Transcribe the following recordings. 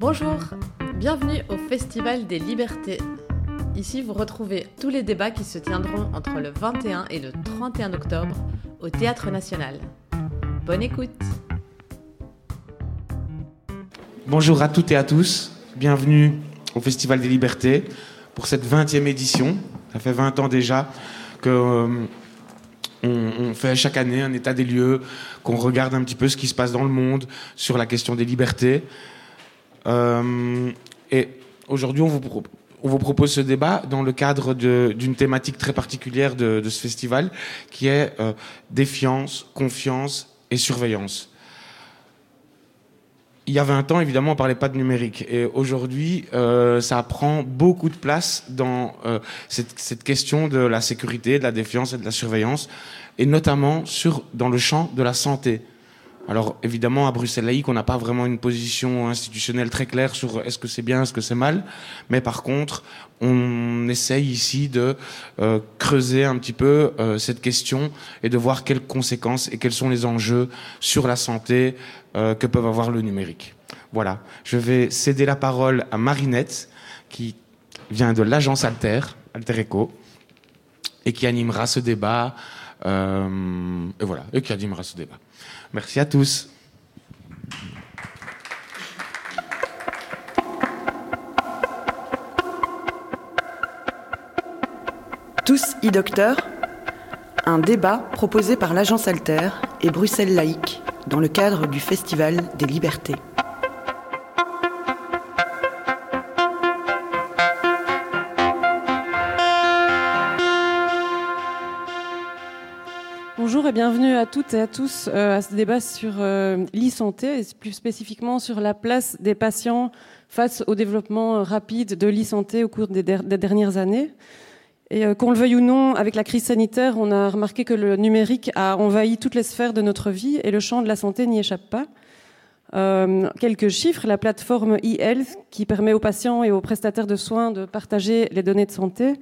Bonjour, bienvenue au Festival des Libertés. Ici, vous retrouvez tous les débats qui se tiendront entre le 21 et le 31 octobre au Théâtre National. Bonne écoute Bonjour à toutes et à tous, bienvenue au Festival des Libertés pour cette 20e édition. Ça fait 20 ans déjà que euh, on, fait chaque année un état des lieux, qu'on regarde un petit peu ce qui se passe dans le monde sur la question des libertés. Euh, et aujourd'hui, on vous, propose ce débat dans le cadre d'une thématique très particulière de, ce festival, qui est euh, défiance, confiance et surveillance il y a 20 ans, évidemment, on parlait pas de numérique. Et aujourd'hui, euh, ça prend beaucoup de place dans cette, question de la sécurité, de la défiance et de la surveillance, et notamment dans le champ de la santé. Alors évidemment, à Bruxelles laïque, on n'a pas vraiment une position institutionnelle très claire sur est-ce que c'est bien, est-ce que c'est mal. Mais par contre, on essaye ici de euh, creuser un petit peu euh, cette question et de voir quelles conséquences et quels sont les enjeux sur la santé euh, que peuvent avoir le numérique. Voilà, je vais céder la parole à Marinette, qui vient de l'agence Alter, Alter Eco, et qui animera ce débat. et voilà, et qui animera ce débat. Merci à tous. Tous e-docteurs, un débat proposé par l'agence Alter et Bruxelles Laïque dans le cadre du Festival des libertés. Bienvenue à toutes et à tous euh, à ce débat sur euh, l'e-santé et plus spécifiquement sur la place des patients face au développement rapide de l'e-santé au cours des, dernières années. Et euh, qu'on le veuille ou non, avec la crise sanitaire, on a remarqué que le numérique a envahi toutes les sphères de notre vie et le champ de la santé n'y échappe pas. quelques chiffres, la plateforme e-health qui permet aux patients et aux prestataires de soins de partager les données de santé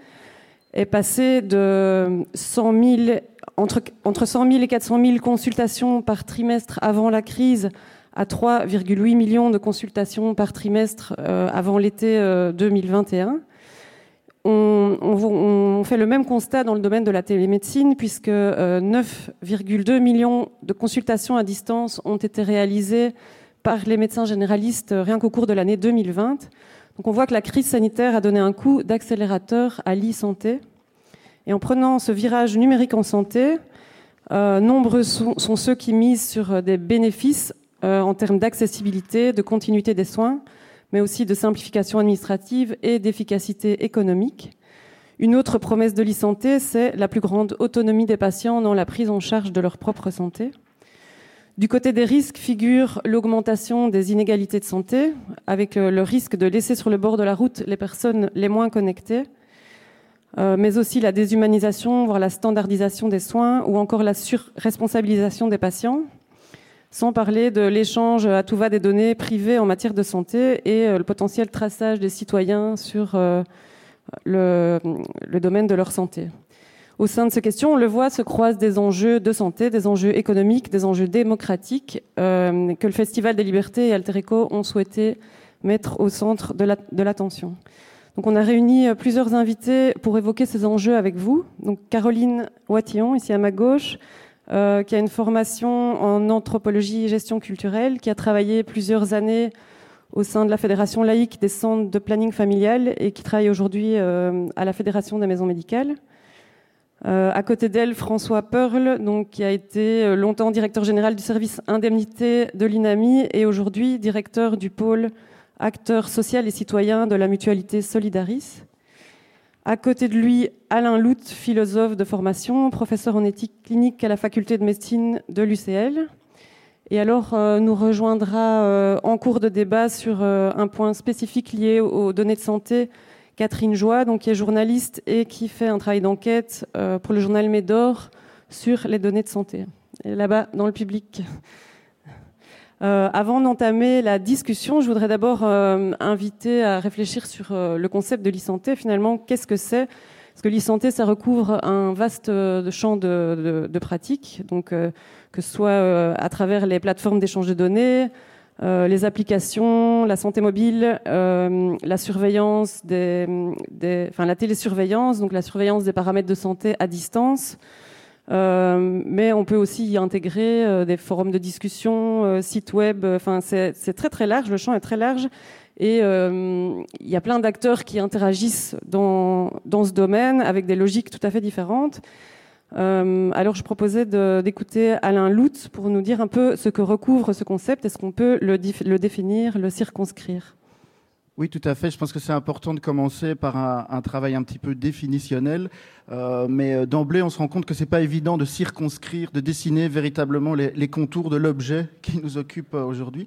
est passée de 100 000 entre, entre 100 000 et 400 000 consultations par trimestre avant la crise à 3,8 millions de consultations par trimestre euh, avant l'été 2021. Euh, on, on, fait le même constat dans le domaine de la télémédecine puisque 9,2 euh, millions de consultations à distance ont été réalisées par les médecins généralistes rien qu'au cours de l'année 2020. Donc on voit que la crise sanitaire a donné un coup d'accélérateur à l'e-santé. Et en prenant ce virage numérique en santé, euh, nombreux sont, ceux qui misent sur euh, des bénéfices euh, en termes d'accessibilité, de continuité des soins, mais aussi de simplification administrative et d'efficacité économique. Une autre promesse de l'e-santé, c'est la plus grande autonomie des patients dans la prise en charge de leur propre santé. Du côté des risques figure l'augmentation des inégalités de santé, avec le risque de laisser sur le bord de la route les personnes les moins connectées, euh, mais aussi la déshumanisation, voire la standardisation des soins, ou encore la surresponsabilisation des patients, sans parler de l'échange à tout va des données privées en matière de santé et euh, le potentiel traçage des citoyens sur euh, le, domaine de leur santé. Au sein de ces questions, on le voit, se croisent des enjeux de santé, des enjeux économiques, des enjeux démocratiques que le Festival des libertés et Altereco ont souhaité mettre au centre de l'attention. Donc on a réuni euh, plusieurs invités pour évoquer ces enjeux avec vous. Caroline Watillon, ici à ma gauche, euh, qui a une formation en anthropologie et gestion culturelle, qui a travaillé plusieurs années au sein de la Fédération laïque des centres de planning familial et qui travaille aujourd'hui euh, à la Fédération des maisons médicales. à côté d'elle, François Pearl, qui a été longtemps directeur général du service indemnité de l'INAMI et aujourd'hui directeur du pôle acteur social et citoyen de la mutualité Solidaris. À côté de lui, Alain Lout, philosophe de formation, professeur en éthique clinique à la faculté de médecine de l'UCL. Et alors, euh, nous rejoindra euh, en cours de débat sur euh, un point spécifique lié aux données de santé Catherine Joie, donc qui est journaliste et qui fait un travail d'enquête pour le journal Médor sur les données de santé. Là-bas, dans le public. Euh, avant d'entamer la discussion, je voudrais d'abord euh, inviter à réfléchir sur euh, le concept de l'e-santé. Finalement, qu'est-ce que c'est? Parce que l'e-santé, ça recouvre un vaste champ de, de, pratiques, donc que ce soit à travers les plateformes d'échange de données, les applications, la santé mobile, la surveillance enfin la télésurveillance, donc la surveillance des paramètres de santé à distance. Mais on peut aussi y intégrer des forums de discussion, sites web. Enfin, c'est très très large. Le champ est très large et euh, il y a plein d'acteurs qui interagissent dans, dans ce domaine avec des logiques tout à fait différentes. Euh, alors je proposais d'écouter Alain Lout pour nous dire un peu ce que recouvre ce concept. Est-ce qu'on peut le, le, définir, le circonscrire? Oui, tout à fait. Je pense que c'est important de commencer par un, travail un petit peu définitionnel, euh, mais euh, d'emblée, on se rend compte que c'est pas évident de circonscrire, de dessiner véritablement les, contours de l'objet qui nous occupe euh, aujourd'hui.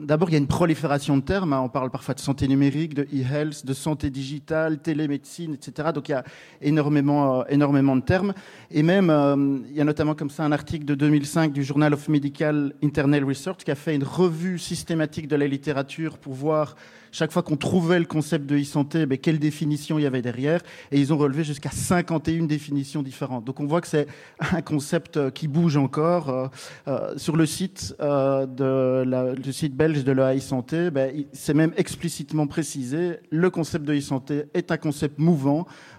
D'abord, il y a une prolifération de termes. Hein. On parle parfois de santé numérique, de e-health, de santé digitale, télémédecine, etc. Donc il y a énormément, énormément de termes. Et même, il y a notamment comme ça un article de 2005 du Journal of Medical Internal Research qui a fait une revue systématique de la littérature pour voir chaque fois qu'on trouvait le concept de e-santé, ben, quelle définition il y avait derrière? Et ils ont relevé jusqu'à 51 définitions différentes. Donc on voit que c'est un concept euh, qui bouge encore. Euh, euh, sur le site, de la, le site belge de la e-santé, ben, c'est même explicitement précisé, le concept de e-santé est un concept mouvant, euh,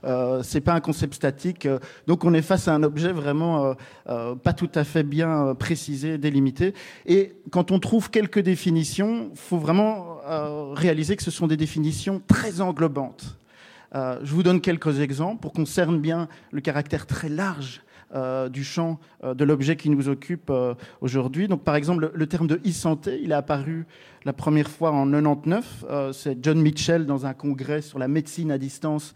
c'est pas un concept statique. donc on est face à un objet vraiment pas tout à fait bien précisé, délimité. Et quand on trouve quelques définitions, faut vraiment réaliser que ce sont des définitions très englobantes. Euh, je vous donne quelques exemples pour qu'on cerne bien le caractère très large euh, du champ euh, de l'objet qui nous occupe aujourd'hui. Donc, par exemple, le, terme de e-santé, il est apparu la première fois en 99. C'est John Mitchell dans un congrès sur la médecine à distance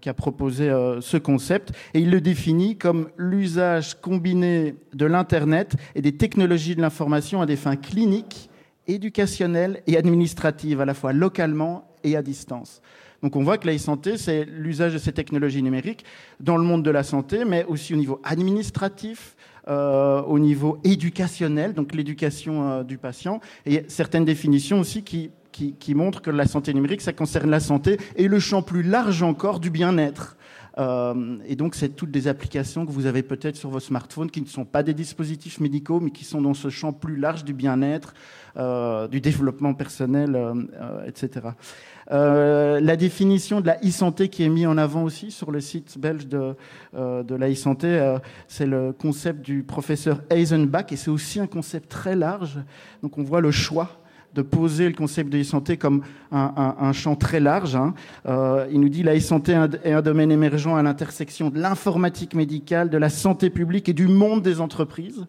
qui a proposé ce concept et il le définit comme l'usage combiné de l'internet et des technologies de l'information à des fins cliniques éducationnelle et administrative, à la fois localement et à distance. Donc on voit que la e-santé, c'est l'usage de ces technologies numériques dans le monde de la santé, mais aussi au niveau administratif, euh, au niveau éducationnel, donc l'éducation euh, du patient, et certaines définitions aussi qui, qui, qui, montrent que la santé numérique, ça concerne la santé et le champ plus large encore du bien-être. Euh, et donc, c'est toutes des applications que vous avez peut-être sur vos smartphones qui ne sont pas des dispositifs médicaux, mais qui sont dans ce champ plus large du bien-être, euh, du développement personnel, euh, etc. la définition de la e-santé qui est mise en avant aussi sur le site belge de, de la e-santé, c'est le concept du professeur Eisenbach, et c'est aussi un concept très large. Donc, on voit le choix de poser le concept de e-santé comme un, champ très large. Hein. Euh, il nous dit la e-santé est un domaine émergent à l'intersection de l'informatique médicale, de la santé publique et du monde des entreprises.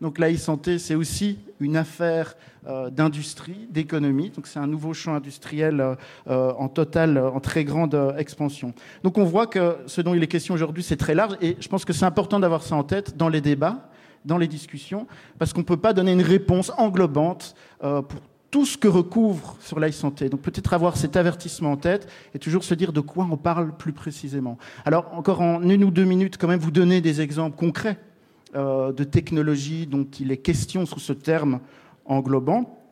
Donc la e-santé, c'est aussi une affaire euh, d'industrie, d'économie. Donc c'est un nouveau champ industriel euh, en total, en très grande expansion. Donc on voit que ce dont il est question aujourd'hui, c'est très large et je pense que c'est important d'avoir ça en tête dans les débats dans les discussions, parce qu'on ne peut pas donner une réponse englobante pour tout ce que recouvre sur la santé. Donc peut-être avoir cet avertissement en tête et toujours se dire de quoi on parle plus précisément. Alors encore en une ou deux minutes, quand même vous donner des exemples concrets euh, de technologies dont il est question sous ce terme englobant.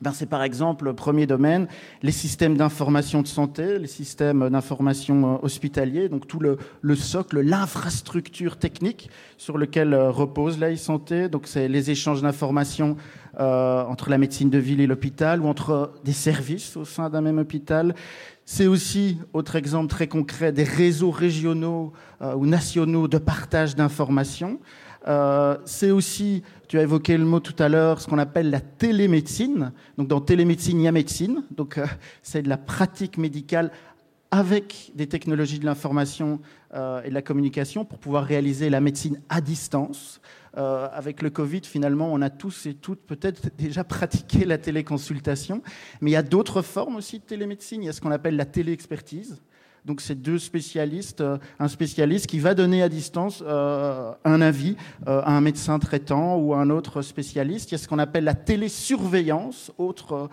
Ben, c'est par exemple, le premier domaine, les systèmes d'information de santé, les systèmes d'information euh, hospitaliers, donc tout le, le socle, l'infrastructure technique sur lequel euh, repose la e-santé. Donc c'est les échanges d'informations euh, entre la médecine de ville et l'hôpital ou entre des services au sein d'un même hôpital. C'est aussi, autre exemple très concret, des réseaux régionaux ou nationaux de partage d'informations. Euh, c'est aussi, tu as évoqué le mot tout à l'heure, ce qu'on appelle la télémédecine. Donc dans télémédecine, il y a médecine. Donc euh, c'est de la pratique médicale avec des technologies de l'information euh, et de la communication pour pouvoir réaliser la médecine à distance. avec le Covid, finalement, on a tous et toutes peut-être déjà pratiqué la téléconsultation, mais il y a d'autres formes aussi de télémédecine. Il y a ce qu'on appelle la téléexpertise. Donc c'est deux spécialistes, euh, un spécialiste qui va donner à distance euh, un avis euh, à un médecin traitant ou à un autre spécialiste. Il y a ce qu'on appelle la télésurveillance, autre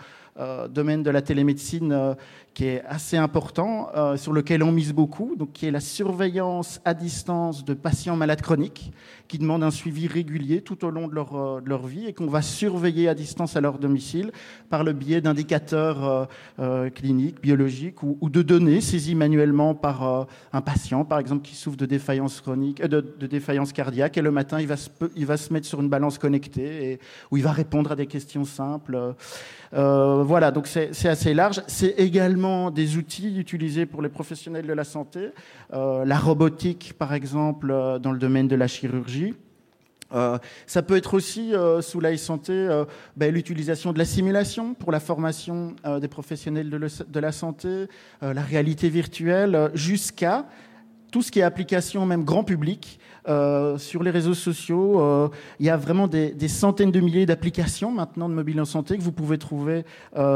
domaine de la télémédecine qui est assez important, sur lequel on mise beaucoup, donc qui est la surveillance à distance de patients malades chroniques qui demandent un suivi régulier tout au long de leur, euh, de leur vie et qu'on va surveiller à distance à leur domicile par le biais d'indicateurs euh, euh, cliniques, biologiques ou, de données saisies manuellement manuellement par un patient, par exemple, qui souffre de défaillance chronique, de, défaillance cardiaque, et le matin, il va se, il va se mettre sur une balance connectée et, où il va répondre à des questions simples. voilà, donc c'est assez large. C'est également des outils utilisés pour les professionnels de la santé, la robotique, par exemple, dans le domaine de la chirurgie. Euh, ça peut être aussi, euh, sous la santé, euh, ben, l'utilisation de la simulation pour la formation des professionnels de, la santé, la réalité virtuelle, jusqu'à tout ce qui est application même grand public. sur les réseaux sociaux, il y a vraiment des centaines de milliers d'applications maintenant de mobile en santé que vous pouvez trouver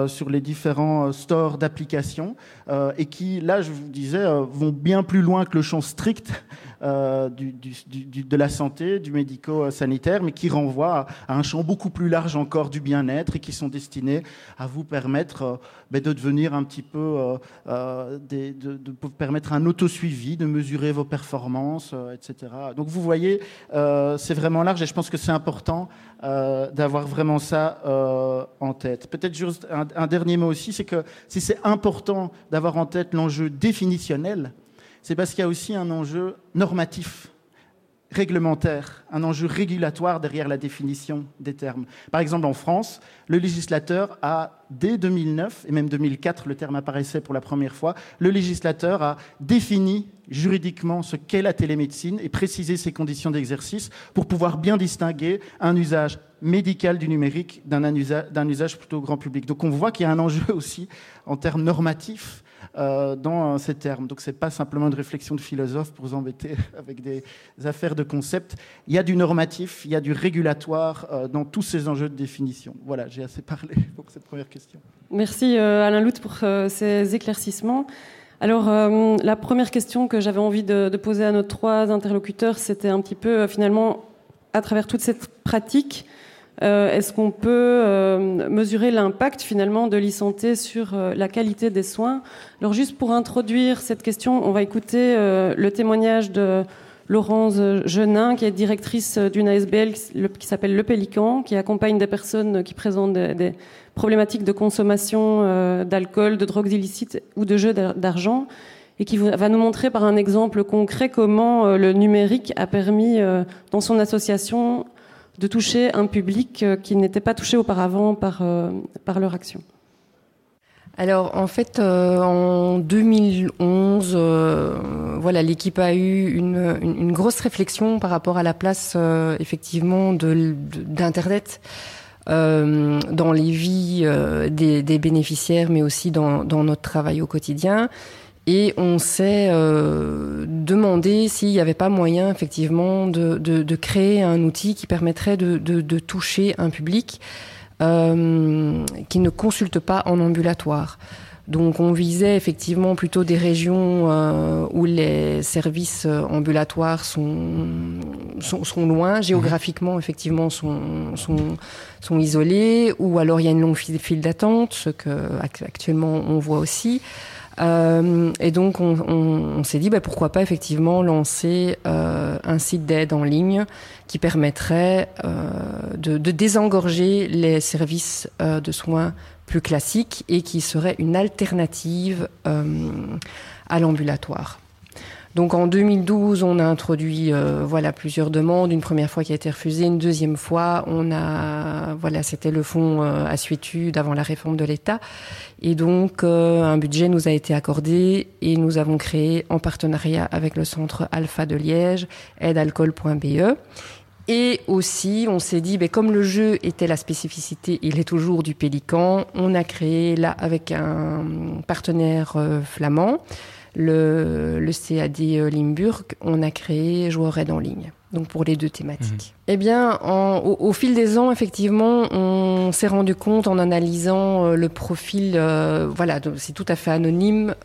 sur les différents stores d'applications et qui, là, je vous disais, vont bien plus loin que le champ strict euh, de la santé, du médico-sanitaire, mais qui renvoient à, un champ beaucoup plus large encore du bien-être et qui sont destinés à vous permettre euh, ben, de devenir un petit peu, euh, de, de, permettre un auto-suivi, de mesurer vos performances, etc. Donc vous voyez, c'est vraiment large et je pense que c'est important d'avoir vraiment ça en tête. Peut-être juste un, un, dernier mot aussi, c'est que si c'est important d'avoir en tête l'enjeu définitionnel, c'est parce qu'il y a aussi un enjeu normatif, réglementaire, un enjeu régulatoire derrière la définition des termes. Par exemple, en France, le législateur a, dès 2009, et même 2004, le terme apparaissait pour la première fois, le législateur a défini juridiquement ce qu'est la télémédecine et précisé ses conditions d'exercice pour pouvoir bien distinguer un usage médical du numérique d'un usage plutôt grand public. Donc on voit qu'il y a un enjeu aussi en termes normatifs euh, dans ces termes. Donc ce n'est pas simplement une réflexion de philosophe pour vous embêter avec des affaires de concept. Il y a du normatif, il y a du régulatoire euh, dans tous ces enjeux de définition. Voilà, j'ai assez parlé pour cette première question. Merci euh, Alain Lout pour ces éclaircissements. Alors, la première question que j'avais envie de, poser à nos trois interlocuteurs, c'était un petit peu, finalement, à travers toute cette pratique, est-ce qu'on peut euh, mesurer l'impact finalement de l'e-santé sur euh, la qualité des soins? Alors juste pour introduire cette question, on va écouter le témoignage de Laurence Genin, qui est directrice d'une ASBL qui s'appelle Le Pélican, qui accompagne des personnes qui présentent des, problématiques de consommation d'alcool, de drogues illicites ou de jeux d'argent et qui va nous montrer par un exemple concret comment le numérique a permis dans son association de toucher un public euh, qui n'était pas touché auparavant par, euh, par leur action alors en fait, euh, en 2011, voilà, l'équipe a eu une, grosse réflexion par rapport à la place effectivement d'Internet dans les vies des, bénéficiaires, mais aussi dans, dans, notre travail au quotidien. Et on s'est euh, demandé s'il n'y avait pas moyen effectivement de, de, de, créer un outil qui permettrait de, de toucher un public euh, qui ne consulte pas en ambulatoire. Donc on visait effectivement plutôt des régions euh, où les services ambulatoires sont, sont, sont, loin, géographiquement effectivement sont, sont, sont isolés, ou alors il y a une longue file d'attente, ce que actuellement on voit aussi. Euh, et donc, on, s'est dit, bah, pourquoi pas effectivement lancer euh, un site d'aide en ligne qui permettrait euh, de, de, désengorger les services de soins plus classiques et qui serait une alternative à l'ambulatoire. Donc en 2012, on a introduit euh, voilà plusieurs demandes. Une première fois qui a été refusée, une deuxième fois, on a voilà c'était le fonds euh, à suétude avant la réforme de l'État, et donc euh, un budget nous a été accordé et nous avons créé en partenariat avec le centre Alpha de Liège aidealcool.be. Et aussi, on s'est dit, ben, comme le jeu était la spécificité, il est toujours du Pélican, on a créé là avec un partenaire flamand le, le CAD euh, Limburg, on a créé Joueur Aide en ligne. Donc pour les deux thématiques. Mhm. Eh bien, au, fil des ans, effectivement, on s'est rendu compte en analysant euh, le profil, euh, voilà, c'est tout à fait anonyme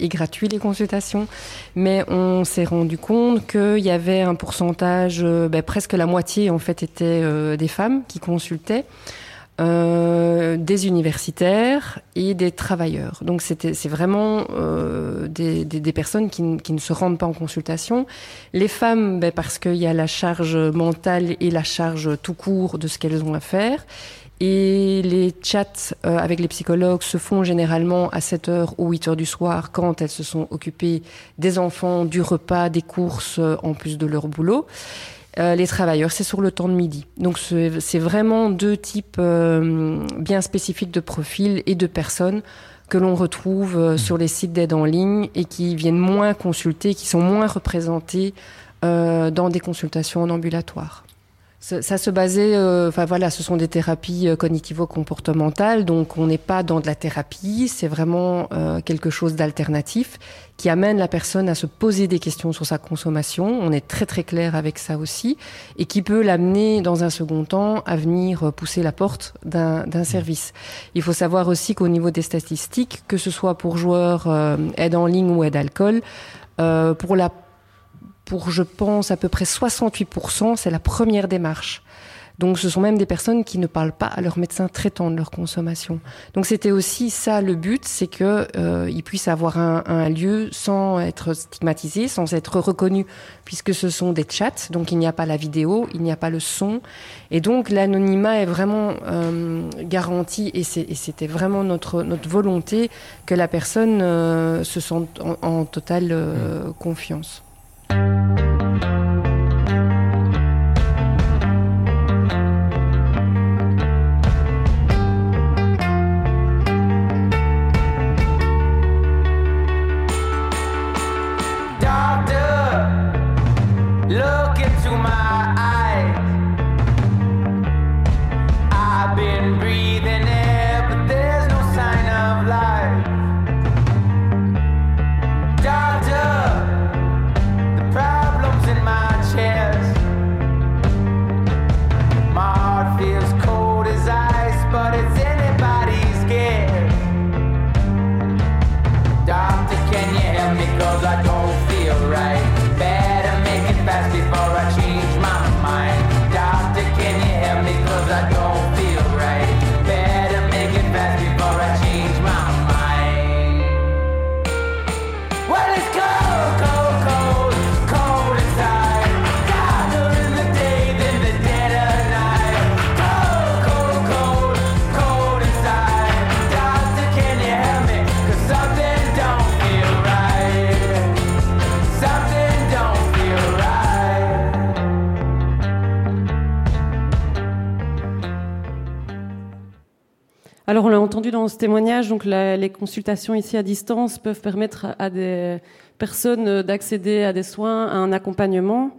et gratuit les consultations, mais on s'est rendu compte qu'il y avait un pourcentage, ben, presque la moitié en fait étaient des femmes qui consultaient. Euh, des universitaires et des travailleurs. Donc c'est vraiment euh, des, des, des, personnes qui, qui, ne se rendent pas en consultation. Les femmes, ben, parce qu'il y a la charge mentale et la charge tout court de ce qu'elles ont à faire. Et les chats euh, avec les psychologues se font généralement à 7h ou 8h du soir quand elles se sont occupées des enfants, du repas, des courses euh, en plus de leur boulot. Euh, les travailleurs, c'est sur le temps de midi. Donc c'est vraiment deux types bien spécifiques de profils et de personnes que l'on retrouve sur les sites d'aide en ligne et qui viennent moins consulter, qui sont moins représentés dans des consultations en ambulatoire. Ça, se basait, euh, enfin voilà, ce sont des thérapies euh, cognitivo-comportementales, donc on n'est pas dans de la thérapie, c'est vraiment euh, quelque chose d'alternatif qui amène la personne à se poser des questions sur sa consommation. On est très très clair avec ça aussi, et qui peut l'amener dans un second temps à venir pousser la porte d'un service. Il faut savoir aussi qu'au niveau des statistiques, que ce soit pour joueurs aide en ligne ou aide alcool, pour la pour, je pense, à peu près 68%, c'est la première démarche. Donc ce sont même des personnes qui ne parlent pas à leur médecin traitant de leur consommation. Donc c'était aussi ça le but, c'est que euh, ils puissent avoir un, un, lieu sans être stigmatisés, sans être reconnus, puisque ce sont des chats. Donc il n'y a pas la vidéo, il n'y a pas le son, et donc l'anonymat est vraiment euh, garanti. Et c'était vraiment notre notre volonté que la personne euh, se sente en, en totale euh, confiance. Alors, on l'a entendu dans ce témoignage, donc les consultations ici à distance peuvent permettre à des personnes d'accéder à des soins, à un accompagnement.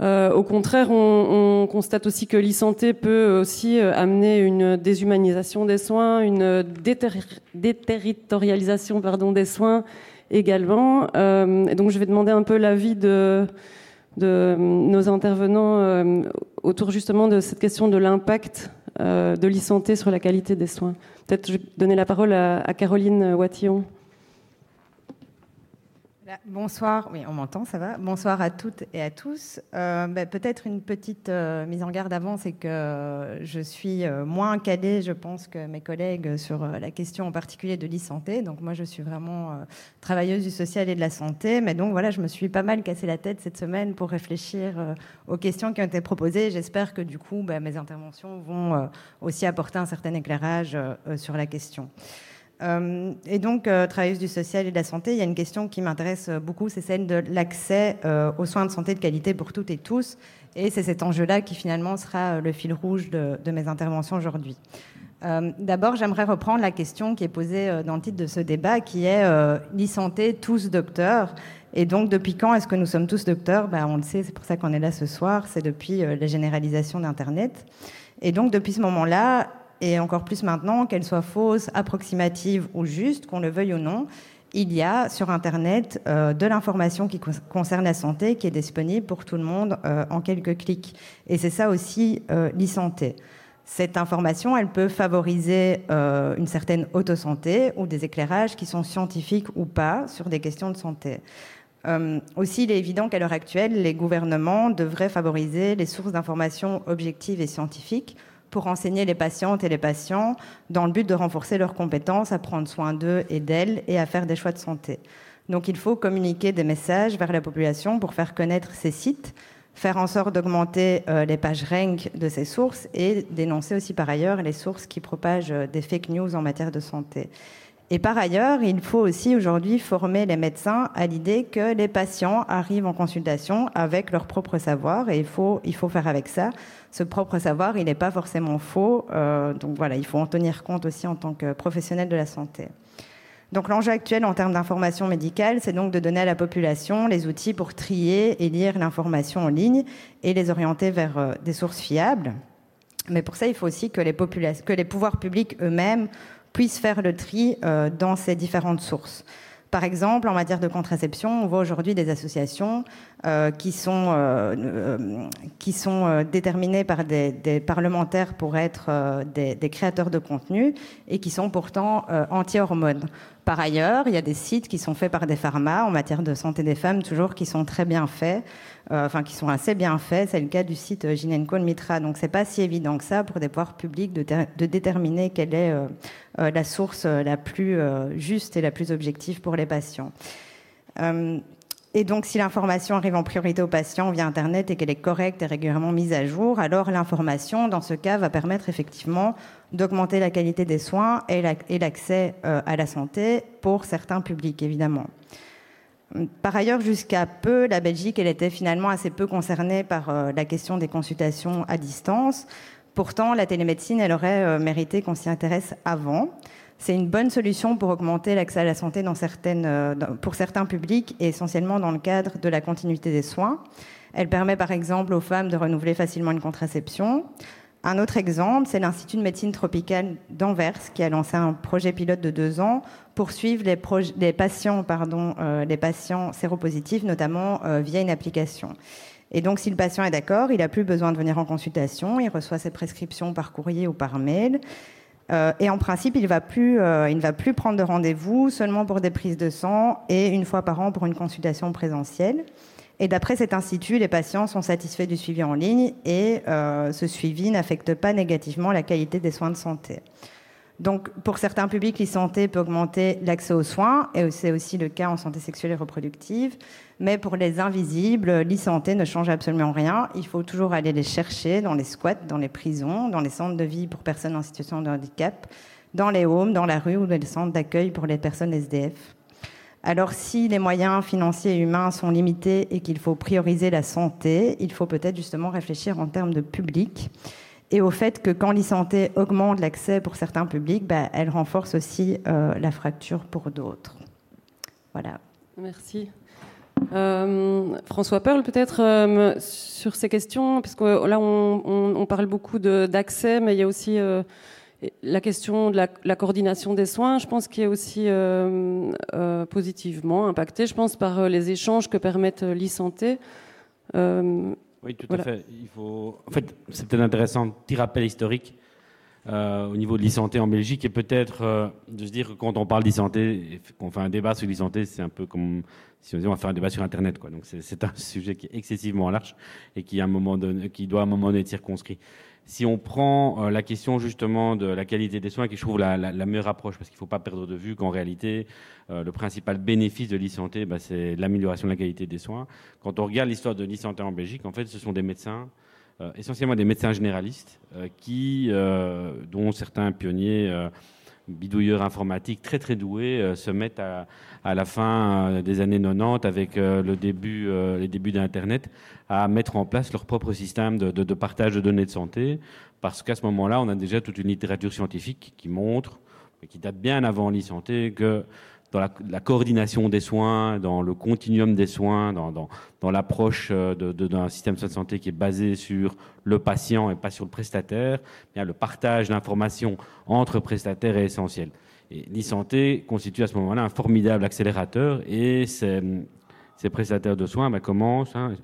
Euh, au contraire, on, on, constate aussi que l'e-santé peut aussi euh, amener une déshumanisation des soins, une déterritorialisation pardon, des soins également. Euh, et donc, je vais demander un peu l'avis de, nos intervenants autour justement de cette question de l'impact de l'e-santé sur la qualité des soins. Peut-être je vais donner la parole à, Caroline Watillon. Bonsoir, oui, on m'entend, ça va. Bonsoir à toutes et à tous. Euh, ben, peut-être une petite euh, mise en garde avant, c'est que je suis euh, moins calée, je pense, que mes collègues sur la question en particulier de l'e-santé. Donc moi, je suis vraiment travailleuse du social et de la santé. Mais donc voilà, je me suis pas mal cassé la tête cette semaine pour réfléchir aux questions qui ont été proposées. J'espère que du coup, ben, mes interventions vont aussi apporter un certain éclairage sur la question. Euh, et donc, euh, travailleuse du social et de la santé, il y a une question qui m'intéresse beaucoup, c'est celle de l'accès euh, aux soins de santé de qualité pour toutes et tous. Et c'est cet enjeu-là qui finalement sera le fil rouge de, mes interventions aujourd'hui. D'abord, j'aimerais reprendre la question qui est posée dans le titre de ce débat, qui est l'e-santé, tous docteurs. Et donc, depuis quand est-ce que nous sommes tous docteurs? Ben, On le sait, c'est pour ça qu'on est là ce soir, c'est depuis la généralisation d'Internet. Et donc, depuis ce moment-là, et encore plus maintenant, qu'elle soit fausse, approximative ou juste, qu'on le veuille ou non, il y a sur Internet euh, de l'information qui concerne la santé qui est disponible pour tout le monde euh, en quelques clics. Et c'est ça aussi euh, l'e-santé. Cette information, elle peut favoriser une certaine autosanté ou des éclairages qui sont scientifiques ou pas sur des questions de santé. aussi, il est évident qu'à l'heure actuelle, les gouvernements devraient favoriser les sources d'informations objectives et scientifiques pour enseigner les patientes et les patients dans le but de renforcer leurs compétences à prendre soin d'eux et d'elles et à faire des choix de santé. Donc il faut communiquer des messages vers la population pour faire connaître ces sites, faire en sorte d'augmenter les pages rank de ces sources et dénoncer aussi par ailleurs les sources qui propagent des fake news en matière de santé. Et par ailleurs, il faut aussi aujourd'hui former les médecins à l'idée que les patients arrivent en consultation avec leur propre savoir et il faut, il faut faire avec ça. Ce propre savoir, il n'est pas forcément faux. Euh, donc voilà, il faut en tenir compte aussi en tant que professionnel de la santé. Donc l'enjeu actuel en termes d'information médicale, c'est donc de donner à la population les outils pour trier et lire l'information en ligne et les orienter vers euh, des sources fiables. Mais pour ça, il faut aussi que les, pouvoirs publics eux-mêmes puissent faire le tri euh, dans ces différentes sources. Par exemple, en matière de contraception, on voit aujourd'hui des associations euh, qui sont, euh, qui sont déterminées par des, parlementaires pour être des, des, créateurs de contenu et qui sont pourtant anti-hormones. Par ailleurs, il y a des sites qui sont faits par des pharma en matière de santé des femmes, toujours qui sont très bien faits. Euh, enfin qui sont assez bien faits. C'est le cas du site Ginenco Mitra. Donc c'est pas si évident que ça pour des pouvoirs publics de, déterminer quelle est euh, euh, la source la plus juste et la plus objective pour les patients. Et donc, si l'information arrive en priorité aux patients via Internet et qu'elle est correcte et régulièrement mise à jour, alors l'information, dans ce cas, va permettre effectivement d'augmenter la qualité des soins et l'accès à la santé pour certains publics, évidemment. Par ailleurs, jusqu'à peu, la Belgique, elle était finalement assez peu concernée par euh, la question des consultations à distance. Pourtant, la télémédecine, elle aurait euh, mérité qu'on s'y intéresse avant. C'est une bonne solution pour augmenter l'accès à la santé euh, pour certains publics et essentiellement dans le cadre de la continuité des soins. Elle permet par exemple aux femmes de renouveler facilement une contraception. Un autre exemple, c'est l'Institut de médecine tropicale d'Anvers qui a lancé un projet pilote de deux ans pour suivre les, patients, pardon, euh, les patients séropositifs, notamment euh, via une application. Et donc, si le patient est d'accord, il n'a plus besoin de venir en consultation, il reçoit ses prescriptions par courrier ou par mail. Euh, et en principe, il, il ne va plus prendre de rendez-vous seulement pour des prises de sang et une fois par an pour une consultation présentielle. Et d'après cet institut, les patients sont satisfaits du suivi en ligne et euh, ce suivi n'affecte pas négativement la qualité des soins de santé. Donc, pour certains publics, l'e-santé peut augmenter l'accès aux soins, et c'est aussi le cas en santé sexuelle et reproductive. Mais pour les invisibles, l'e-santé ne change absolument rien. Il faut toujours aller les chercher dans les squats, dans les prisons, dans les centres de vie pour personnes en situation de handicap, dans les homes, dans la rue ou dans les centres d'accueil pour les personnes SDF. Alors si les moyens financiers et humains sont limités et qu'il faut prioriser la santé, il faut peut-être justement réfléchir en termes de public et au fait que quand l'e-santé augmente l'accès pour certains publics, bah, elle renforce aussi euh, la fracture pour d'autres. Voilà. Merci. Euh, François Pearl, peut-être euh, sur ces questions, parce que là on, parle beaucoup d'accès, mais il y a aussi la question de la, coordination des soins, je pense, qu'il est aussi positivement impactée, je pense, par les échanges que permettent l'e-santé. Oui, tout à fait. Il faut... En fait, c'est peut-être intéressant, petit rappel historique au niveau de l'e-santé en Belgique et peut-être de se dire que quand on parle d'e-santé, qu'on fait un débat sur l'e-santé, c'est un peu comme si on disait on va faire un débat sur Internet. Quoi. Donc c'est un sujet qui est excessivement large et qui, à un moment qui doit à un moment donné être circonscrit si on prend euh, la question justement de la qualité des soins, qui je trouve la, meilleure approche, parce qu'il ne faut pas perdre de vue qu'en réalité, euh, le principal bénéfice de l'e-santé, bah, c'est l'amélioration de la qualité des soins. Quand on regarde l'histoire de l'e-santé en Belgique, en fait, ce sont des médecins, euh, essentiellement des médecins généralistes, qui, dont certains pionniers bidouilleurs informatiques très très doués se mettent à, à la fin des années 90 avec le début, les débuts d'Internet à mettre en place leur propre système de, partage de données de santé, parce qu'à ce moment-là, on a déjà toute une littérature scientifique qui montre, qui date bien avant l'e-santé, que dans la, coordination des soins, dans le continuum des soins, dans, dans, l'approche euh, d'un système de santé qui est basé sur le patient et pas sur le prestataire, eh bien le partage d'informations entre prestataires est essentiel. Et l'e-santé constitue à ce moment-là un formidable accélérateur et c'est ces prestataires de soins bah, commencent, hein,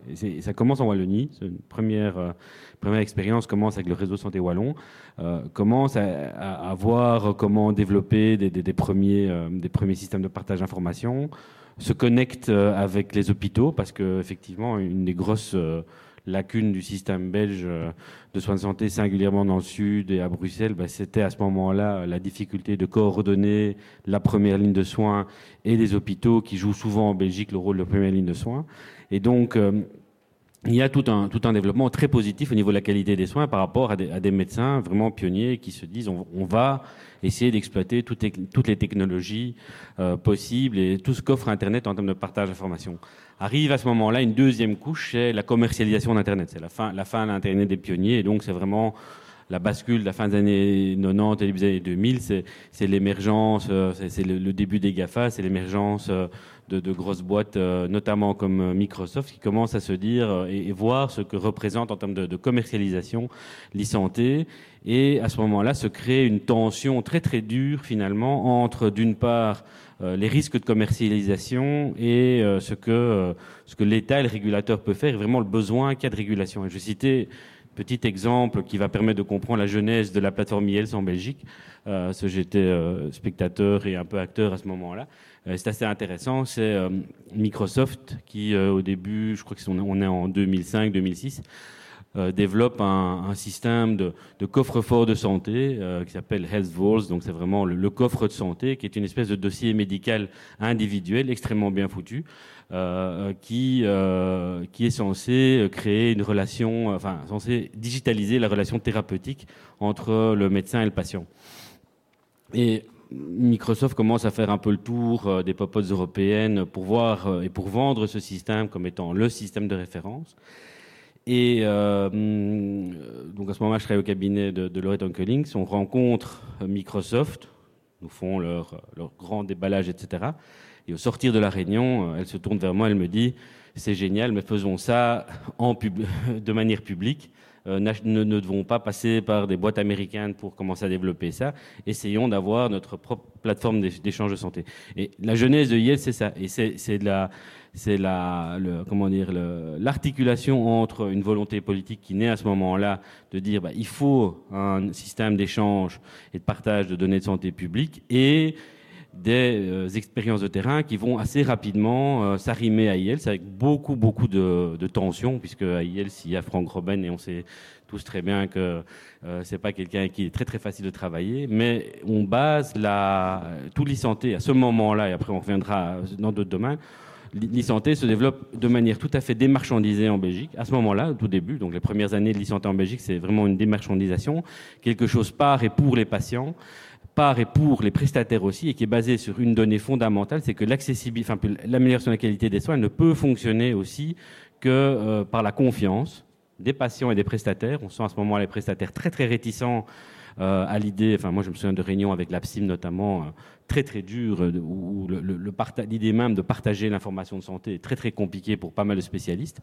ça commence en Wallonie, c'est une première, euh, première expérience commence avec le réseau santé wallon, euh, commence à, voir comment développer des, des, premiers, euh, des premiers systèmes de partage d'informations, se connecte avec les hôpitaux parce que effectivement une des grosses lacune du système belge euh, de soins de santé, singulièrement dans le sud et à Bruxelles, bah, c'était à ce moment-là la difficulté de coordonner la première ligne de soins et les hôpitaux qui jouent souvent en Belgique le rôle de première ligne de soins. Et donc, euh, il y a tout un, développement très positif au niveau de la qualité des soins par rapport à des, médecins vraiment pionniers qui se disent on, va essayer d'exploiter toutes, les technologies euh, possibles et tout ce qu'offre Internet en termes de partage d'informations. Arrive à ce moment-là une deuxième couche, c'est la commercialisation d'Internet. C'est la fin, la fin de l'Internet des pionniers et donc c'est vraiment la bascule de la fin des années 90 et des années 2000, c'est l'émergence, euh, c'est le, début des GAFA, c'est l'émergence euh, de, grosses boîtes, euh, notamment comme Microsoft, qui commencent à se dire et, voir ce que représente en termes de, commercialisation l'e-santé. Et à ce moment-là, se crée une tension très très dure finalement entre d'une part les risques de commercialisation et ce que, ce que l'État et le régulateur peuvent faire, et vraiment le besoin qu'il y a de régulation. Et je citais Petit exemple qui va permettre de comprendre la genèse de la plateforme IELTS en Belgique. Euh, j'étais euh, spectateur et un peu acteur à ce moment-là. Euh, c'est assez intéressant. C'est euh, Microsoft qui, au début, je crois qu'on est en 2005-2006, développe un, système de, coffre-fort de santé qui s'appelle Health. Donc c'est vraiment le, coffre de santé qui est une espèce de dossier médical individuel extrêmement bien foutu. Euh, qui, euh, qui est censé créer une relation, enfin, censé digitaliser la relation thérapeutique entre le médecin et le patient. Et Microsoft commence à faire un peu le tour euh, des popotes européennes pour voir et pour vendre ce système comme étant le système de référence. Et euh, donc à ce moment-là, je travaille au cabinet de, de Loretta. On rencontre Microsoft, nous font leur, leur grand déballage, etc. Et au sortir de la réunion, euh, elle se tourne vers moi, elle me dit c'est génial, mais faisons ça en pub de manière publique. Euh, ne, ne, devons pas passer par des boîtes américaines pour commencer à développer ça. Essayons d'avoir notre propre plateforme d'échange de santé. Et la genèse de Yale, c'est ça. Et c'est la, c'est la, le, comment dire, l'articulation entre une volonté politique qui naît à ce moment-là de dire bah, il faut un système d'échange et de partage de données de santé publique et des euh, expériences de terrain qui vont assez rapidement euh, s'arrimer à IELTS avec beaucoup, beaucoup de, de tensions, puisque à IELTS, il y a Franck Robben et on sait tous très bien que euh, c'est pas quelqu'un qui est très très facile de travailler, mais on base la, tout l'e-santé à ce moment-là, et après on reviendra dans d'autres domaines, l'e-santé se développe de manière tout à fait démarchandisée en Belgique. À ce moment-là, au tout début, donc les premières années de l'e-santé en Belgique, c'est vraiment une démarchandisation, quelque chose par et pour les patients par et pour les prestataires aussi, et qui est basé sur une donnée fondamentale, c'est que l'accessibilité, enfin, l'amélioration de la qualité des soins ne peut fonctionner aussi que euh, par la confiance des patients et des prestataires. On sent à ce moment les prestataires très très réticents à l'idée, enfin moi je me souviens de réunions avec l'APSIM notamment, euh, très très dures, euh, où l'idée même de partager l'information de santé est très très compliquée pour pas mal de spécialistes,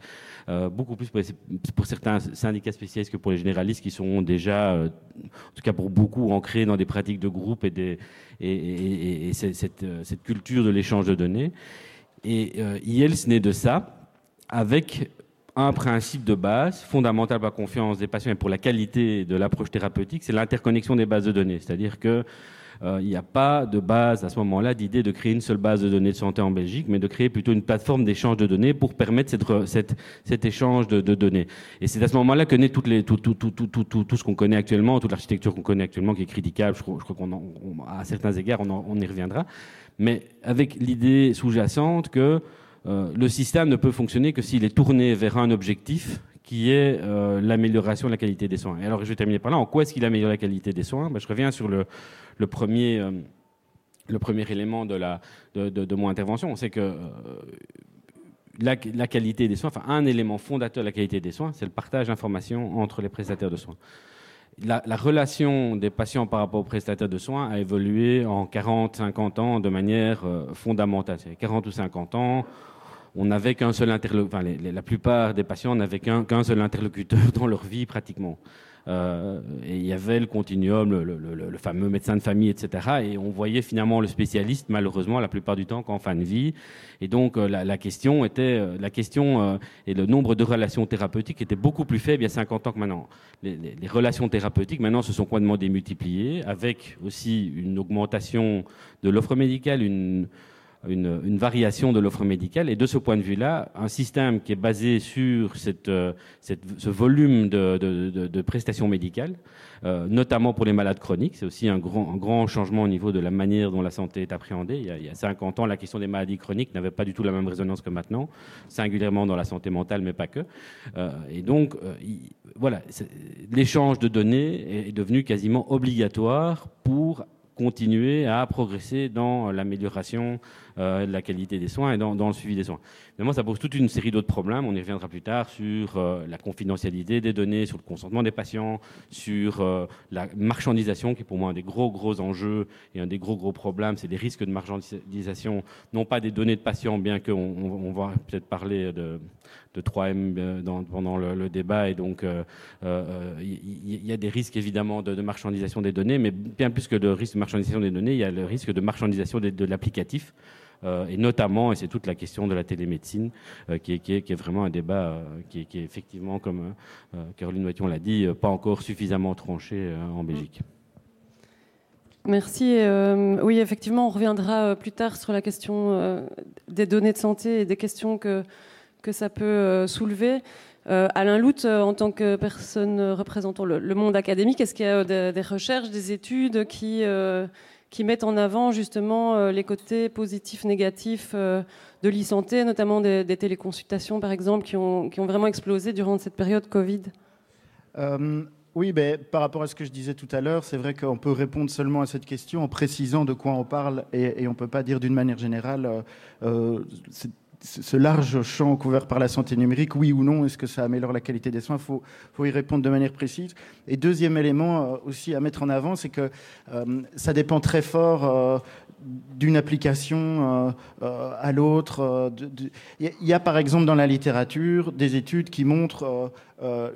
beaucoup plus pour, certains syndicats spécialistes que pour les généralistes qui sont déjà, en tout cas pour beaucoup, ancrés dans des pratiques de groupe et, cette, culture de l'échange de données. Et IELTS naît de ça avec un principe de base fondamental pour la confiance des patients et pour la qualité de l'approche thérapeutique, c'est l'interconnexion des bases de données. C'est-à-dire que euh, il n'y a pas de base à ce moment-là d'idée de créer une seule base de données de santé en Belgique, mais de créer plutôt une plateforme d'échange de données pour permettre cet échange de, données. Et c'est à ce moment-là que naît tout, ce qu'on connaît actuellement, toute l'architecture qu'on connaît actuellement, qui est critiquable. Je crois, crois qu'on, à certains égards, on y reviendra. Mais avec l'idée sous-jacente que euh, le système ne peut fonctionner que s'il est tourné vers un objectif qui est euh, l'amélioration de la qualité des soins. Et alors, je vais terminer par là. En quoi est-ce qu'il améliore la qualité des soins? Ben, Je reviens sur le, premier, euh, premier élément de, mon intervention. C'est que la, qualité des soins, enfin, un élément fondateur de la qualité des soins, c'est le partage d'informations entre les prestataires de soins. La, la, relation des patients par rapport aux prestataires de soins a évolué en 40, 50 ans de manière fondamentale. C'est 40 ou 50 ans, on n'avait qu'un seul interlocuteur, enfin, la plupart des patients n'avaient qu'un seul interlocuteur dans leur vie pratiquement. Euh, et il y avait le continuum, le, fameux médecin de famille, etc. Et on voyait finalement le spécialiste, malheureusement, la plupart du temps qu'en fin de vie. Et donc euh, la, question était, euh, la question et le nombre de relations thérapeutiques était beaucoup plus faible il y a 50 ans que maintenant. Les, les relations thérapeutiques maintenant se sont complètement démultipliées, avec aussi une augmentation de l'offre médicale, une une, variation de l'offre médicale. Et de ce point de vue-là, un système qui est basé sur cette, euh, ce volume de, prestations médicales, euh, notamment pour les malades chroniques, c'est aussi un grand, grand, changement au niveau de la manière dont la santé est appréhendée. Il y, a, il y, a, 50 ans, la question des maladies chroniques n'avait pas du tout la même résonance que maintenant, singulièrement dans la santé mentale, mais pas que. Euh, et donc, voilà, l'échange de données est devenu quasiment obligatoire pour continuer à progresser dans l'amélioration euh, de la qualité des soins et dans, le suivi des soins. Évidemment, ça pose toute une série d'autres problèmes. On y reviendra plus tard sur euh, la confidentialité des données, sur le consentement des patients, sur euh, la marchandisation, qui est pour moi un des gros, gros enjeux et un des gros, gros problèmes. C'est les risques de marchandisation, non pas des données de patients, bien qu'on on, va peut-être parler de, de 3M pendant le, débat. Et donc, il y, a des risques évidemment de, marchandisation des données, mais bien plus que de risque de marchandisation des données, il y a le risque de marchandisation de l'applicatif. Euh, et notamment, et c'est toute la question de la télémédecine, euh, qui, est, vraiment un débat euh, qui, est, effectivement, comme Caroline Wattion l'a dit, pas encore suffisamment tranché en Belgique. Merci. oui, effectivement, on reviendra plus tard sur la question des données de santé et des questions que, que ça peut soulever. Alain Lout, en tant que personne représentant le, monde académique, est-ce qu'il y a des, recherches, des études qui, qui mettent en avant justement euh, les côtés positifs, négatifs euh, de l'e-santé, notamment des, téléconsultations par exemple, qui ont, vraiment explosé durant cette période Covid. Euh, Oui, ben, par rapport à ce que je disais tout à l'heure, c'est vrai qu'on peut répondre seulement à cette question en précisant de quoi on parle et on ne peut pas dire d'une manière générale ce large champ couvert par la santé numérique, oui ou non, est-ce que ça améliore la qualité des soins? Il faut, faut, y répondre de manière précise. Et deuxième élément euh, aussi à mettre en avant, c'est que euh, ça dépend très fort euh, d'une application à l'autre. Il y a par exemple dans la littérature des études qui montrent euh,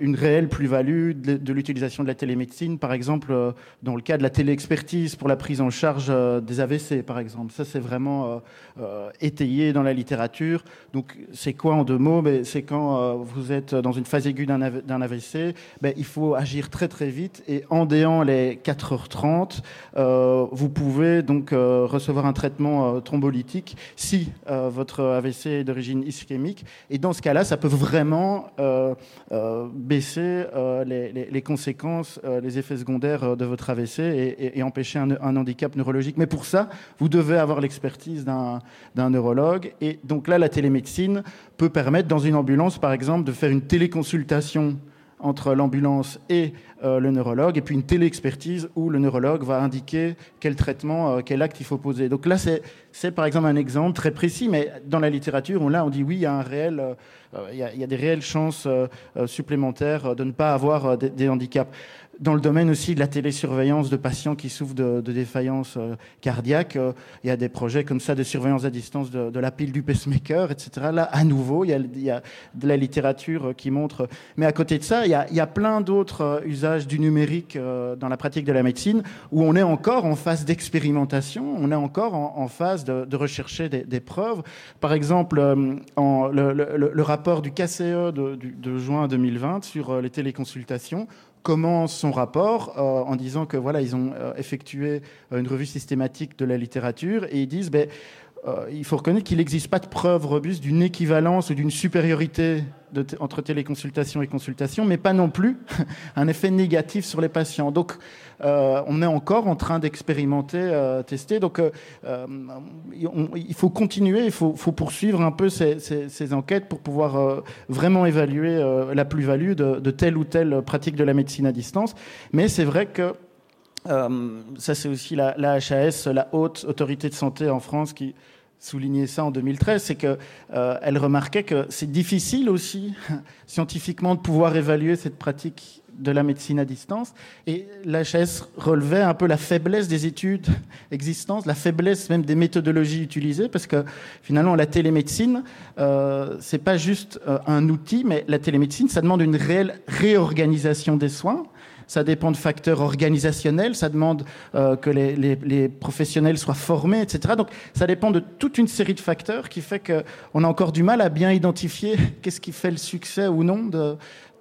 une réelle plus-value de, l'utilisation de la télémédecine, par exemple euh, dans le cas de la téléexpertise pour la prise en charge euh, des AVC, par exemple. Ça, c'est vraiment étayé dans la littérature. Donc, c'est quoi en deux mots ben, C'est quand vous êtes dans une phase aiguë d'un AVC, ben, il faut agir très très vite et en déant les 4h30, vous pouvez donc recevoir un traitement thrombolytique si votre AVC est d'origine ischémique. Et dans ce cas-là, ça peut vraiment euh, baisser euh, les, conséquences, euh, les effets secondaires de votre AVC et, empêcher un, handicap neurologique. Mais pour ça, vous devez avoir l'expertise d'un neurologue. Et donc là, la télémédecine peut permettre, dans une ambulance, par exemple, de faire une téléconsultation entre l'ambulance et le neurologue, et puis une téléexpertise où le neurologue va indiquer quel traitement, quel acte il faut poser. Donc là, c'est par exemple un exemple très précis, mais dans la littérature, on, là, on dit oui, il y a un réel euh, il y, a des réelles chances euh, euh, supplémentaires de ne pas avoir des handicaps dans le domaine aussi de la télésurveillance de patients qui souffrent de, de défaillance euh, cardiaque, euh, il y a des projets comme ça de surveillance à distance de, la pile du pacemaker, etc. Là, à nouveau, il y a, de la littérature euh, qui montre. Mais à côté de ça, il y a, plein d'autres usages du numérique dans la pratique de la médecine où on est encore en phase d'expérimentation, on est encore en, phase de, de, rechercher des, preuves. Par exemple, le, rapport du KCE de juin 2020 sur les téléconsultations commence son rapport euh, en disant que voilà, ils ont euh, effectué euh, une revue systématique de la littérature et ils disent ben, il faut reconnaître qu'il n'existe pas de preuve robuste d'une équivalence ou d'une supériorité entre téléconsultation et consultation, mais pas non plus un effet négatif sur les patients. Donc, euh, on est encore en train d'expérimenter, euh, tester. Donc, euh, il faut continuer, il faut, poursuivre un peu ces, enquêtes pour pouvoir vraiment évaluer la plus-value de, telle ou telle pratique de la médecine à distance. Mais c'est vrai que ça, c'est aussi la, la, HAS, la haute autorité de santé en France, qui souligné ça en 2013, c'est qu'elle euh, remarquait que c'est difficile aussi scientifiquement de pouvoir évaluer cette pratique de la médecine à distance. Et l'HS relevait un peu la faiblesse des études existantes, la faiblesse même des méthodologies utilisées, parce que finalement la télémédecine, euh, c'est pas juste euh, un outil, mais la télémédecine, ça demande une réelle réorganisation des soins ça dépend de facteurs organisationnels, ça demande euh, que les, professionnels soient formés, etc. Donc ça dépend de toute une série de facteurs qui fait qu'on a encore du mal à bien identifier qu'est-ce qui fait le succès ou non de,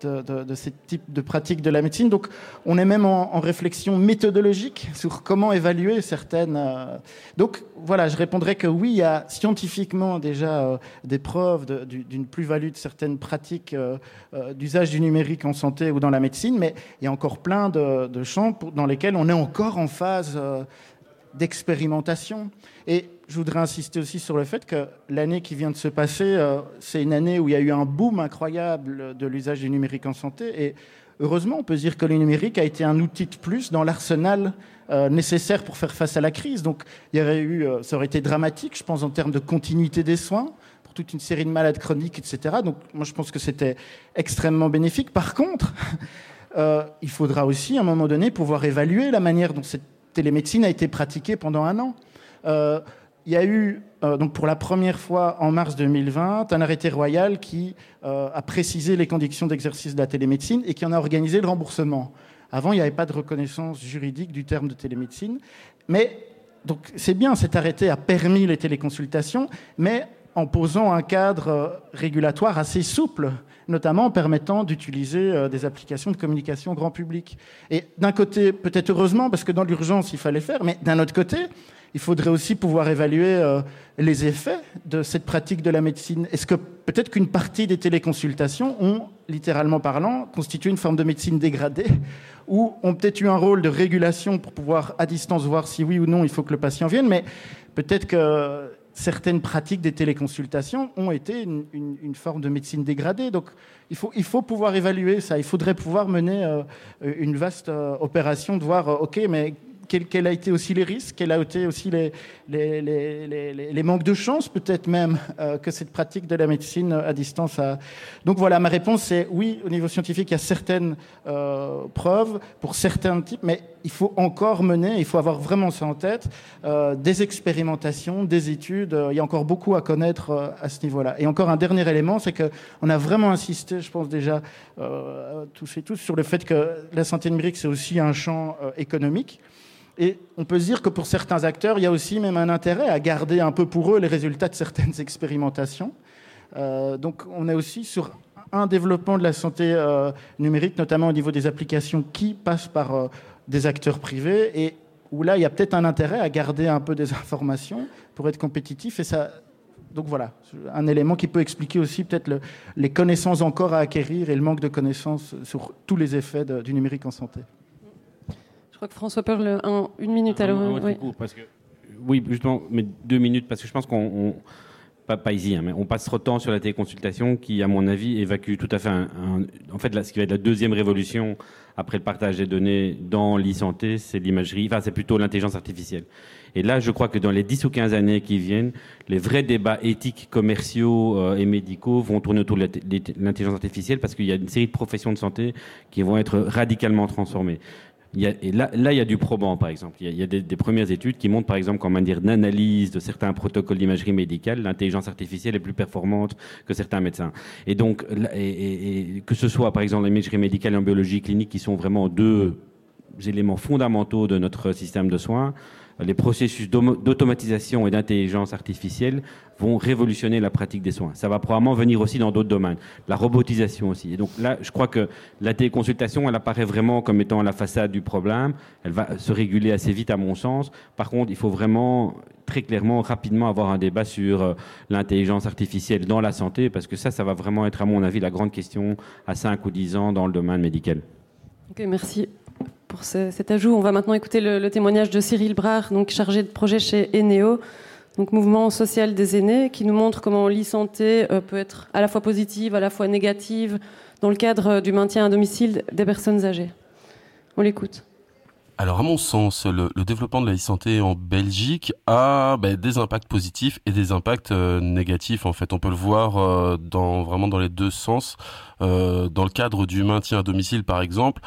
de, ce type de pratique de la médecine. Donc, on est même en, réflexion méthodologique sur comment évaluer certaines. Euh, donc, voilà, je répondrais que oui, il y a scientifiquement déjà euh, des preuves d'une plus-value de certaines pratiques euh, d'usage du numérique en santé ou dans la médecine, mais il y a encore plein de, champs dans lesquels on est encore en phase d'expérimentation. Et je voudrais insister aussi sur le fait que l'année qui vient de se passer, euh, c'est une année où il y a eu un boom incroyable de l'usage du numérique en santé. Et heureusement, on peut dire que le numérique a été un outil de plus dans l'arsenal euh, nécessaire pour faire face à la crise. Donc, il y aurait eu, euh, ça aurait été dramatique, je pense, en termes de continuité des soins pour toute une série de malades chroniques, etc. Donc, moi, je pense que c'était extrêmement bénéfique. Par contre, il faudra aussi, à un moment donné, pouvoir évaluer la manière dont cette télémédecine a été pratiquée pendant un an. Euh, il y a eu, euh, donc pour la première fois en mars 2020, un arrêté royal qui euh, a précisé les conditions d'exercice de la télémédecine et qui en a organisé le remboursement. Avant, il n'y avait pas de reconnaissance juridique du terme de télémédecine. Mais donc c'est bien, cet arrêté a permis les téléconsultations, mais en posant un cadre régulatoire assez souple, notamment en permettant d'utiliser des applications de communication grand public. Et d'un côté, peut-être heureusement, parce que dans l'urgence, il fallait faire, mais d'un autre côté, il faudrait aussi pouvoir évaluer euh, les effets de cette pratique de la médecine. Est-ce que peut-être qu'une partie des téléconsultations ont, littéralement parlant, constitué une forme de médecine dégradée ou ont peut-être eu un rôle de régulation pour pouvoir à distance voir si oui ou non il faut que le patient vienne, mais peut-être que certaines pratiques des téléconsultations ont été une, forme de médecine dégradée. Donc il faut, il faut pouvoir évaluer ça. Il faudrait pouvoir mener euh, une vaste euh, opération de voir, OK, mais quels a été aussi les risques, quels a été aussi les manques de chance, peut-être même, euh, que cette pratique de la médecine à distance a. Donc voilà, ma réponse c'est oui, au niveau scientifique, il y a certaines euh, preuves pour certains types, mais il faut encore mener, il faut avoir vraiment ça en tête, euh, des expérimentations, des études. il y a encore beaucoup à connaître à ce niveau-là. Et encore un dernier élément, c'est qu'on a vraiment insisté, je pense déjà, tous et tous, sur le fait que la santé numérique, c'est aussi un champ économique. Et on peut se dire que pour certains acteurs, il y a aussi même un intérêt à garder un peu pour eux les résultats de certaines expérimentations. Euh, donc on est aussi sur un développement de la santé euh, numérique, notamment au niveau des applications qui passent par euh, des acteurs privés, et où là, il y a peut-être un intérêt à garder un peu des informations pour être compétitif. Et ça, donc voilà, un élément qui peut expliquer aussi peut-être les connaissances encore à acquérir et le manque de connaissances sur tous les effets du numérique en santé crois que François en une minute. alors, oui. parce que, oui, justement, mais deux minutes, parce que je pense qu'on. Pas, pas, ici, hein, mais on passe trop de temps sur la téléconsultation qui, à mon avis, évacue tout à fait en fait là, ce qui va être la deuxième révolution après le partage des données dans l'e-santé, c'est l'imagerie, enfin c'est plutôt l'intelligence artificielle. Et là, je crois que dans les 10 ou 15 années qui viennent, les vrais débats éthiques, commerciaux euh, et médicaux vont tourner autour de l'intelligence artificielle parce qu'il y a une série de professions de santé qui vont être radicalement transformées. Il y a, et là, là, il y a du probant, par exemple. Il y a, des, premières études qui montrent, par exemple, qu'en matière d'analyse de certains protocoles d'imagerie médicale, l'intelligence artificielle est plus performante que certains médecins. Et donc, que ce soit, par exemple, l'imagerie médicale et en biologie clinique, qui sont vraiment deux éléments fondamentaux de notre système de soins, les processus d'automatisation et d'intelligence artificielle vont révolutionner la pratique des soins. Ça va probablement venir aussi dans d'autres domaines, la robotisation aussi. Et donc là, je crois que la téléconsultation, elle apparaît vraiment comme étant la façade du problème. Elle va se réguler assez vite, à mon sens. Par contre, il faut vraiment très clairement, rapidement avoir un débat sur euh, l'intelligence artificielle dans la santé, parce que ça, ça va vraiment être, à mon avis, la grande question à 5 ou 10 ans dans le domaine médical. Ok, merci pour cet ajout. On va maintenant écouter le, témoignage de Cyril Brard, chargé de projet chez Eneo, donc mouvement social des aînés, qui nous montre comment l'e-santé euh, peut être à la fois positive, à la fois négative, dans le cadre euh, du maintien à domicile des personnes âgées. On l'écoute. Alors à mon sens, le, développement de la e-santé en Belgique a ben, des impacts positifs et des impacts euh, négatifs. En fait, on peut le voir vraiment dans les deux sens. Dans le cadre du maintien à domicile, par exemple,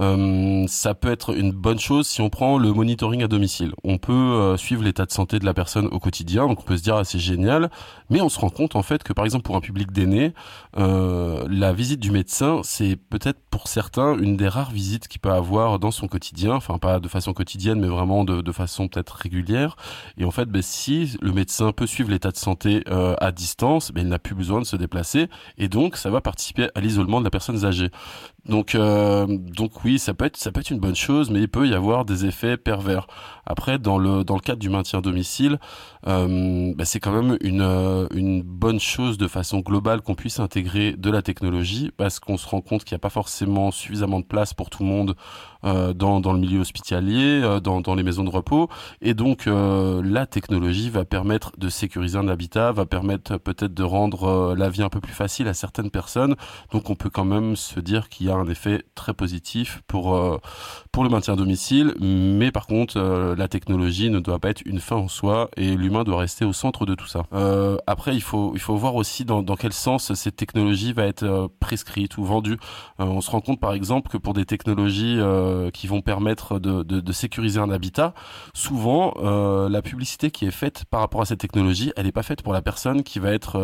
euh, ça peut être une bonne chose si on prend le monitoring à domicile. On peut euh, suivre l'état de santé de la personne au quotidien, donc on peut se dire ah, génial, mais on se rend compte en fait que par exemple pour un public d'aînés, euh, la visite du médecin c'est peut-être pour certains une des rares visites qu'il peut avoir dans son quotidien, enfin pas de façon quotidienne mais vraiment de, de façon peut-être régulière. Et en fait, ben, si le médecin peut suivre l'état de santé à distance, ben, il n'a plus besoin de se déplacer et donc ça va participer à l'isolement de la personne âgée. Donc, euh, donc oui, ça peut être ça peut être une bonne chose, mais il peut y avoir des effets pervers. Après, dans le dans le cadre du maintien à domicile, euh, bah, c'est quand même une euh, une bonne chose de façon globale qu'on puisse intégrer de la technologie, parce qu'on se rend compte qu'il n'y a pas forcément suffisamment de place pour tout le monde euh, dans dans le milieu hospitalier, euh, dans dans les maisons de repos, et donc euh, la technologie va permettre de sécuriser un habitat, va permettre peut-être de rendre la vie un peu plus facile à certaines personnes. Donc on peut quand même se dire qu'il y a un effet très positif pour, euh, pour le maintien à domicile, mais par contre, euh, la technologie ne doit pas être une fin en soi et l'humain doit rester au centre de tout ça. Euh, après, il faut, il faut voir aussi dans, quel sens cette technologie va être prescrite ou vendue. on se rend compte par exemple que pour des technologies qui vont permettre de, sécuriser un habitat, souvent la publicité qui est faite par rapport à cette technologie, elle n'est pas faite pour la personne qui va être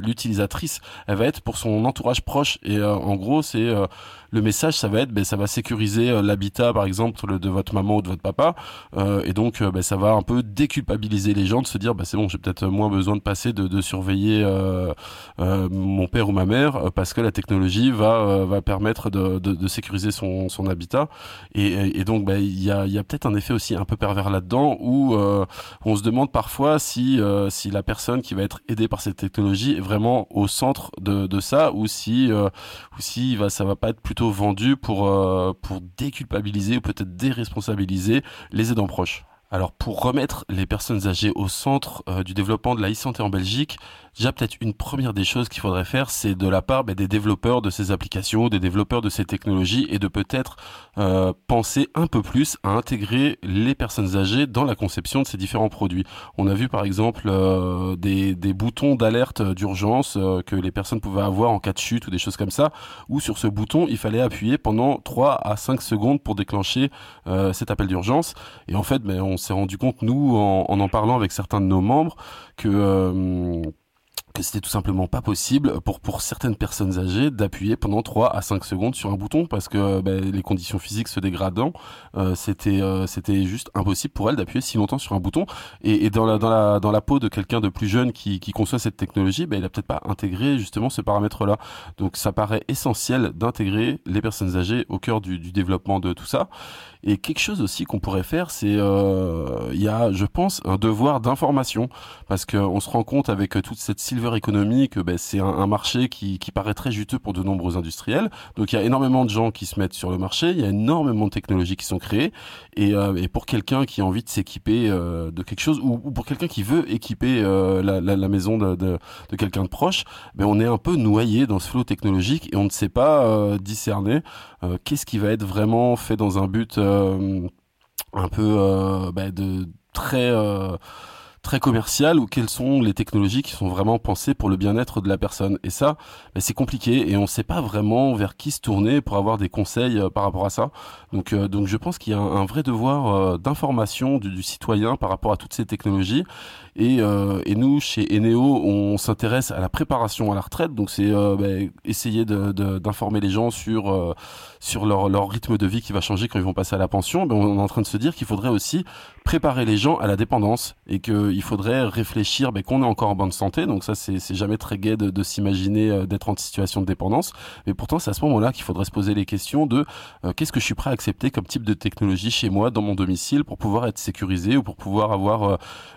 l'utilisatrice, elle va être pour son entourage proche. Et en gros, c'est le message, ça va être, ben, ça va sécuriser euh, l'habitat, par exemple, de votre maman ou de votre papa, euh, et donc, euh, ben, ça va un peu déculpabiliser les gens de se dire, ben, c'est bon, j'ai peut-être moins besoin de passer de, de surveiller euh, euh, mon père ou ma mère parce que la technologie va va permettre de, de, de sécuriser son, son habitat, et, et donc, ben, il y a, y a peut-être un effet aussi un peu pervers là-dedans où on se demande parfois si si la personne qui va être aidée par cette technologie est vraiment au centre de, de ça ou si ou si va, ça va pas être plutôt vendu pour, euh, pour déculpabiliser ou peut-être déresponsabiliser les aidants proches. Alors pour remettre les personnes âgées au centre euh, du développement de la e-santé en Belgique, déjà peut-être une première des choses qu'il faudrait faire, c'est de la part bah, des développeurs de ces applications, des développeurs de ces technologies, et de peut-être euh, penser un peu plus à intégrer les personnes âgées dans la conception de ces différents produits. On a vu par exemple euh, des, boutons d'alerte d'urgence que les personnes pouvaient avoir en cas de chute ou des choses comme ça, où sur ce bouton il fallait appuyer pendant 3 à 5 secondes pour déclencher cet appel d'urgence. Et en fait, ben, on s'est rendu compte, nous, en, en, parlant avec certains de nos membres, que euh, que c'était tout simplement pas possible pour pour certaines personnes âgées d'appuyer pendant 3 à 5 secondes sur un bouton parce que bah, les conditions physiques se dégradant euh, c'était euh, c'était juste impossible pour elles d'appuyer si longtemps sur un bouton. Et, et, dans la dans la dans la peau de quelqu'un de plus jeune qui, qui conçoit cette technologie bah, il a peut-être pas intégré justement ce paramètre là donc ça paraît essentiel d'intégrer les personnes âgées au cœur du, du développement de tout ça et quelque chose aussi qu'on pourrait faire c'est euh, il y a je pense un devoir d'information parce qu'on se rend compte avec toute cette silver economy que ben, c'est un, marché qui, qui paraît très juteux pour de nombreux industriels. Donc il y a énormément de gens qui se mettent sur le marché, il y a énormément de technologies qui sont créées. Et, euh, et pour quelqu'un qui a envie de s'équiper euh, de quelque chose, ou, ou pour quelqu'un qui veut équiper euh, la, la, la, maison de, de, quelqu'un de proche, ben, on est un peu noyé dans ce flot technologique et on ne sait pas euh, discerner euh, qu'est-ce qui va être vraiment fait dans un but un peu ben, de très très commercial ou quelles sont les technologies qui sont vraiment pensées pour le bien-être de la personne? Et ça, ben, c'est compliqué et on ne sait pas vraiment vers qui se tourner pour avoir des conseils euh, par rapport à ça. Donc, euh, donc je pense qu'il y a un, vrai devoir euh, d'information du, citoyen par rapport à toutes ces technologies. Et, euh, et nous, chez Eneo, on s'intéresse à la préparation à la retraite. Donc c'est ben, essayer d'informer de, de, les gens sur sur leur, leur rythme de vie qui va changer quand ils vont passer à la pension. Ben, on est en train de se dire qu'il faudrait aussi préparer les gens à la dépendance et qu'il faudrait réfléchir ben, qu'on est encore en bonne santé. Donc ça, c'est jamais très gai de, de s'imaginer euh, d'être en situation de dépendance. Mais pourtant, c'est à ce moment-là qu'il faudrait se poser les questions de euh, qu'est-ce que je suis prêt à accepter comme type de technologie chez moi, dans mon domicile, pour pouvoir être sécurisé ou pour pouvoir avoir euh,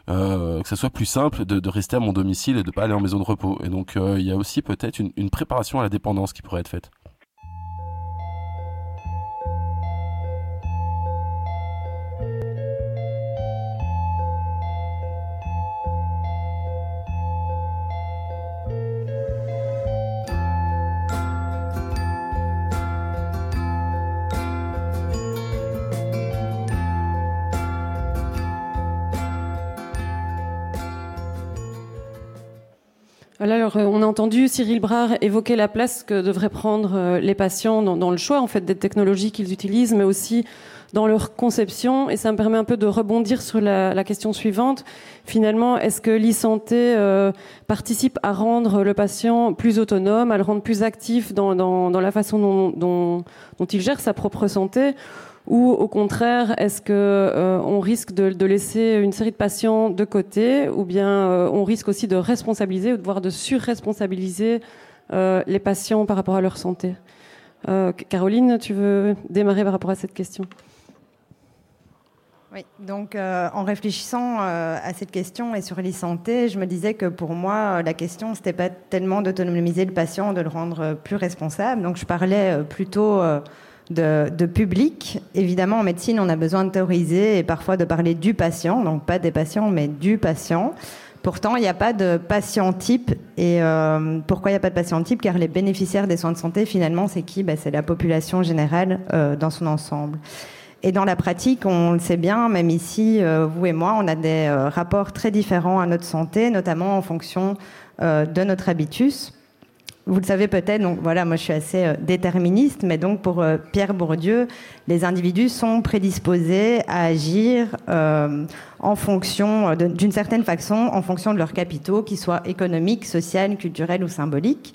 euh que ça soit plus simple de, de, rester à mon domicile et de pas aller en maison de repos. Et donc, euh, il y a aussi peut-être une, une préparation à la dépendance qui pourrait être faite. Euh, on a entendu Cyril Brard évoquer la place que devraient prendre euh, les patients dans, le choix en fait des technologies qu'ils utilisent, mais aussi dans leur conception. Et ça me permet un peu de rebondir sur la, question suivante. Finalement, est-ce que l'e-santé euh, participe à rendre le patient plus autonome, à le rendre plus actif dans, la façon dont il gère sa propre santé? Ou au contraire, est-ce que euh, on risque de, laisser une série de patients de côté, ou bien euh, on risque aussi de responsabiliser ou de surresponsabiliser les patients par rapport à leur santé? Caroline, tu veux démarrer par rapport à cette question? Oui, donc en réfléchissant à cette question et sur l'e-santé, je me disais que pour moi, la question, c'était pas tellement d'autonomiser le patient, de le rendre plus responsable. Donc je parlais plutôt de, public. Évidemment, en médecine, on a besoin de théoriser et parfois de parler du patient, donc pas des patients, mais du patient. Pourtant, il n'y a pas de patient type. Et euh, pourquoi il n'y a pas de patient type? Car les bénéficiaires des soins de santé, finalement, c'est qui? Ben, C'est la population générale euh, dans son ensemble. Et dans la pratique, on le sait bien, même ici, euh, vous et moi, on a des rapports très différents à notre santé, notamment en fonction de notre habitus vous le savez peut-être, donc voilà, moi je suis assez euh, déterministe, mais donc pour euh, Pierre Bourdieu, les individus sont prédisposés à agir euh, en fonction, d'une certaine façon, en fonction de leurs capitaux, qu'ils soient économiques, sociaux, culturels ou symboliques.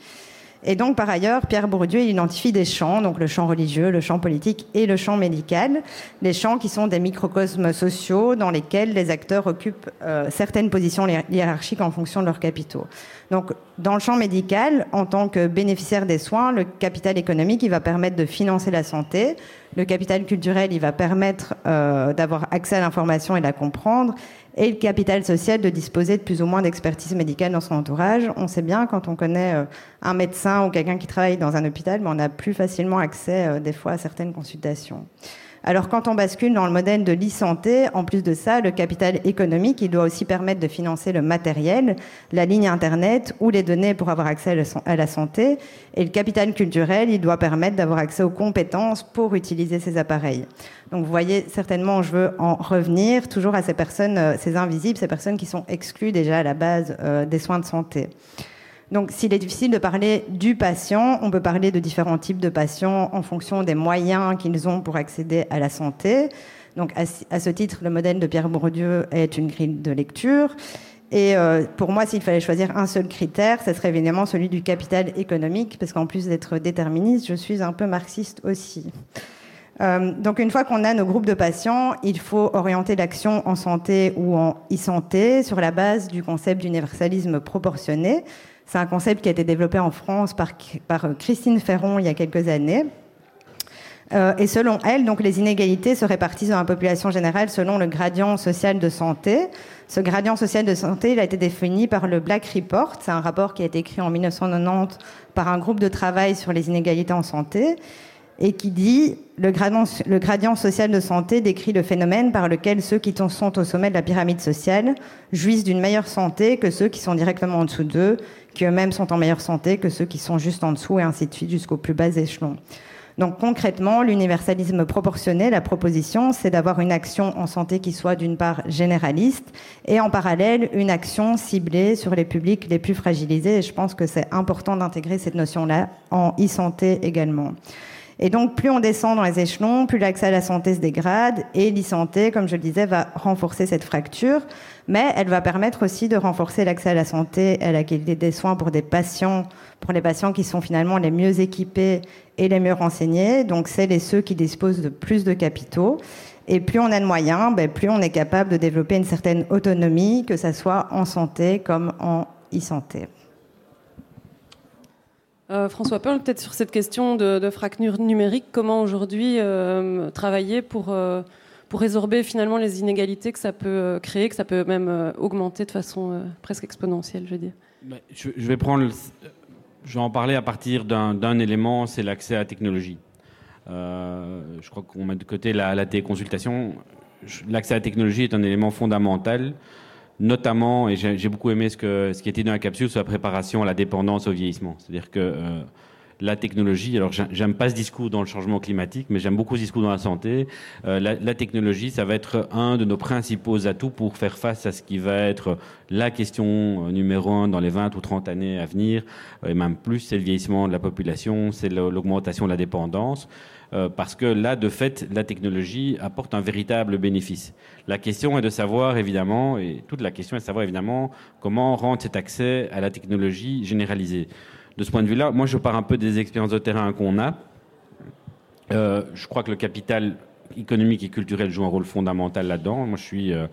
Et donc, par ailleurs, Pierre Bourdieu identifie des champs, donc le champ religieux, le champ politique et le champ médical, des champs qui sont des microcosmes sociaux dans lesquels les acteurs occupent euh, certaines positions hiérarchiques en fonction de leurs capitaux. Donc, dans le champ médical, en tant que bénéficiaire des soins, le capital économique, il va permettre de financer la santé. Le capital culturel, il va permettre euh, d'avoir accès à l'information et la comprendre et le capital social de disposer de plus ou moins d'expertise médicale dans son entourage. On sait bien quand on connaît euh, un médecin ou quelqu'un qui travaille dans un hôpital, mais on a plus facilement accès euh, des fois à certaines consultations. Alors quand on bascule dans le modèle de l'e-santé, en plus de ça, le capital économique, il doit aussi permettre de financer le matériel, la ligne Internet ou les données pour avoir accès à la santé. Et le capital culturel, il doit permettre d'avoir accès aux compétences pour utiliser ces appareils. Donc vous voyez, certainement, je veux en revenir toujours à ces personnes, euh, ces invisibles, ces personnes qui sont exclues déjà à la base euh, des soins de santé. Donc, s'il est difficile de parler du patient, on peut parler de différents types de patients en fonction des moyens qu'ils ont pour accéder à la santé. Donc, à, ce titre, le modèle de Pierre Bourdieu est une grille de lecture. Et euh, pour moi, s'il fallait choisir un seul critère, ce serait évidemment celui du capital économique, parce qu'en plus d'être déterministe, je suis un peu marxiste aussi. Euh, donc une fois qu'on a nos groupes de patients, il faut orienter l'action en santé ou en e-santé sur la base du concept d'universalisme proportionné. C'est un concept qui a été développé en France par, Christine Ferron il y a quelques années. Euh, et selon elle, donc les inégalités se répartissent dans la population générale selon le gradient social de santé. Ce gradient social de santé, il a été défini par le Black Report. C'est un rapport qui a été écrit en 1990 par un groupe de travail sur les inégalités en santé et qui dit le gradient, le gradient social de santé décrit le phénomène par lequel ceux qui sont au sommet de la pyramide sociale jouissent d'une meilleure santé que ceux qui sont directement en dessous d'eux, qui eux-mêmes sont en meilleure santé que ceux qui sont juste en dessous, et ainsi de suite jusqu'au plus bas échelon. Donc concrètement, l'universalisme proportionné, la proposition, c'est d'avoir une action en santé qui soit d'une part généraliste et en parallèle une action ciblée sur les publics les plus fragilisés. Et je pense que c'est important d'intégrer cette notion-là en e-santé également. Et donc, plus on descend dans les échelons, plus l'accès à la santé se dégrade. Et l'e-santé, comme je le disais, va renforcer cette fracture. Mais elle va permettre aussi de renforcer l'accès à la santé et à la qualité des soins pour des patients, les patients qui sont finalement les mieux équipés et les mieux renseignés. Donc, c'est les ceux qui disposent de plus de capitaux. Et plus on a de moyens, ben, plus on est capable de développer une certaine autonomie, que ce soit en santé comme en e-santé. Euh, François Pearl, peut-être sur cette question de, fracture numérique, comment aujourd'hui euh, travailler pour, euh, pour résorber finalement les inégalités que ça peut créer, que ça peut même augmenter de façon presque exponentielle, je veux dire? Je, vais prendre, je vais en parler à partir d'un élément, c'est l'accès à la technologie. je crois qu'on met de côté la, la téléconsultation. L'accès à la technologie est un élément fondamental notamment, et j'ai beaucoup aimé ce, que, ce qui était dans la capsule sur la préparation à la dépendance au vieillissement. C'est-à-dire que euh, la technologie, alors j'aime pas ce discours dans le changement climatique, mais j'aime beaucoup ce discours dans la santé. Euh, la, la, technologie, ça va être un de nos principaux atouts pour faire face à ce qui va être la question euh, numéro un dans les 20 ou 30 années à venir, et même plus, c'est le vieillissement de la population, c'est l'augmentation de la dépendance. Euh, parce que là, de fait, la technologie apporte un véritable bénéfice. La question est de savoir, évidemment, et toute la question est de savoir, évidemment, comment rendre cet accès à la technologie généralisé. De ce point de vue-là, moi, je pars un peu des expériences de terrain qu'on a. Euh, je crois que le capital économique et culturel joue un rôle fondamental là-dedans. Moi, je suis... Euh,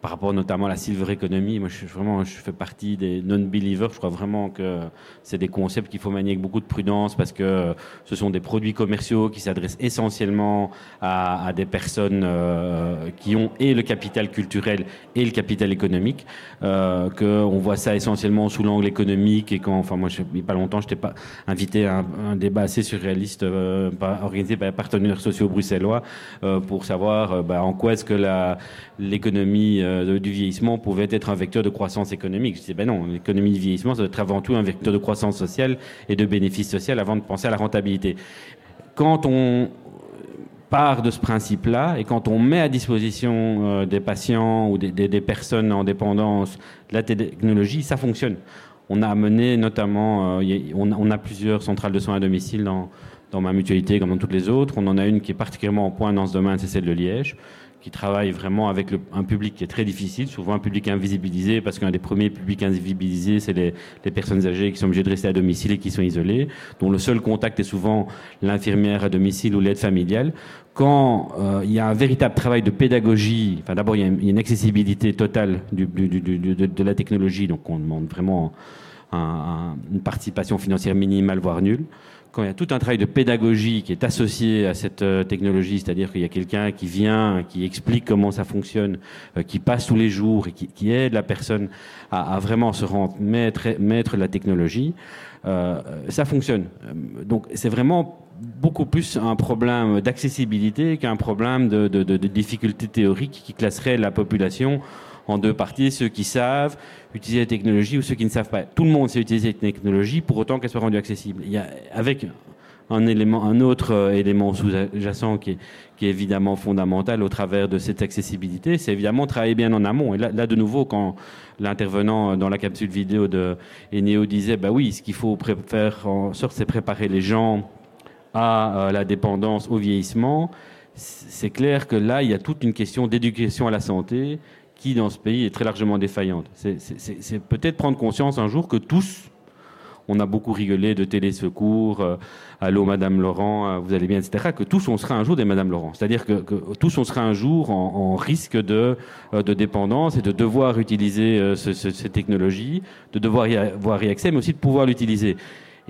par rapport notamment à la silver economy. Moi, je suis vraiment, je fais partie des non-believers. Je crois vraiment que c'est des concepts qu'il faut manier avec beaucoup de prudence parce que ce sont des produits commerciaux qui s'adressent essentiellement à, à, des personnes euh, qui ont et le capital culturel et le capital économique. Euh, qu'on voit ça essentiellement sous l'angle économique et quand, enfin, moi, il n'y a pas longtemps, je t'ai pas invité à un, débat assez surréaliste euh, organisé par les partenaires sociaux bruxellois euh, pour savoir euh, bah, en quoi est-ce que l'économie euh, du vieillissement pouvait être un vecteur de croissance économique. Je disais, ben non, l'économie du vieillissement, ça doit être avant tout un vecteur de croissance sociale et de bénéfice social avant de penser à la rentabilité. Quand on part de ce principe-là et quand on met à disposition euh, des patients ou des, personnes en dépendance la technologie, ça fonctionne. On a amené notamment, euh, on, on, a plusieurs centrales de soins à domicile dans, dans ma mutualité comme dans toutes les autres. On en a une qui est particulièrement en point dans ce domaine, c'est celle de Liège qui travaille vraiment avec un public qui est très difficile, souvent un public invisibilisé, parce qu'un des premiers publics invisibilisés, c'est les, personnes âgées qui sont obligées de rester à domicile et qui sont isolées, dont le seul contact est souvent l'infirmière à domicile ou l'aide familiale. Quand euh, il y a un véritable travail de pédagogie, enfin d'abord il, y a une accessibilité totale de, la technologie, donc on demande vraiment un, un, une participation financière minimale, voire nulle quand il y a tout un travail de pédagogie qui est associé à cette euh, technologie, c'est-à-dire qu'il y a quelqu'un qui vient, qui explique comment ça fonctionne, euh, qui passe tous les jours et qui, aide la personne à, vraiment se rendre maître, maître de la technologie, euh, ça fonctionne. Donc c'est vraiment beaucoup plus un problème d'accessibilité qu'un problème de, de, de, de difficulté théorique qui classerait la population en deux parties, ceux qui savent utiliser la technologie ou ceux qui ne savent pas. Tout le monde sait utiliser la technologie pour autant qu'elle soit rendue accessible. Il y a, avec un élément, un autre euh, élément sous-jacent qui est, évidemment fondamental au travers de cette accessibilité, c'est évidemment travailler bien en amont. Et là, de nouveau, quand l'intervenant dans la capsule vidéo de Eneo disait, bah oui, ce qu'il faut faire en sorte, c'est préparer les gens à euh, la dépendance, au vieillissement. C'est clair que là, il y a toute une question d'éducation à la santé, qui, dans ce pays, est très largement défaillante. C'est peut-être prendre conscience un jour que tous, on a beaucoup rigolé de télésecours, euh, allô Madame Laurent, euh, vous allez bien, etc., que tous on sera un jour des Madame Laurent. C'est-à-dire que, que, tous on sera un jour en, en risque de, euh, de dépendance et de devoir utiliser euh, ce, ce, ces technologies, de devoir y avoir y accès, mais aussi de pouvoir l'utiliser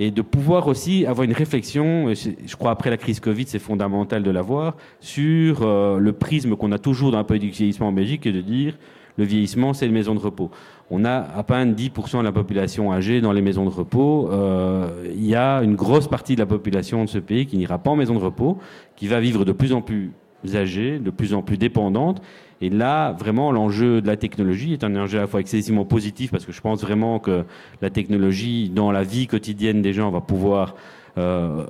et de pouvoir aussi avoir une réflexion, je crois après la crise Covid, c'est fondamental de l'avoir, sur euh, le prisme qu'on a toujours dans la politique du vieillissement en Belgique, et de dire le vieillissement, c'est une maison de repos. On a à peine 10% de la population âgée dans les maisons de repos. Euh, il y a une grosse partie de la population de ce pays qui n'ira pas en maison de repos, qui va vivre de plus en plus âgée, de plus en plus dépendante, et là, vraiment, l'enjeu de la technologie est un enjeu à la fois excessivement positif parce que je pense vraiment que la technologie, dans la vie quotidienne des gens, va pouvoir euh,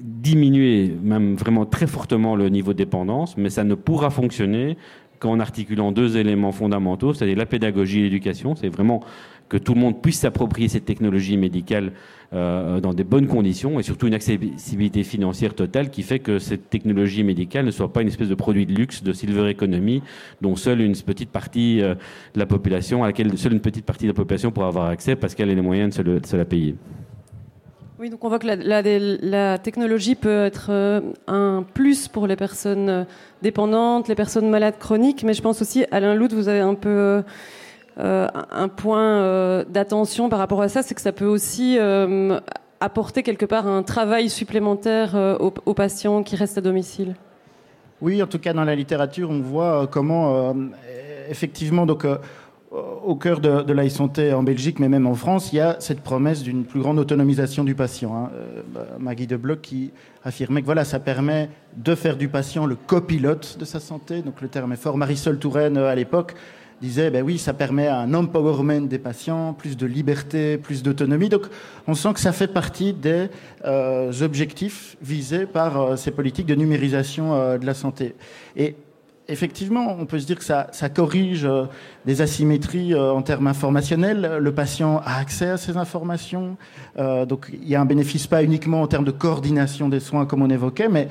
diminuer même vraiment très fortement le niveau de dépendance, mais ça ne pourra fonctionner qu'en articulant deux éléments fondamentaux, c'est-à-dire la pédagogie et l'éducation. C'est vraiment que tout le monde puisse s'approprier cette technologie médicale euh, dans des bonnes conditions et surtout une accessibilité financière totale qui fait que cette technologie médicale ne soit pas une espèce de produit de luxe, de silver economy, dont seule une petite partie euh, de la population, seule une petite partie de la population pourra avoir accès parce qu'elle a les moyens de se, la payer. Oui, donc on voit que la, la, technologie peut être euh, un plus pour les personnes dépendantes, les personnes malades chroniques, mais je pense aussi, Alain Lout, vous avez un peu euh, un point euh, d'attention par rapport à ça, c'est que ça peut aussi euh, apporter quelque part un travail supplémentaire aux, patients qui restent à domicile. Oui, en tout cas dans la littérature, on voit comment effectivement donc au cœur de, de la santé en Belgique, mais même en France, il y a cette promesse d'une plus grande autonomisation du patient. Hein. Euh, Maggie de Bloch qui affirmait que voilà, ça permet de faire du patient le copilote de sa santé. Donc le terme est fort. Marisol Touraine à l'époque disait ben oui, ça permet un empowerment des patients, plus de liberté, plus d'autonomie. Donc on sent que ça fait partie des euh, objectifs visés par euh, ces politiques de numérisation euh, de la santé. Et effectivement, on peut se dire que ça, corrige euh, des asymétries euh, en termes informationnels. Le patient a accès à ces informations. Euh, donc il y a un bénéfice pas uniquement en termes de coordination des soins comme on évoquait, mais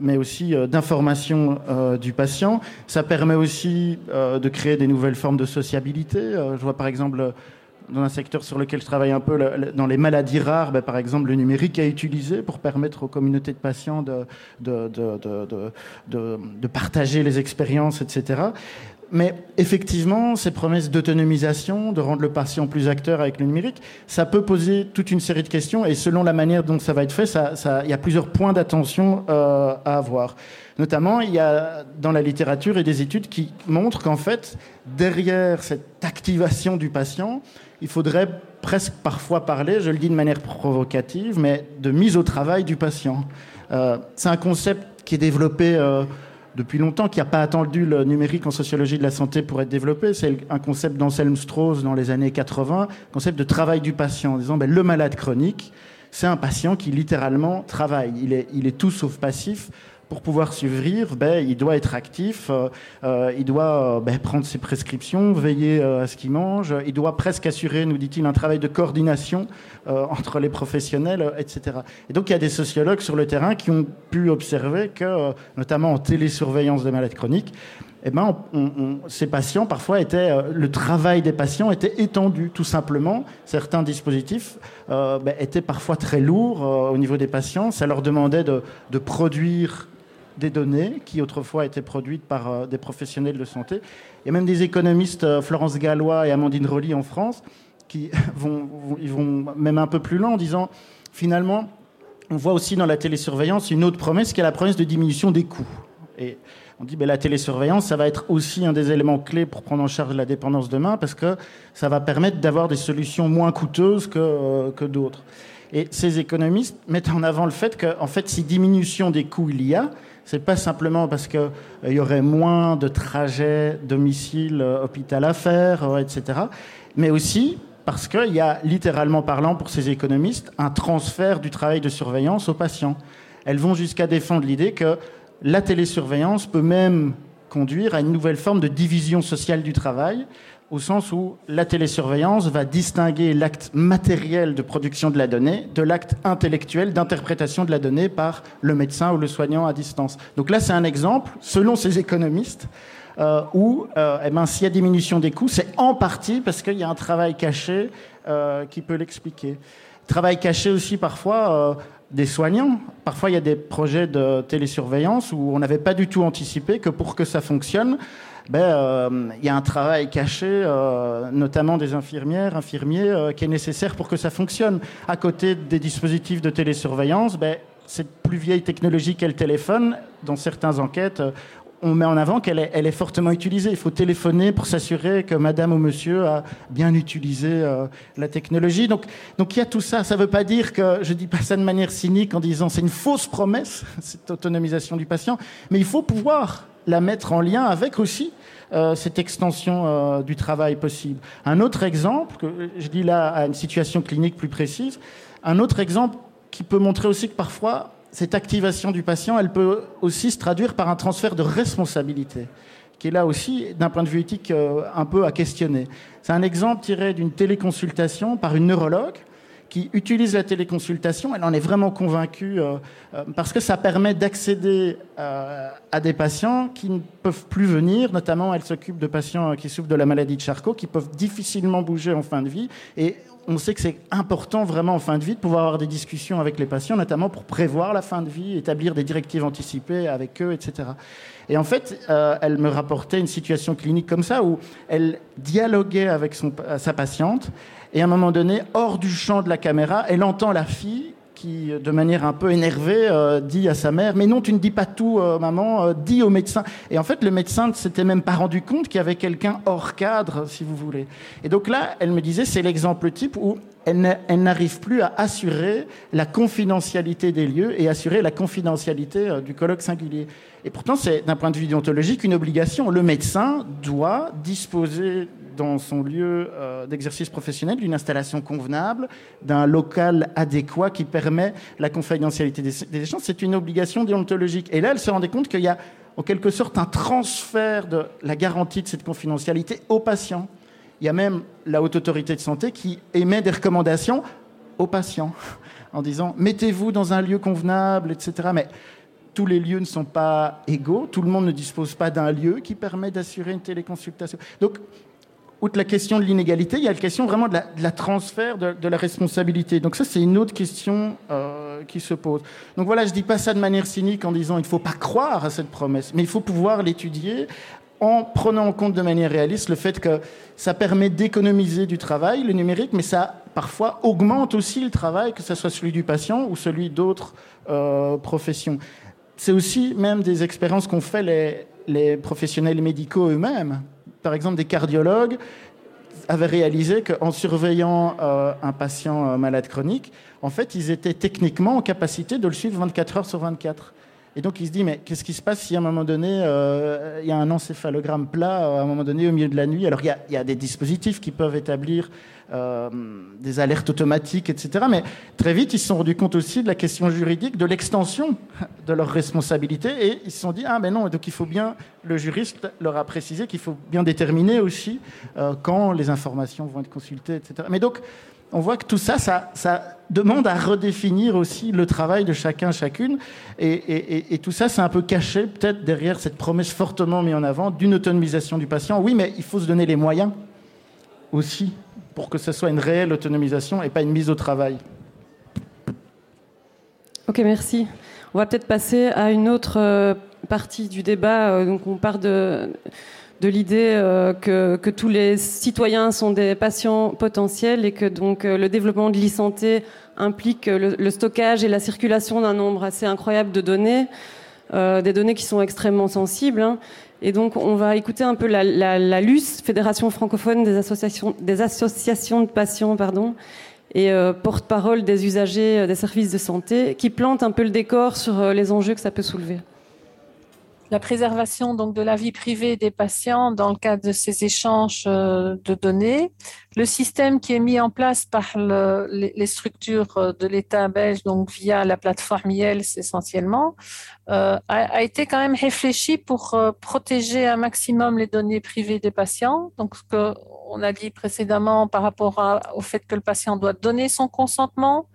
mais aussi d'information du patient. Ça permet aussi de créer des nouvelles formes de sociabilité. je vois par exemple dans un secteur sur lequel je travaille un peu, dans les maladies rares, ben, par exemple, le numérique est utilisé pour permettre aux communautés de patients de, de, partager les expériences, etc. Mais effectivement, ces promesses d'autonomisation, de rendre le patient plus acteur avec le numérique, ça peut poser toute une série de questions et selon la manière dont ça va être fait, il y a plusieurs points d'attention euh, à avoir. Notamment, il y a dans la littérature et des études qui montrent qu'en fait, derrière cette activation du patient, il faudrait presque parfois parler, je le dis de manière provocative, mais de mise au travail du patient. Euh, c'est un concept qui est développé euh, depuis longtemps, qui n'a pas attendu le numérique en sociologie de la santé pour être développé. C'est un concept d'Anselm Strauss dans les années 80, concept de travail du patient, en disant ben, le malade chronique, c'est un patient qui littéralement travaille. Il est, il est tout sauf passif pour pouvoir survivre, ben, il doit être actif, euh, euh, il doit euh, ben, prendre ses prescriptions, veiller à ce qu'il mange, il doit presque assurer, nous dit-il, un travail de coordination entre les professionnels, etc. Et donc il y a des sociologues sur le terrain qui ont pu observer que, notamment en télésurveillance des malades chroniques, eh ben, ces patients, parfois, étaient, le travail des patients était étendu, tout simplement. Certains dispositifs ben, étaient parfois très lourds au niveau des patients. Ça leur demandait de, de produire des données qui autrefois étaient produites par euh, des professionnels de santé. Il y a même des économistes, euh, Florence Gallois et Amandine Rolly en France, qui vont, ils vont même un peu plus loin en disant finalement, on voit aussi dans la télésurveillance une autre promesse qui est la promesse de diminution des coûts. Et on dit ben, la télésurveillance, ça va être aussi un des éléments clés pour prendre en charge la dépendance demain parce que ça va permettre d'avoir des solutions moins coûteuses que, euh, que d'autres. Et ces économistes mettent en avant le fait que, en fait, si diminution des coûts il y a, c'est pas simplement parce qu'il euh, y aurait moins de trajets domicile-hôpital euh, à faire, euh, etc. Mais aussi parce qu'il y a, littéralement parlant, pour ces économistes, un transfert du travail de surveillance aux patients. Elles vont jusqu'à défendre l'idée que la télésurveillance peut même conduire à une nouvelle forme de division sociale du travail, au sens où la télésurveillance va distinguer l'acte matériel de production de la donnée de l'acte intellectuel d'interprétation de la donnée par le médecin ou le soignant à distance. Donc là, c'est un exemple, selon ces économistes, euh, où euh, eh ben, s'il y a diminution des coûts, c'est en partie parce qu'il y a un travail caché euh, qui peut l'expliquer. Travail caché aussi parfois des soignants. Parfois, il y a des projets de télésurveillance où on n'avait pas du tout anticipé que pour que ça fonctionne, ben, euh, il y a un travail caché, euh, notamment des infirmières, infirmiers, euh, qui est nécessaire pour que ça fonctionne. À côté des dispositifs de télésurveillance, ben, cette plus vieille technologie qu'est le téléphone, dans certaines enquêtes, on met en avant qu'elle est, fortement utilisée. Il faut téléphoner pour s'assurer que madame ou monsieur a bien utilisé la technologie. Donc, donc il y a tout ça. Ça ne veut pas dire que, je dis pas ça de manière cynique en disant c'est une fausse promesse, cette autonomisation du patient, mais il faut pouvoir la mettre en lien avec aussi euh, cette extension euh, du travail possible. Un autre exemple, que je dis là à une situation clinique plus précise, un autre exemple qui peut montrer aussi que parfois cette activation du patient, elle peut aussi se traduire par un transfert de responsabilité, qui est là aussi, d'un point de vue éthique, euh, un peu à questionner. C'est un exemple tiré d'une téléconsultation par une neurologue qui utilise la téléconsultation, elle en est vraiment convaincue euh, euh, parce que ça permet d'accéder euh, à des patients qui ne peuvent plus venir. Notamment, elle s'occupe de patients qui souffrent de la maladie de Charcot, qui peuvent difficilement bouger en fin de vie. Et on sait que c'est important vraiment en fin de vie de pouvoir avoir des discussions avec les patients, notamment pour prévoir la fin de vie, établir des directives anticipées avec eux, etc. Et en fait, elle me rapportait une situation clinique comme ça où elle dialoguait avec sa patiente et à un moment donné, hors du champ de la caméra, elle entend la fille qui, de manière un peu énervée, euh, dit à sa mère Mais non, tu ne dis pas tout, euh, maman, euh, dis au médecin. Et en fait, le médecin ne s'était même pas rendu compte qu'il y avait quelqu'un hors cadre, si vous voulez. Et donc là, elle me disait C'est l'exemple type où elle n'arrive plus à assurer la confidentialité des lieux et assurer la confidentialité du colloque singulier. Et pourtant, c'est d'un point de vue déontologique une obligation. Le médecin doit disposer dans son lieu euh, d'exercice professionnel d'une installation convenable, d'un local adéquat qui permet la confidentialité des, échanges. C'est une obligation déontologique. Et là, elle se rendait compte qu'il y a en quelque sorte un transfert de la garantie de cette confidentialité aux patients. Il y a même la haute autorité de santé qui émet des recommandations aux patients en disant mettez-vous dans un lieu convenable, etc. Mais tous les lieux ne sont pas égaux, tout le monde ne dispose pas d'un lieu qui permet d'assurer une téléconsultation. Donc outre la question de l'inégalité, il y a la question vraiment de la, transfert de, la responsabilité. Donc ça, c'est une autre question euh, qui se pose. Donc voilà, je dis pas ça de manière cynique en disant il ne faut pas croire à cette promesse, mais il faut pouvoir l'étudier en prenant en compte de manière réaliste le fait que ça permet d'économiser du travail, le numérique, mais ça parfois augmente aussi le travail, que ce soit celui du patient ou celui d'autres euh, professions. C'est aussi même des expériences qu'ont fait les, professionnels médicaux eux-mêmes. Par exemple, des cardiologues avaient réalisé qu'en surveillant euh, un patient euh, malade chronique, en fait, ils étaient techniquement en capacité de le suivre 24 heures sur 24. Et donc il se dit, mais qu'est-ce qui se passe si à un moment donné, euh, il y a un encéphalogramme plat, euh, à un moment donné, au milieu de la nuit? Alors il y a, des dispositifs qui peuvent établir euh, des alertes automatiques, etc. Mais très vite, ils se sont rendus compte aussi de la question juridique, de l'extension de leurs responsabilités, et ils se sont dit, ah ben non, donc il faut bien, le juriste leur a précisé qu'il faut bien déterminer aussi quand les informations vont être consultées, etc. Mais donc, on voit que tout ça, ça, demande à redéfinir aussi le travail de chacun, chacune. Et, tout ça, c'est un peu caché peut-être derrière cette promesse fortement mise en avant d'une autonomisation du patient. Oui, mais il faut se donner les moyens aussi pour que ce soit une réelle autonomisation et pas une mise au travail. Ok, merci. On va peut-être passer à une autre euh, partie du débat. Euh, donc, on part de de l'idée euh, que, tous les citoyens sont des patients potentiels et que donc euh, le développement de l'e-santé implique le, stockage et la circulation d'un nombre assez incroyable de données, euh, des données qui sont extrêmement sensibles. Hein. Et donc on va écouter un peu la, la, la LUS, Fédération francophone des associations, des associations de patients, pardon, et porte-parole des usagers des services de santé, qui plante un peu le décor sur les enjeux que ça peut soulever la préservation donc de la vie privée des patients dans le cadre de ces échanges euh, de données, le système qui est mis en place par les, structures euh, de l'État belge, donc via la plateforme IELS essentiellement, euh, a, été quand même réfléchi pour protéger un maximum les données privées des patients. Donc, ce qu'on a dit précédemment par rapport au fait que le patient doit donner son consentement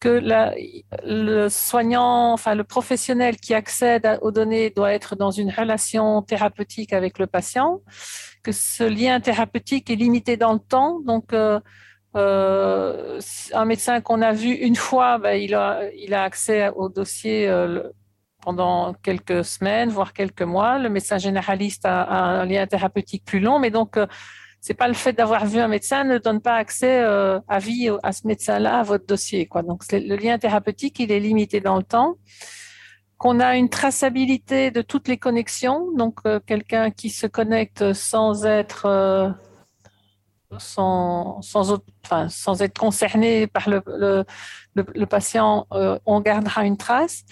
que le soignant, enfin le professionnel qui accède aux données doit être dans une relation thérapeutique avec le patient, que ce lien thérapeutique est limité dans le temps. Donc, euh, euh, un médecin qu'on a vu une fois, ben, il, a, accès au dossier euh, pendant quelques semaines, voire quelques mois. Le médecin généraliste a, a un lien thérapeutique plus long, mais donc c'est pas le fait d'avoir vu un médecin ne donne pas accès euh, à vie à ce médecin-là à votre dossier. Quoi. Donc le lien thérapeutique, il est limité dans le temps. Qu'on a une traçabilité de toutes les connexions, donc euh, quelqu'un qui se connecte sans être euh, sans, sans, être concerné par le patient, on gardera une trace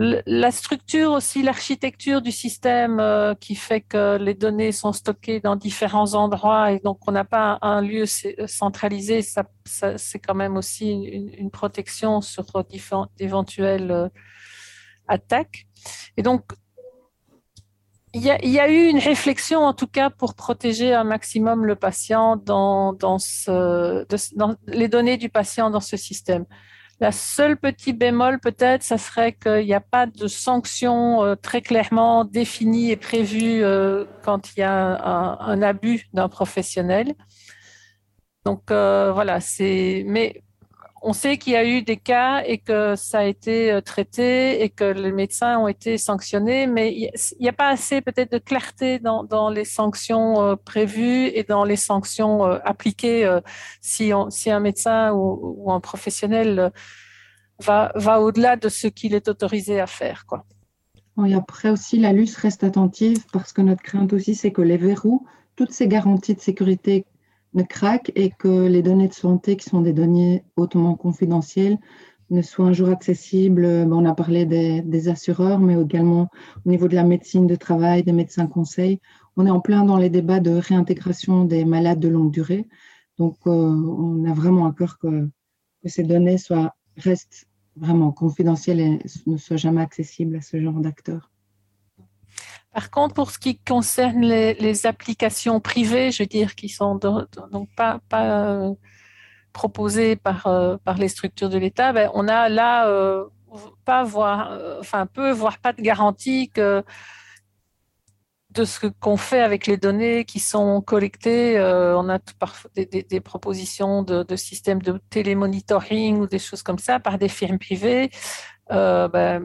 la structure aussi, l'architecture du système euh, qui fait que les données sont stockées dans différents endroits et donc on n'a pas un lieu centralisé, ça, c'est quand même aussi une, protection sur d'éventuelles euh, attaques. Et donc, il y, a, eu une réflexion, en tout cas, pour protéger un maximum le patient dans les données du patient dans ce système. La seule petit bémol peut-être, ça serait qu'il n'y a pas de sanction euh, très clairement définie et prévue euh, quand il y a un, abus d'un professionnel. Donc euh, voilà, c'est. Mais on sait qu'il y a eu des cas et que ça a été euh, traité et que les médecins ont été sanctionnés, mais il n'y a pas assez peut-être de clarté dans, les sanctions euh, prévues et dans les sanctions euh, appliquées si, un médecin ou, un professionnel va, va au-delà de ce qu'il est autorisé à faire. Quoi. Et après aussi, la LUS reste attentive parce que notre crainte aussi, c'est que les verrous, toutes ces garanties de sécurité ne craquent et que les données de santé, qui sont des données hautement confidentielles, ne soient un jour accessibles. On a parlé des, assureurs, mais également au niveau de la médecine de travail, des médecins conseils. On est en plein dans les débats de réintégration des malades de longue durée. Donc, euh, on a vraiment à cœur que, que ces données soient, restent vraiment confidentielles et ne soient jamais accessibles à ce genre d'acteurs. Par contre, pour ce qui concerne les, applications privées, je veux dire, qui sont donc pas, euh, proposées par, euh, par les structures de l'État, ben, on a là euh, pas enfin peu, voire pas de garantie que de ce qu'on fait avec les données qui sont collectées. On a parfois des, propositions de, systèmes de télémonitoring ou des choses comme ça par des firmes privées. Ben,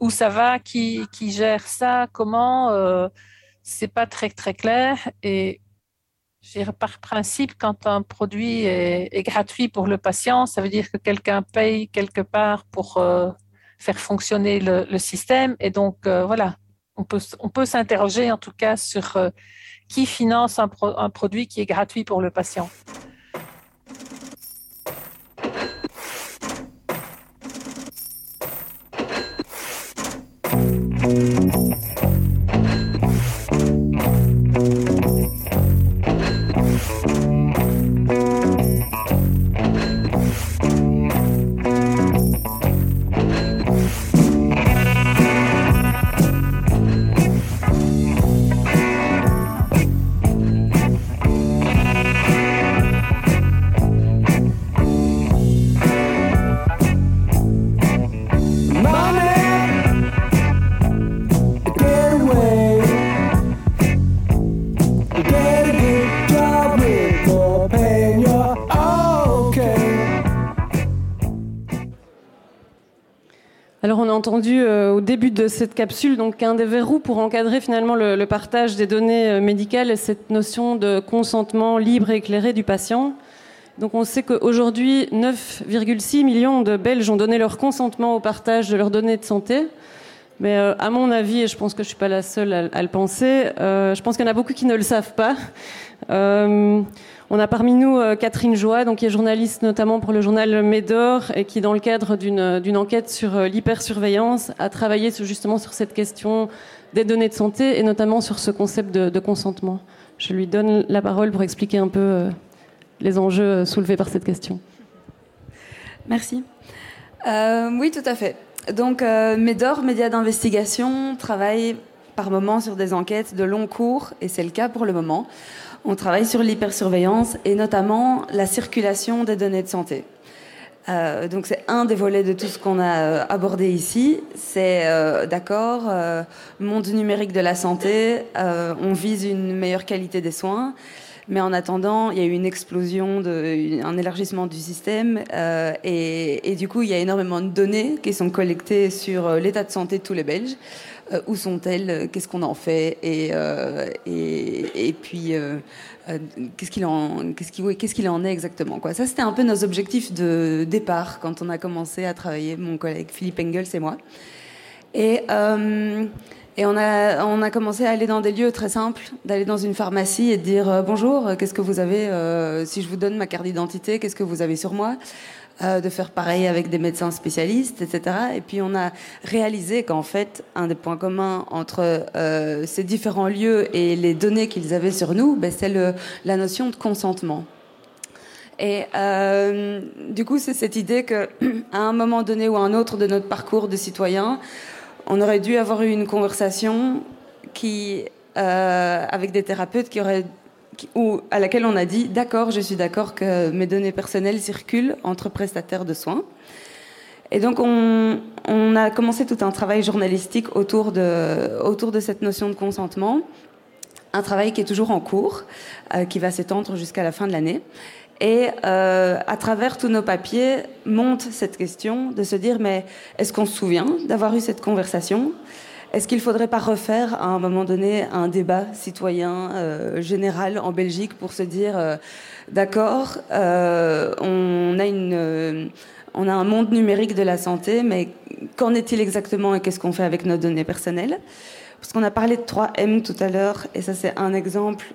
où ça va, qui, gère ça, comment, euh, c'est pas très très clair. Et par principe, quand un produit est, gratuit pour le patient, ça veut dire que quelqu'un paye quelque part pour faire fonctionner le, système. Et donc, voilà, on peut, on peut s'interroger en tout cas sur euh, qui finance un, un produit qui est gratuit pour le patient. Entendu euh, au début de cette capsule, donc un des verrous pour encadrer finalement le, partage des données euh, médicales, cette notion de consentement libre et éclairé du patient. Donc on sait qu'aujourd'hui, 9,6 millions de Belges ont donné leur consentement au partage de leurs données de santé. Mais euh, à mon avis, et je pense que je suis pas la seule à, le penser, je pense qu'il y en a beaucoup qui ne le savent pas. On a parmi nous euh, Catherine Joie, donc qui est journaliste notamment pour le journal Médor et qui, dans le cadre d'une enquête sur euh, l'hypersurveillance, a travaillé justement sur cette question des données de santé et notamment sur ce concept de, consentement. Je lui donne la parole pour expliquer un peu euh, les enjeux soulevés par cette question. Merci. oui, tout à fait. Donc, Médor, média d'investigation, travaille par moments sur des enquêtes de long cours, et c'est le cas pour le moment. On travaille sur l'hypersurveillance et notamment la circulation des données de santé. Euh, donc c'est un des volets de tout ce qu'on a euh, abordé ici. C'est euh, d'accord, monde numérique de la santé, on vise une meilleure qualité des soins, mais en attendant, il y a eu une explosion, de, un élargissement du système, et, et, du coup, il y a énormément de données qui sont collectées sur l'état de santé de tous les Belges. Euh, où sont-elles, qu'est-ce qu'on en fait, et, euh, et, et, puis euh, qu'est-ce qu'il en, qu'est-ce qu'il, qu'est-ce qu'il en est exactement. Quoi? Ça, c'était un peu nos objectifs de départ quand on a commencé à travailler, mon collègue Philippe Engels et moi. Et, et on, a, on a commencé à aller dans des lieux très simples, d'aller dans une pharmacie et de dire bonjour, qu'est-ce que vous avez, si je vous donne ma carte d'identité, qu'est-ce que vous avez sur moi? Euh, de faire pareil avec des médecins spécialistes, etc. Et puis on a réalisé qu'en fait, un des points communs entre euh, ces différents lieux et les données qu'ils avaient sur nous, ben, c'est la notion de consentement. Et euh, du coup, c'est cette idée qu'à un moment donné ou à un autre de notre parcours de citoyen, on aurait dû avoir eu une conversation qui, avec des thérapeutes qui ou à laquelle on a dit d'accord, je suis d'accord que mes données personnelles circulent entre prestataires de soins. Et donc on, a commencé tout un travail journalistique autour de, autour de cette notion de consentement, un travail qui est toujours en cours, euh, qui va s'étendre jusqu'à la fin de l'année. Et euh, à travers tous nos papiers monte cette question de se dire mais est-ce qu'on se souvient d'avoir eu cette conversation? Est-ce qu'il ne faudrait pas refaire à un moment donné un débat citoyen euh, général en Belgique pour se dire euh, d'accord, euh, on a une on a un monde numérique de la santé, mais qu'en est-il exactement et qu'est-ce qu'on fait avec nos données personnelles? Parce qu'on a parlé de 3M tout à l'heure, et ça c'est un exemple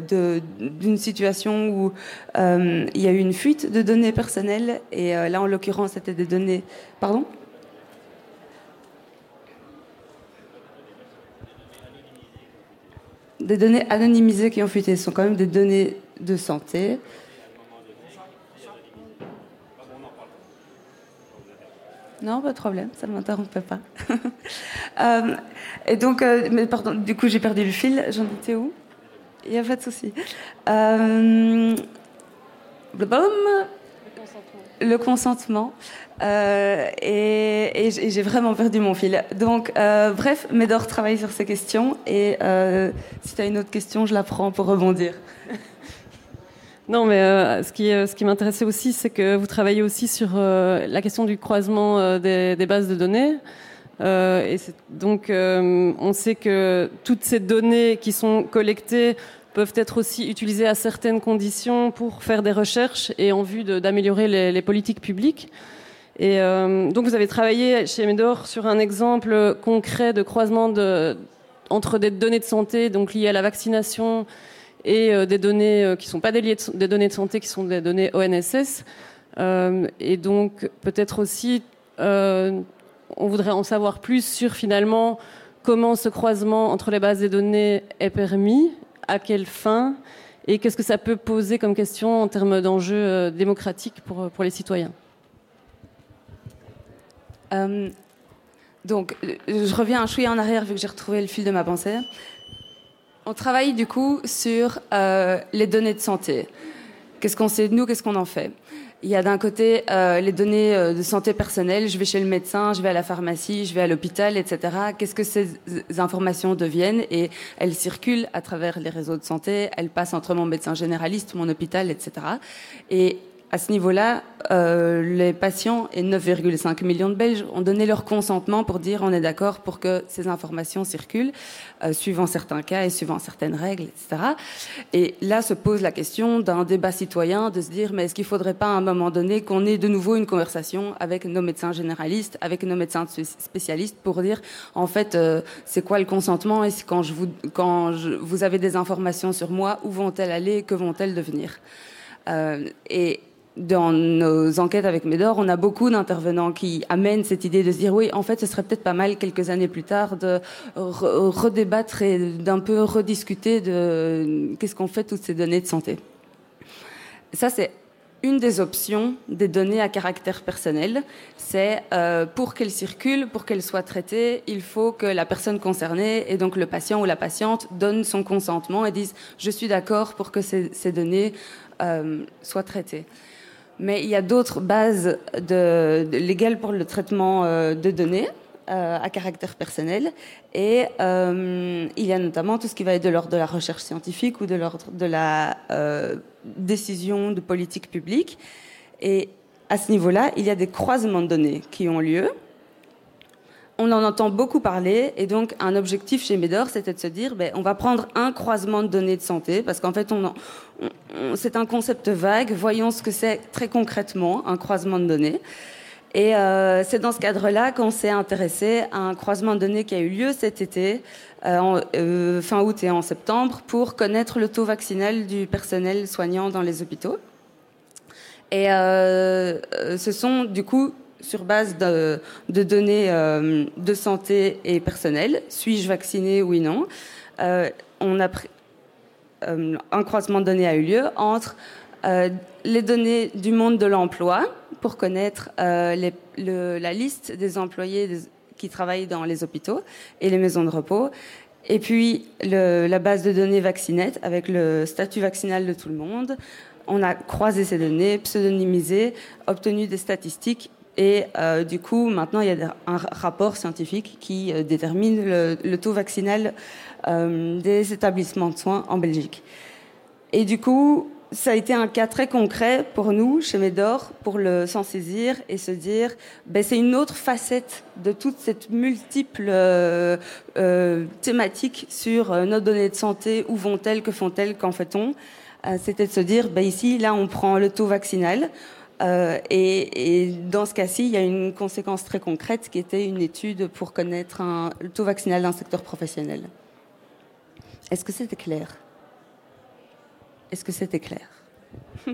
d'une situation où il y a eu une fuite de données personnelles, et là en l'occurrence c'était des données... Pardon? Des données anonymisées qui ont fuité. Ce sont quand même des données de santé. Non, pas de problème, ça ne m'interrompait pas. Euh, et donc, euh, pardon, du coup, j'ai perdu le fil. J'en étais où? Il n'y a pas de souci. Euh, le consentement. Euh, et, j'ai vraiment perdu mon fil. Donc, euh, bref, Médor travaille sur ces questions. Et si tu as une autre question, je la prends pour rebondir. Non, mais ce qui, ce qui m'intéressait aussi, c'est que vous travaillez aussi sur la question du croisement des, bases de données. et donc, on sait que toutes ces données qui sont collectées peuvent être aussi utilisés à certaines conditions pour faire des recherches et en vue d'améliorer les, politiques publiques. Et euh, donc vous avez travaillé chez Medor sur un exemple concret de croisement entre des données de santé donc liées à la vaccination et euh, des données euh, qui ne sont pas des, des, données de santé, qui sont des données ONSS. Euh, et donc peut-être aussi, on voudrait en savoir plus sur finalement comment ce croisement entre les bases des données est permis à quelle fin et qu'est-ce que ça peut poser comme question en termes d'enjeux démocratiques pour, les citoyens Donc, je reviens un chouïa en arrière vu que j'ai retrouvé le fil de ma pensée. On travaille du coup sur les données de santé. Qu'est-ce qu'on sait de nous, qu'est-ce qu'on en fait? Il y a d'un côté euh, les données euh, de santé personnelle, je vais chez le médecin, je vais à la pharmacie, je vais à l'hôpital, etc. Qu'est-ce que ces informations deviennent? Et elles circulent à travers les réseaux de santé, elles passent entre mon médecin généraliste, mon hôpital, etc. Et à ce niveau-là, euh, les patients et 9,5 millions de Belges ont donné leur consentement pour dire on est d'accord pour que ces informations circulent, euh, suivant certains cas et suivant certaines règles, etc. Et là se pose la question d'un débat citoyen de se dire mais est-ce qu'il ne faudrait pas à un moment donné qu'on ait de nouveau une conversation avec nos médecins généralistes, avec nos médecins spécialistes pour dire en fait euh, c'est quoi le consentement et quand, je vous, quand vous avez des informations sur moi, où vont-elles aller, que vont-elles devenir? Et dans nos enquêtes avec Médor, on a beaucoup d'intervenants qui amènent cette idée de se dire oui, en fait, ce serait peut-être pas mal quelques années plus tard de redébattre et d'un peu rediscuter de qu'est-ce qu'on fait toutes ces données de santé. Ça, c'est une des options des données à caractère personnel. C'est euh, pour qu'elles circulent, pour qu'elles soient traitées, il faut que la personne concernée, et donc le patient ou la patiente, donne son consentement et dise je suis d'accord pour que ces, données euh, soient traitées mais il y a d'autres bases de, légales pour le traitement euh, de données euh, à caractère personnel. Et euh, il y a notamment tout ce qui va être de l'ordre de la recherche scientifique ou de l'ordre de la décision de politique publique. Et à ce niveau-là, il y a des croisements de données qui ont lieu on en entend beaucoup parler, et donc un objectif chez Médor, c'était de se dire, ben, on va prendre un croisement de données de santé, parce qu'en fait, on, c'est un concept vague. Voyons ce que c'est très concrètement un croisement de données. Et euh, c'est dans ce cadre-là qu'on s'est intéressé à un croisement de données qui a eu lieu cet été, euh, euh, fin août et en septembre, pour connaître le taux vaccinal du personnel soignant dans les hôpitaux. Et ce sont du coup sur base de, données euh, de santé et personnelles. Suis-je vacciné, oui, non? Euh, euh, Un croisement de données a eu lieu entre les données du monde de l'emploi pour connaître la liste des employés qui travaillent dans les hôpitaux et les maisons de repos. Et puis la base de données Vaccinette avec le statut vaccinal de tout le monde. On a croisé ces données, pseudonymisé, obtenu des statistiques et euh, du coup, maintenant, il y a un rapport scientifique qui euh, détermine le, taux vaccinal euh, des établissements de soins en Belgique. Et du coup, ça a été un cas très concret pour nous, chez Médor, pour le s'en saisir et se dire, ben, c'est une autre facette de toute cette multiple thématique sur nos données de santé, où vont-elles, que font-elles, qu'en fait-on? C'était de se dire, ben, ici, là, on prend le taux vaccinal, euh, et, dans ce cas-ci, il y a une conséquence très concrète qui était une étude pour connaître un, le taux vaccinal d'un secteur professionnel. Est-ce que c'était clair? Est-ce que c'était clair?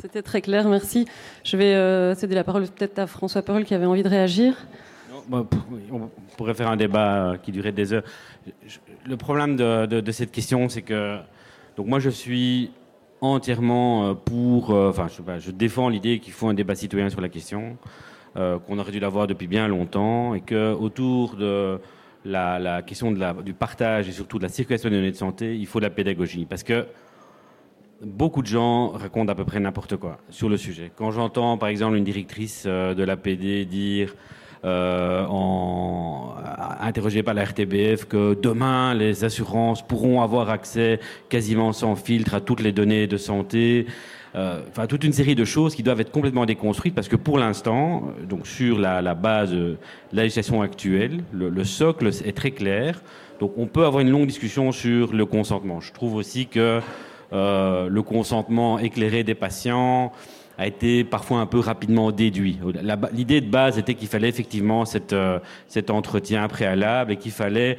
C'était très clair, merci. Je vais euh, céder la parole peut-être à François Perul qui avait envie de réagir. Non, bah, on pourrait faire un débat qui durait des heures. Le problème de, de cette question, c'est que donc moi je suis entièrement euh, pour. Euh, enfin, je, défends l'idée qu'il faut un débat citoyen sur la question, euh, qu'on aurait dû l'avoir depuis bien longtemps, et que autour de la, question du partage et surtout de la circulation des données de santé, il faut de la pédagogie, parce que beaucoup de gens racontent à peu près n'importe quoi sur le sujet. Quand j'entends par exemple une directrice de l'APD dire en, interrogée par la RTBF que demain les assurances pourront avoir accès quasiment sans filtre à toutes les données de santé. Euh, enfin, toute une série de choses qui doivent être complètement déconstruites parce que pour l'instant, donc sur la, base de la législation actuelle, le, socle est très clair. Donc on peut avoir une longue discussion sur le consentement. Je trouve aussi que euh, le consentement éclairé des patients a été parfois un peu rapidement déduit. L'idée de base était qu'il fallait effectivement cette, euh, cet entretien préalable et qu'il fallait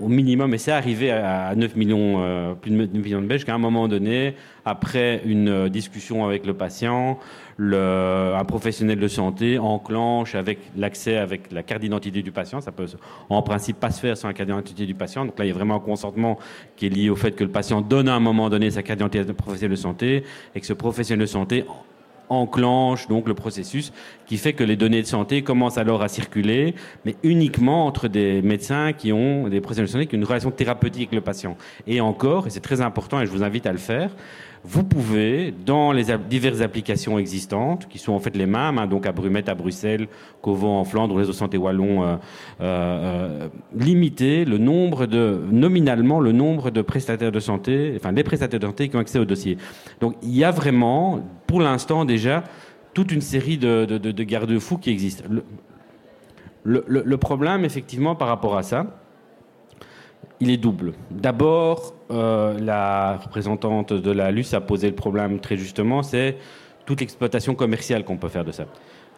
au, minimum, et c'est arrivé à, 9 millions, euh, plus de 9 millions de Belges, qu'à un moment donné, après une discussion avec le patient, le, un professionnel de santé enclenche avec l'accès avec la carte d'identité du patient. Ça peut en principe pas se faire sans la carte d'identité du patient. Donc là, il y a vraiment un consentement qui est lié au fait que le patient donne à un moment donné sa carte d'identité au professionnel de santé et que ce professionnel de santé enclenche donc le processus qui fait que les données de santé commencent alors à circuler, mais uniquement entre des médecins qui ont des professionnels de santé qui ont une relation thérapeutique avec le patient. Et encore, et c'est très important et je vous invite à le faire, vous pouvez, dans les diverses applications existantes, qui sont en fait les mêmes, hein, donc à Brumette, à Bruxelles, Cauvant en Flandre, Réseau Santé Wallon, euh, euh, euh, limiter le nombre de, nominalement, le nombre de prestataires de santé, enfin les prestataires de santé qui ont accès au dossier. Donc il y a vraiment, pour l'instant déjà, toute une série de, garde-fous qui existent. le problème, effectivement, par rapport à ça, il est double. D'abord, euh, la représentante de la LUS a posé le problème très justement, c'est toute l'exploitation commerciale qu'on peut faire de ça.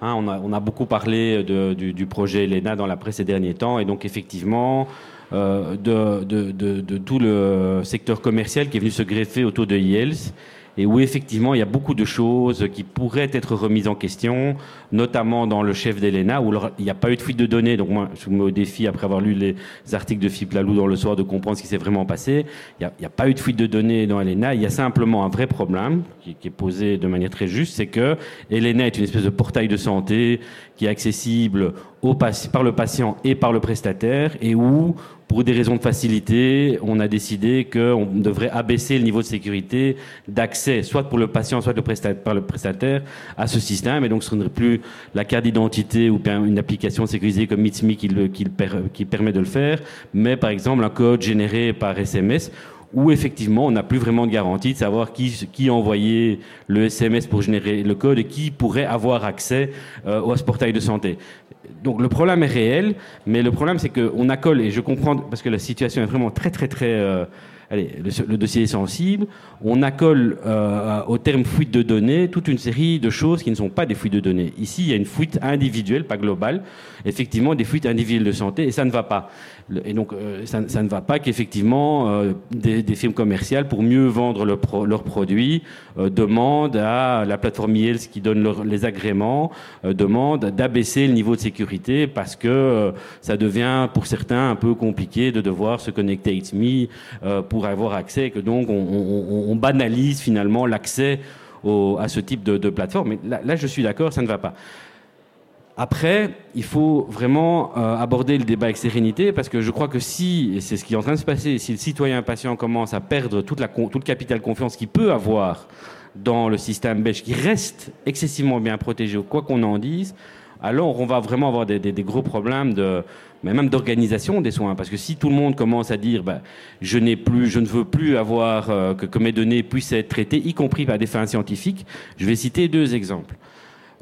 Hein, on, a, beaucoup parlé du, projet Elena dans la presse ces derniers temps, et donc effectivement, euh, de, tout le secteur commercial qui est venu se greffer autour de IELS et où effectivement il y a beaucoup de choses qui pourraient être remises en question, notamment dans le chef d'Elena, où il n'y a pas eu de fuite de données. Donc moi, je me mets au défi, après avoir lu les articles de Philippe Lalou dans le soir, de comprendre ce qui s'est vraiment passé. Il n'y a, pas eu de fuite de données dans Elena. Il y a simplement un vrai problème qui, qui est posé de manière très juste, c'est que Elena est une espèce de portail de santé qui est accessible par le patient et par le prestataire, et où pour des raisons de facilité, on a décidé qu'on devrait abaisser le niveau de sécurité d'accès, soit pour le patient, soit par le prestataire, à ce système. Et donc, ce ne serait plus la carte d'identité ou une application sécurisée comme MitsMe qui, qui permet de le faire, mais par exemple un code généré par SMS où effectivement on n'a plus vraiment de garantie de savoir qui, qui a envoyé le SMS pour générer le code et qui pourrait avoir accès euh, au portail de santé donc le problème est réel, mais le problème c'est qu'on accole, et je comprends, parce que la situation est vraiment très très très... Euh, allez, le, dossier est sensible, on accole euh, au terme fuite de données toute une série de choses qui ne sont pas des fuites de données. Ici, il y a une fuite individuelle, pas globale, effectivement des fuites individuelles de santé, et ça ne va pas. Et donc, euh, ça, ne va pas qu'effectivement, euh, des, firmes commerciales, pour mieux vendre leurs produits, euh, demandent à la plateforme IELS qui donne les agréments, demandent d'abaisser le niveau de sécurité parce que ça devient, pour certains, un peu compliqué de devoir se connecter à ITMI pour avoir accès, et que donc on, banalise finalement l'accès à ce type de, plateforme. Mais là je suis d'accord, ça ne va pas. Après, il faut vraiment euh, aborder le débat avec sérénité parce que je crois que si, et c'est ce qui est en train de se passer, si le citoyen patient commence à perdre toute la, tout le capital confiance qu'il peut avoir dans le système belge qui reste excessivement bien protégé, quoi qu'on en dise, alors on va vraiment avoir des, gros problèmes mais même d'organisation des soins. Parce que si tout le monde commence à dire, bah, je n'ai plus, je ne veux plus avoir euh, que, que, mes données puissent être traitées, y compris par des fins scientifiques, je vais citer deux exemples.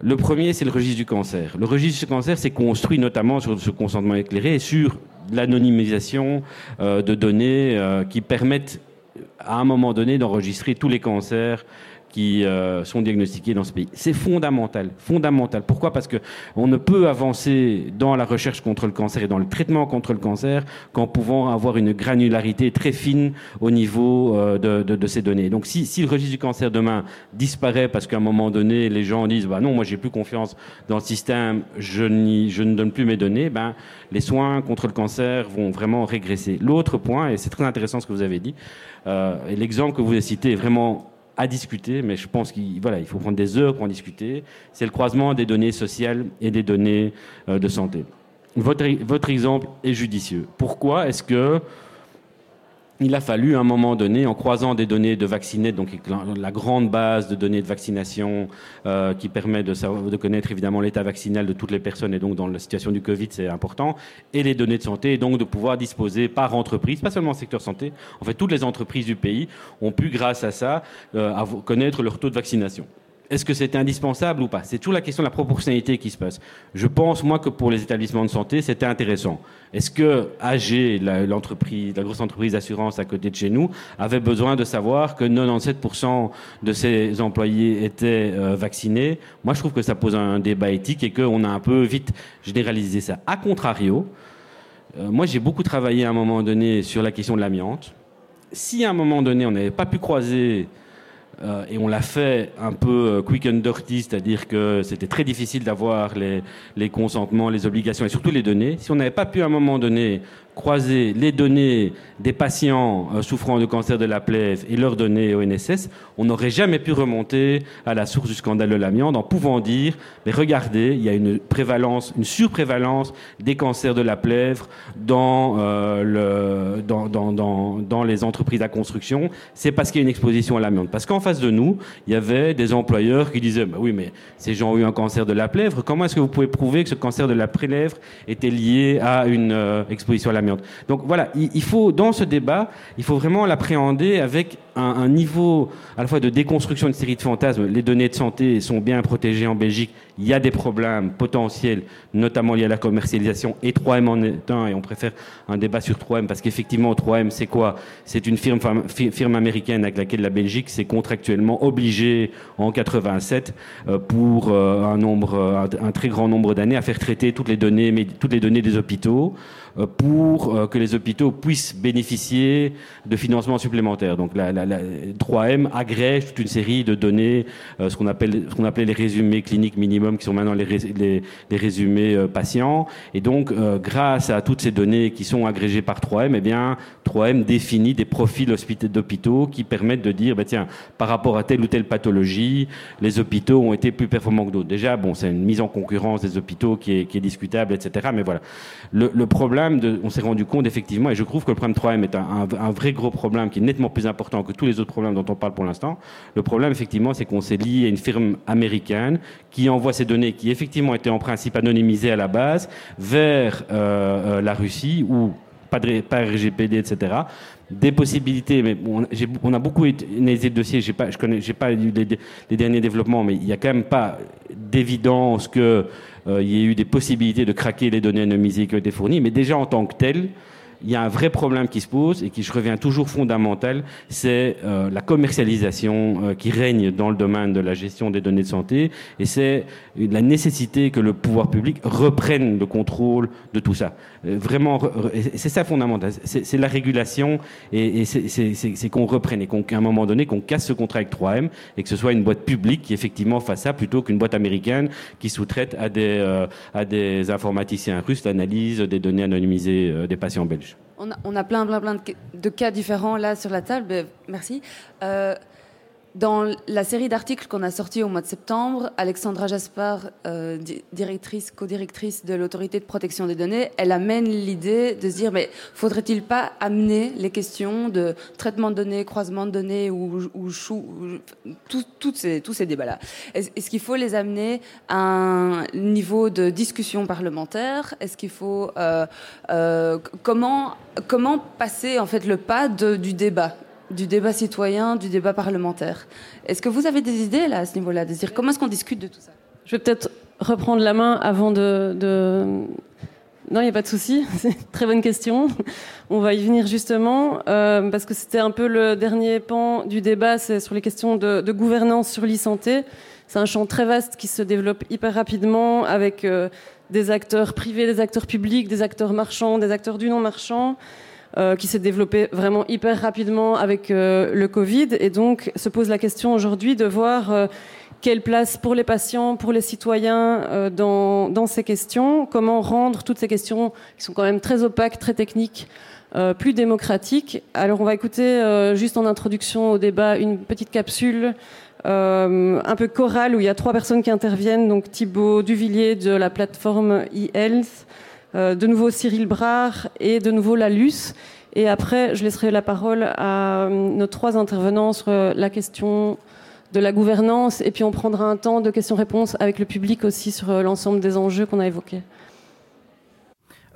Le premier, c'est le registre du cancer. Le registre du cancer s'est construit notamment sur ce consentement éclairé et sur l'anonymisation euh, de données euh, qui permettent à un moment donné d'enregistrer tous les cancers qui euh, sont diagnostiqués dans ce pays. C'est fondamental, fondamental. Pourquoi? Parce que on ne peut avancer dans la recherche contre le cancer et dans le traitement contre le cancer qu'en pouvant avoir une granularité très fine au niveau euh, de, ces données. Donc si, le registre du cancer demain disparaît parce qu'à un moment donné les gens disent bah non moi j'ai plus confiance dans le système, je, ne donne plus mes données, ben les soins contre le cancer vont vraiment régresser. L'autre point et c'est très intéressant ce que vous avez dit, euh, l'exemple que vous avez cité est vraiment à discuter, mais je pense qu'il voilà, il faut prendre des heures pour en discuter. C'est le croisement des données sociales et des données euh, de santé. Votre, votre exemple est judicieux. Pourquoi est-ce que il a fallu à un moment donné, en croisant des données de vaccinés, donc la grande base de données de vaccination euh, qui permet de, savoir, de connaître évidemment l'état vaccinal de toutes les personnes, et donc dans la situation du Covid, c'est important, et les données de santé, et donc de pouvoir disposer par entreprise, pas seulement le secteur santé, en fait toutes les entreprises du pays ont pu, grâce à ça, euh, connaître leur taux de vaccination est-ce que c'était indispensable ou pas? C'est toujours la question de la proportionnalité qui se passe. Je pense, moi, que pour les établissements de santé, c'était intéressant. Est-ce que AG, l'entreprise, la, grosse entreprise d'assurance à côté de chez nous, avait besoin de savoir que 97% de ses employés étaient euh, vaccinés? Moi, je trouve que ça pose un débat éthique et qu'on a un peu vite généralisé ça. A contrario, euh, moi, j'ai beaucoup travaillé à un moment donné sur la question de l'amiante. Si à un moment donné, on n'avait pas pu croiser euh, et on l'a fait un peu euh, quick and dirty, c'est-à-dire que c'était très difficile d'avoir les, les, consentements, les obligations et surtout les données. Si on n'avait pas pu à un moment donné croiser les données des patients euh, souffrant de cancer de la plèvre et leurs données au NSS, on n'aurait jamais pu remonter à la source du scandale de l'amiante en pouvant dire, mais regardez, il y a une prévalence, une surprévalence des cancers de la plèvre dans, euh, les entreprises à construction. C'est parce qu'il y a une exposition à l'amiante. Parce qu'en face de nous, il y avait des employeurs qui disaient, bah oui, mais ces gens ont eu un cancer de la plèvre. Comment est-ce que vous pouvez prouver que ce cancer de la plèvre était lié à une euh, exposition à l'amiante? Donc voilà, il, faut, dans ce débat, il faut vraiment l'appréhender avec un, niveau à la fois de déconstruction d'une série de fantasmes. Les données de santé sont bien protégées en Belgique. Il y a des problèmes potentiels, notamment liés à la commercialisation, et 3M en est un, et on préfère un débat sur 3M, parce qu'effectivement, 3M, c'est quoi? C'est une firme, américaine avec laquelle la Belgique s'est contractuellement obligée en 87 euh, pour euh, un, un, très grand nombre d'années à faire traiter toutes les données, toutes les données des hôpitaux. Euh, pour euh, que les hôpitaux puissent bénéficier de financements supplémentaires. Donc la, la, la 3M agrège toute une série de données, euh, ce qu'on appelle ce qu'on appelait les résumés cliniques minimum, qui sont maintenant les, les, les résumés patients. Et donc, grâce à toutes ces données qui sont agrégées par 3M, eh bien, 3M définit des profils d'hôpitaux qui permettent de dire, bah, tiens, par rapport à telle ou telle pathologie, les hôpitaux ont été plus performants que d'autres. Déjà, bon, c'est une mise en concurrence des hôpitaux qui est, qui est discutable, etc. Mais voilà. Le, le problème on s'est rendu compte effectivement, et je trouve que le problème 3M est un, vrai gros problème qui est nettement plus important que tous les autres problèmes dont on parle pour l'instant. Le problème effectivement, c'est qu'on s'est lié à une firme américaine qui envoie ces données qui effectivement étaient en principe anonymisées à la base vers euh, euh, la Russie ou pas, RGPD, etc des possibilités, mais on, a beaucoup analysé le dossier, je connais, j'ai pas eu les, derniers développements, mais il n'y a quand même pas d'évidence que il y ait eu des possibilités de craquer les données anonymisées qui ont été fournies, mais déjà en tant que tel, il y a un vrai problème qui se pose et qui je reviens toujours fondamental, c'est euh, la commercialisation euh, qui règne dans le domaine de la gestion des données de santé et c'est la nécessité que le pouvoir public reprenne le contrôle de tout ça. Euh, vraiment, c'est ça fondamental, c'est la régulation et, et c'est qu'on reprenne et qu'à un moment donné qu'on casse ce contrat avec 3M et que ce soit une boîte publique qui effectivement fasse ça plutôt qu'une boîte américaine qui sous-traite à des à des informaticiens russes l'analyse des données anonymisées des patients belges. On a, plein, plein, plein de, cas différents là sur la table. Ben, merci. Euh, dans la série d'articles qu'on a sorti au mois de septembre, Alexandra Jaspar, euh, directrice, co-directrice de l'autorité de protection des données, elle amène l'idée de se dire mais faudrait-il pas amener les questions de traitement de données, croisement de données ou, ou, ces, tous ces débats-là. Est-ce qu'il faut les amener à un niveau de discussion parlementaire? Est-ce qu'il faut euh, euh, comment passer en fait le pas du débat? Du débat citoyen, du débat parlementaire. Est-ce que vous avez des idées là à ce niveau-là, comment est-ce qu'on discute de tout ça? Je vais peut-être reprendre la main avant de. Non, il n'y a pas de souci. C'est une très bonne question. On va y venir justement euh, parce que c'était un peu le dernier pan du débat, c'est sur les questions de, gouvernance sur l'e-santé. C'est un champ très vaste qui se développe hyper rapidement avec euh, des acteurs privés, des acteurs publics, des acteurs marchands, des acteurs du non marchand. Euh, qui s'est développé vraiment hyper rapidement avec euh, le Covid. Et donc, se pose la question aujourd'hui de voir euh, quelle place pour les patients, pour les citoyens dans, dans, ces questions, comment rendre toutes ces questions qui sont quand même très opaques, très techniques, plus démocratiques. Alors, on va écouter juste en introduction au débat une petite capsule. un peu chorale où il y a trois personnes qui interviennent, donc Thibaut Duvillier de la plateforme e-health, euh, de nouveau Cyril Brard et de nouveau Lalus. Et après, je laisserai la parole à nos trois intervenants sur la question de la gouvernance, et puis on prendra un temps de questions-réponses avec le public aussi sur l'ensemble des enjeux qu'on a évoqués.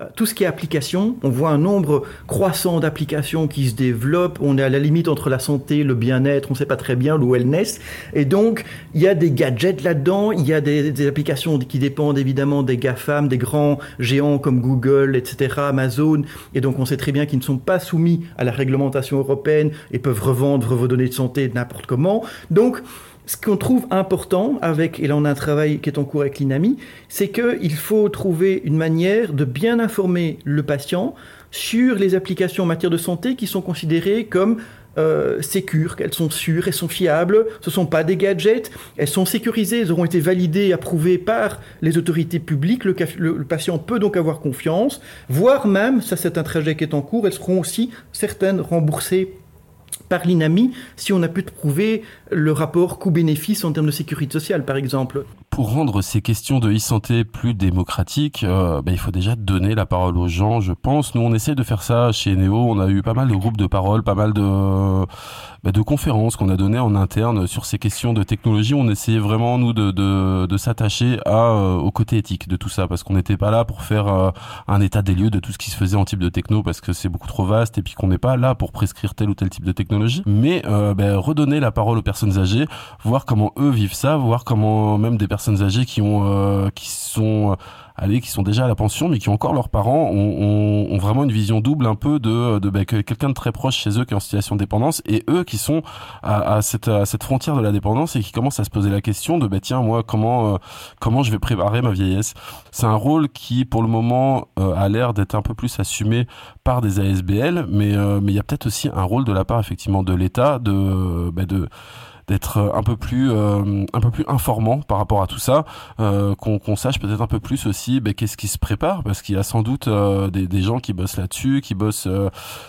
Euh, tout ce qui est application, on voit un nombre croissant d'applications qui se développent. On est à la limite entre la santé, le bien-être, on ne sait pas très bien, le wellness. Et donc, il y a des gadgets là-dedans, il y a des, applications qui dépendent évidemment des GAFAM, des grands géants comme Google, etc., Amazon. Et donc, on sait très bien qu'ils ne sont pas soumis à la réglementation européenne et peuvent revendre vos données de santé n'importe comment. Donc, ce qu'on trouve important avec, et là on a un travail qui est en cours avec l'INAMI, c'est qu'il faut trouver une manière de bien informer le patient sur les applications en matière de santé qui sont considérées comme euh, sécures, qu'elles sont sûres, elles sont fiables, ce ne sont pas des gadgets, elles sont sécurisées, elles auront été validées et approuvées par les autorités publiques, le, le patient peut donc avoir confiance, voire même, ça c'est un trajet qui est en cours, elles seront aussi certaines remboursées par l'INAMI si on a pu prouver le rapport coût-bénéfice en termes de sécurité sociale, par exemple. Pour rendre ces questions de e-santé plus démocratiques, euh, ben, il faut déjà donner la parole aux gens, je pense. Nous, on essaie de faire ça chez Neo. On a eu pas mal de groupes de parole, pas mal de, ben, de conférences qu'on a données en interne sur ces questions de technologie. On essayait vraiment, nous, de, de, de s'attacher euh, au côté éthique de tout ça, parce qu'on n'était pas là pour faire euh, un état des lieux de tout ce qui se faisait en type de techno, parce que c'est beaucoup trop vaste, et puis qu'on n'est pas là pour prescrire tel ou tel type de technologie, mais ben, redonner la parole aux personnes âgées, voir comment eux vivent ça, voir comment même des personnes âgées qui ont euh, qui sont euh, allez, qui sont déjà à la pension, mais qui ont encore leurs parents, ont, vraiment une vision double un peu de, de bah, quelqu'un de très proche chez eux qui est en situation de dépendance, et eux qui sont à, cette, cette frontière de la dépendance et qui commencent à se poser la question de bah, tiens moi comment euh, comment je vais préparer ma vieillesse? C'est un rôle qui pour le moment a l'air d'être un peu plus assumé par des ASBL, mais mais il y a peut-être aussi un rôle de la part effectivement de l'État de bah, de d'être euh, un peu plus euh, un peu plus informant par rapport à tout ça, euh, qu'on sache peut-être un peu plus aussi ben, qu'est-ce qui se prépare parce qu'il y a sans doute des, gens qui bossent là-dessus, qui bossent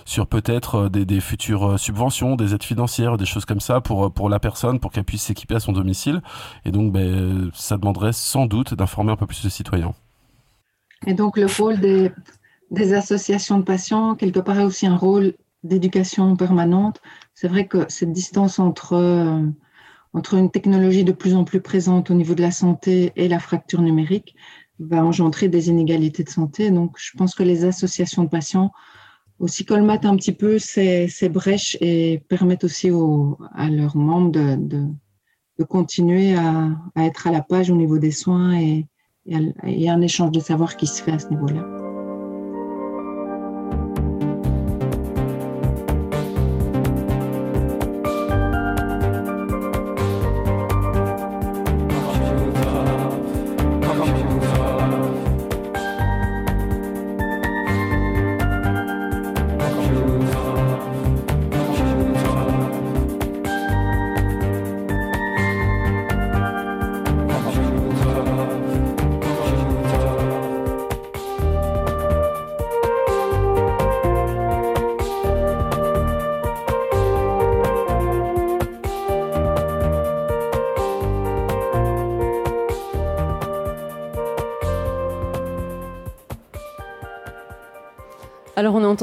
sur peut-être des, des, futures subventions, des aides financières, des choses comme ça pour pour la personne pour qu'elle puisse s'équiper à son domicile et donc ben, ça demanderait sans doute d'informer un peu plus les citoyens. Et donc le rôle des, des associations de patients quelque part a aussi un rôle d'éducation permanente c'est vrai que cette distance entre, euh, entre une technologie de plus en plus présente au niveau de la santé et la fracture numérique va engendrer des inégalités de santé. Donc, je pense que les associations de patients aussi colmatent un petit peu ces, brèches et permettent aussi à leurs membres de, continuer à, être à la page au niveau des soins et, et, et un échange de savoir qui se fait à ce niveau-là.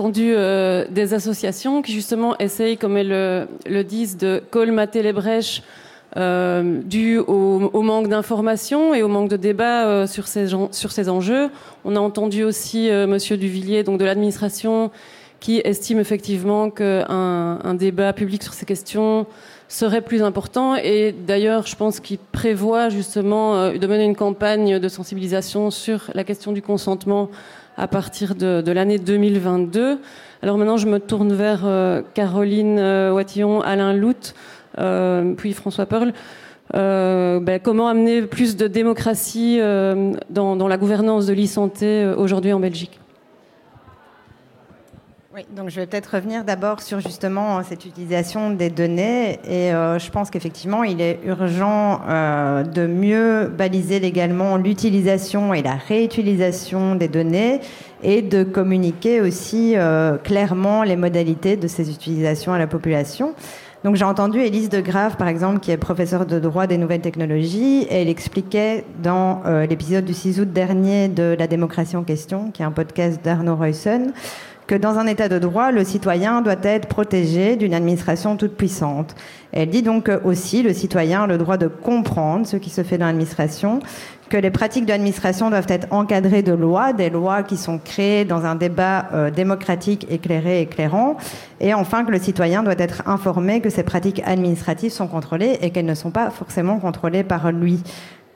Entendu euh, des associations qui justement essayent, comme elles le, disent, de colmater les brèches euh, dues au, manque d'informations et au manque de débat euh, sur, ces, sur ces enjeux. On a entendu aussi euh, Monsieur Duvillier, donc de l'administration, qui estime effectivement qu'un un débat public sur ces questions serait plus important. Et d'ailleurs, je pense qu'il prévoit justement de mener une campagne de sensibilisation sur la question du consentement à partir de, de l'année 2022. Alors maintenant, je me tourne vers euh, Caroline euh, Watillon, Alain Lout, euh, puis François Perle. Euh, ben, comment amener plus de démocratie dans, dans, la gouvernance de l'e-santé aujourd'hui en Belgique? Oui, donc je vais peut-être revenir d'abord sur justement cette utilisation des données et euh, je pense qu'effectivement il est urgent euh, de mieux baliser légalement l'utilisation et la réutilisation des données et de communiquer aussi euh, clairement les modalités de ces utilisations à la population. Donc j'ai entendu Élise de Grave, par exemple, qui est professeure de droit des nouvelles technologies, et elle expliquait dans euh, l'épisode du 6 août dernier de La démocratie en question, qui est un podcast d'Arnaud Reussen, que dans un état de droit, le citoyen doit être protégé d'une administration toute puissante. Elle dit donc aussi le citoyen a le droit de comprendre ce qui se fait dans l'administration, que les pratiques de l'administration doivent être encadrées de lois, des lois qui sont créées dans un débat euh, démocratique éclairé, éclairant, et enfin que le citoyen doit être informé que ces pratiques administratives sont contrôlées et qu'elles ne sont pas forcément contrôlées par lui,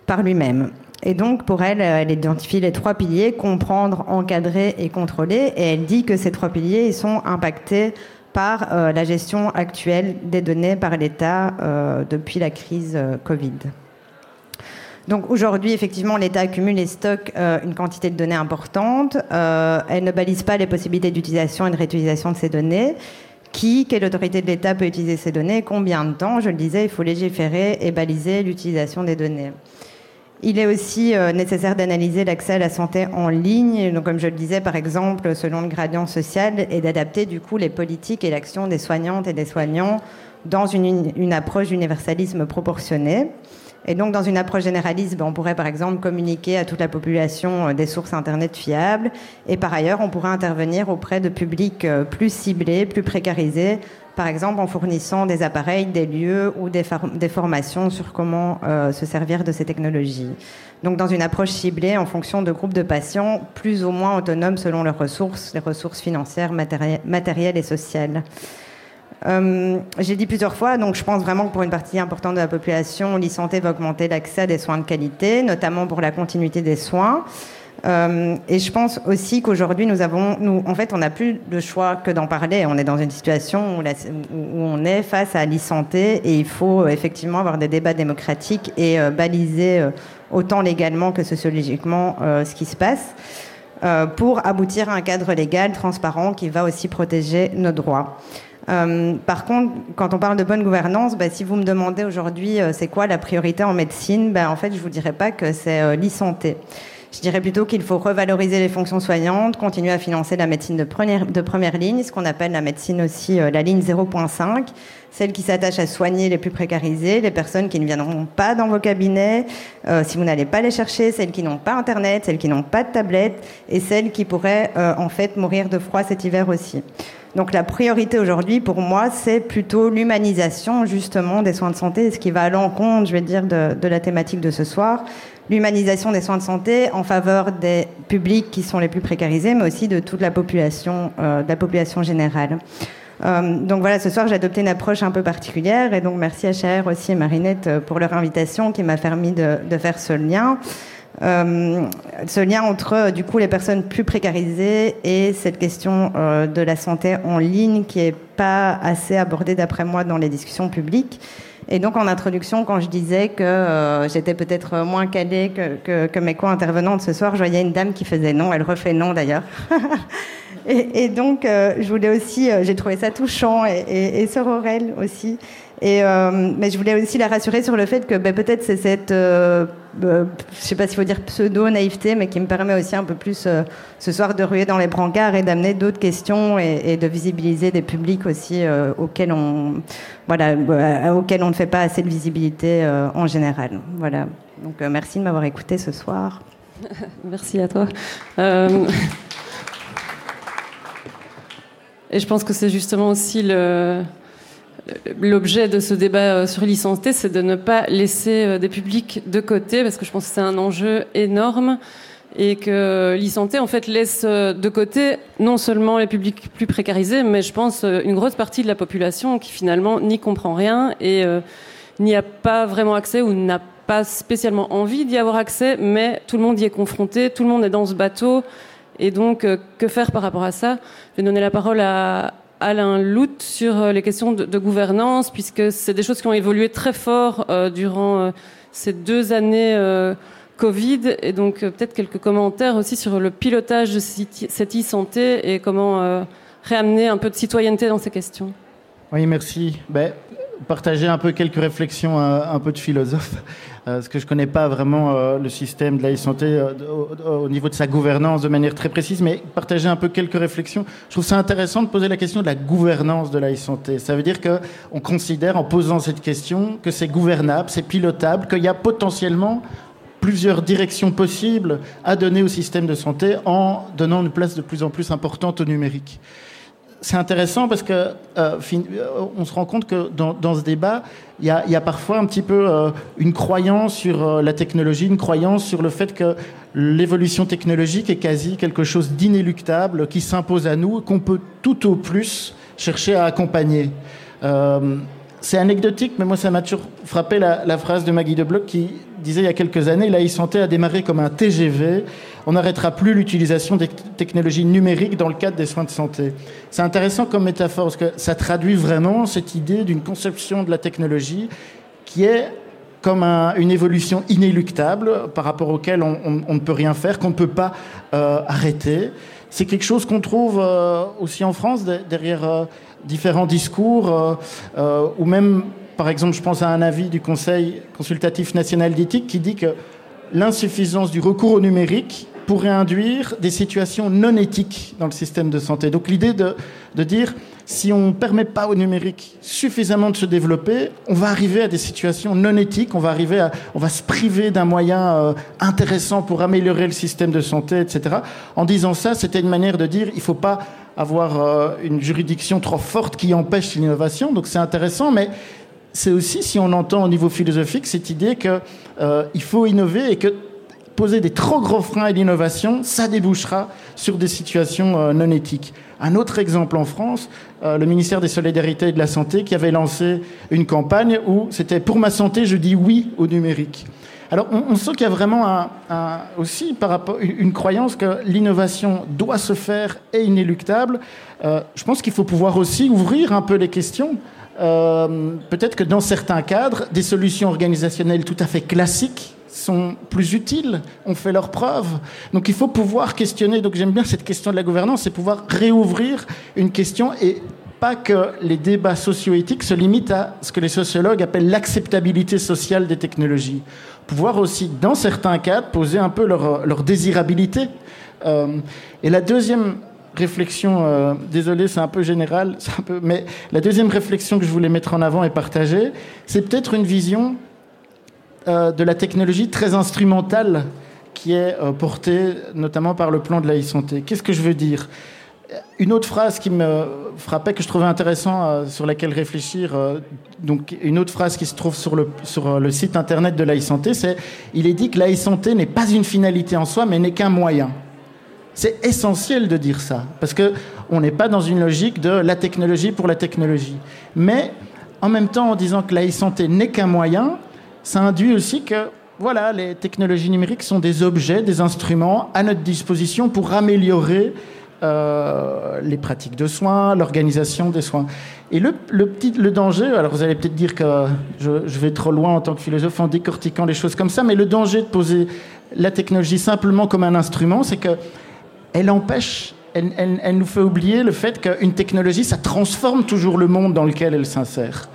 par lui-même. Et donc, pour elle, elle identifie les trois piliers, comprendre, encadrer et contrôler. Et elle dit que ces trois piliers, ils sont impactés par euh, la gestion actuelle des données par l'État euh, depuis la crise euh, Covid. Donc aujourd'hui, effectivement, l'État accumule et stocke une quantité de données importante. elle ne balise pas les possibilités d'utilisation et de réutilisation de ces données. Qui, quelle autorité de l'État peut utiliser ces données? Combien de temps? Je le disais, il faut légiférer et baliser l'utilisation des données. Il est aussi euh, nécessaire d'analyser l'accès à la santé en ligne, comme je le disais par exemple selon le gradient social, et d'adapter du coup les politiques et l'action des soignantes et des soignants dans une, une approche d'universalisme proportionné. Et donc, dans une approche généraliste, ben, on pourrait par exemple communiquer à toute la population euh, des sources Internet fiables. Et par ailleurs, on pourrait intervenir auprès de publics euh, plus ciblés, plus précarisés, par exemple en fournissant des appareils, des lieux ou des, formations sur comment euh, se servir de ces technologies. Donc dans une approche ciblée en fonction de groupes de patients plus ou moins autonomes selon leurs ressources, les ressources financières, matérielles et sociales. Euh, j'ai dit plusieurs fois, donc je pense vraiment que pour une partie importante de la population, l'e-santé va augmenter l'accès à des soins de qualité, notamment pour la continuité des soins. Euh, et je pense aussi qu'aujourd'hui, nous avons, nous, en fait, on n'a plus de choix que d'en parler. On est dans une situation où, on est face à l'e-santé et il faut euh, effectivement avoir des débats démocratiques et baliser autant légalement que sociologiquement ce qui se passe pour aboutir à un cadre légal transparent qui va aussi protéger nos droits. Euh, par contre, quand on parle de bonne gouvernance, bah, si vous me demandez aujourd'hui c'est quoi la priorité en médecine, bah, en fait, je vous dirais pas que c'est euh, l'e-santé. Je dirais plutôt qu'il faut revaloriser les fonctions soignantes, continuer à financer la médecine de première, de première ligne, ce qu'on appelle la médecine aussi euh, la ligne 0.5, celle qui s'attache à soigner les plus précarisés, les personnes qui ne viendront pas dans vos cabinets, euh, si vous n'allez pas les chercher, celles qui n'ont pas Internet, celles qui n'ont pas de tablette, et celles qui pourraient euh, en fait mourir de froid cet hiver aussi. Donc la priorité aujourd'hui pour moi, c'est plutôt l'humanisation justement des soins de santé, ce qui va à l'encontre, je vais dire, de, de la thématique de ce soir, l'humanisation des soins de santé en faveur des publics qui sont les plus précarisés, mais aussi de toute la population, euh, de la population générale. Euh, donc voilà, ce soir j'ai adopté une approche un peu particulière et donc merci à Cher aussi et Marinette euh, pour leur invitation qui m'a permis de, faire ce lien. Euh, ce lien entre du coup les personnes plus précarisées et cette question de la santé en ligne qui est pas assez abordée d'après moi dans les discussions publiques. Et donc en introduction, quand je disais que j'étais peut-être moins calée que, que mes co-intervenantes ce soir, je voyais une dame qui faisait non, elle refait non d'ailleurs. et, donc euh, je voulais aussi, euh, j'ai trouvé ça touchant et, et, Sœur aussi. Et, euh, mais je voulais aussi la rassurer sur le fait que ben, peut-être c'est cette, je sais pas s'il faut dire pseudo-naïveté, mais qui me permet aussi un peu plus ce soir de ruer dans les brancards et d'amener d'autres questions et, de visibiliser des publics aussi auxquels on, voilà, auxquels on ne fait pas assez de visibilité en général. Voilà. Donc merci de m'avoir écouté ce soir. merci à toi. Et je pense que c'est justement aussi l'objet de ce débat euh, sur l'e-santé, c'est de ne pas laisser euh, des publics de côté, parce que je pense que c'est un enjeu énorme et que l'e-santé en fait laisse euh, de côté non seulement les publics plus précarisés, mais je pense une grosse partie de la population qui finalement n'y comprend rien et n'y a pas vraiment accès ou n'a pas spécialement envie d'y avoir accès, mais tout le monde y est confronté, tout le monde est dans ce bateau. Et donc, euh, que faire par rapport à ça? Je vais donner la parole à, Alain Lout sur euh, les questions de, gouvernance, puisque c'est des choses qui ont évolué très fort euh, durant ces deux années Covid, et donc peut-être quelques commentaires aussi sur le pilotage de cette e-santé et comment réamener un peu de citoyenneté dans ces questions. Oui, merci. Ben, partager un peu quelques réflexions, un, un peu de philosophe, parce que je connais pas vraiment euh, le système de la e-santé euh, au, au, niveau de sa gouvernance de manière très précise, mais partager un peu quelques réflexions. Je trouve ça intéressant de poser la question de la gouvernance de la e-santé. Ça veut dire que on considère, en posant cette question, que c'est gouvernable, c'est pilotable, qu'il y a potentiellement plusieurs directions possibles à donner au système de santé en donnant une place de plus en plus importante au numérique. C'est intéressant parce que euh, euh, on se rend compte que dans, ce débat, il y, a, parfois un petit peu euh, une croyance sur la technologie, une croyance sur le fait que l'évolution technologique est quasi quelque chose d'inéluctable qui s'impose à nous, qu'on peut tout au plus chercher à accompagner. c'est anecdotique, mais moi ça m'a toujours frappé la, phrase de Maggie de Bloch qui disait il y a quelques années, la e-santé a démarré comme un TGV. On n'arrêtera plus l'utilisation des technologies numériques dans le cadre des soins de santé. C'est intéressant comme métaphore parce que ça traduit vraiment cette idée d'une conception de la technologie qui est comme une évolution inéluctable par rapport auquel on, ne peut rien faire, qu'on ne peut pas euh, arrêter. C'est quelque chose qu'on trouve euh, aussi en France derrière euh, différents discours ou même par exemple, je pense à un avis du Conseil consultatif national d'éthique qui dit que l'insuffisance du recours au numérique pourrait induire des situations non éthiques dans le système de santé. Donc l'idée de, dire, si on ne permet pas au numérique suffisamment de se développer, on va arriver à des situations non éthiques, on va, arriver à, on va se priver d'un moyen euh, intéressant pour améliorer le système de santé, etc. En disant ça, c'était une manière de dire, il ne faut pas avoir euh, une juridiction trop forte qui empêche l'innovation. Donc c'est intéressant, mais c'est aussi, si on entend au niveau philosophique, cette idée qu'il euh, faut innover et que poser des trop gros freins à l'innovation, ça débouchera sur des situations euh, non éthiques. Un autre exemple en France, euh, le ministère des Solidarités et de la Santé qui avait lancé une campagne où c'était pour ma santé, je dis oui au numérique. Alors on, sent qu'il y a vraiment aussi par rapport, une croyance que l'innovation doit se faire et inéluctable. je pense qu'il faut pouvoir aussi ouvrir un peu les questions euh, peut-être que dans certains cadres, des solutions organisationnelles tout à fait classiques sont plus utiles, ont fait leur preuve. Donc il faut pouvoir questionner, donc j'aime bien cette question de la gouvernance, c'est pouvoir réouvrir une question et pas que les débats socio-éthiques se limitent à ce que les sociologues appellent l'acceptabilité sociale des technologies. Pouvoir aussi, dans certains cadres, poser un peu leur, leur désirabilité. Euh, et la deuxième réflexion, euh, désolé, c'est un peu général, mais la deuxième réflexion que je voulais mettre en avant et partager, c'est peut-être une vision euh, de la technologie très instrumentale qui est euh, portée notamment par le plan de la e-santé. Qu'est-ce que je veux dire? Une autre phrase qui me frappait, que je trouvais intéressant, sur laquelle réfléchir, donc une autre phrase qui se trouve sur le, site internet de la e-santé, c'est il est dit que la e-santé n'est pas une finalité en soi, mais n'est qu'un moyen. C'est essentiel de dire ça, parce qu'on n'est pas dans une logique de la technologie pour la technologie. Mais en même temps, en disant que la e-santé n'est qu'un moyen, ça induit aussi que voilà, les technologies numériques sont des objets, des instruments à notre disposition pour améliorer euh, les pratiques de soins, l'organisation des soins. Et le, petit, le danger, alors vous allez peut-être dire que je, je, vais trop loin en tant que philosophe en décortiquant les choses comme ça, mais le danger de poser la technologie simplement comme un instrument, c'est que elle empêche, elle, nous fait oublier le fait qu'une technologie, ça transforme toujours le monde dans lequel elle s'insère.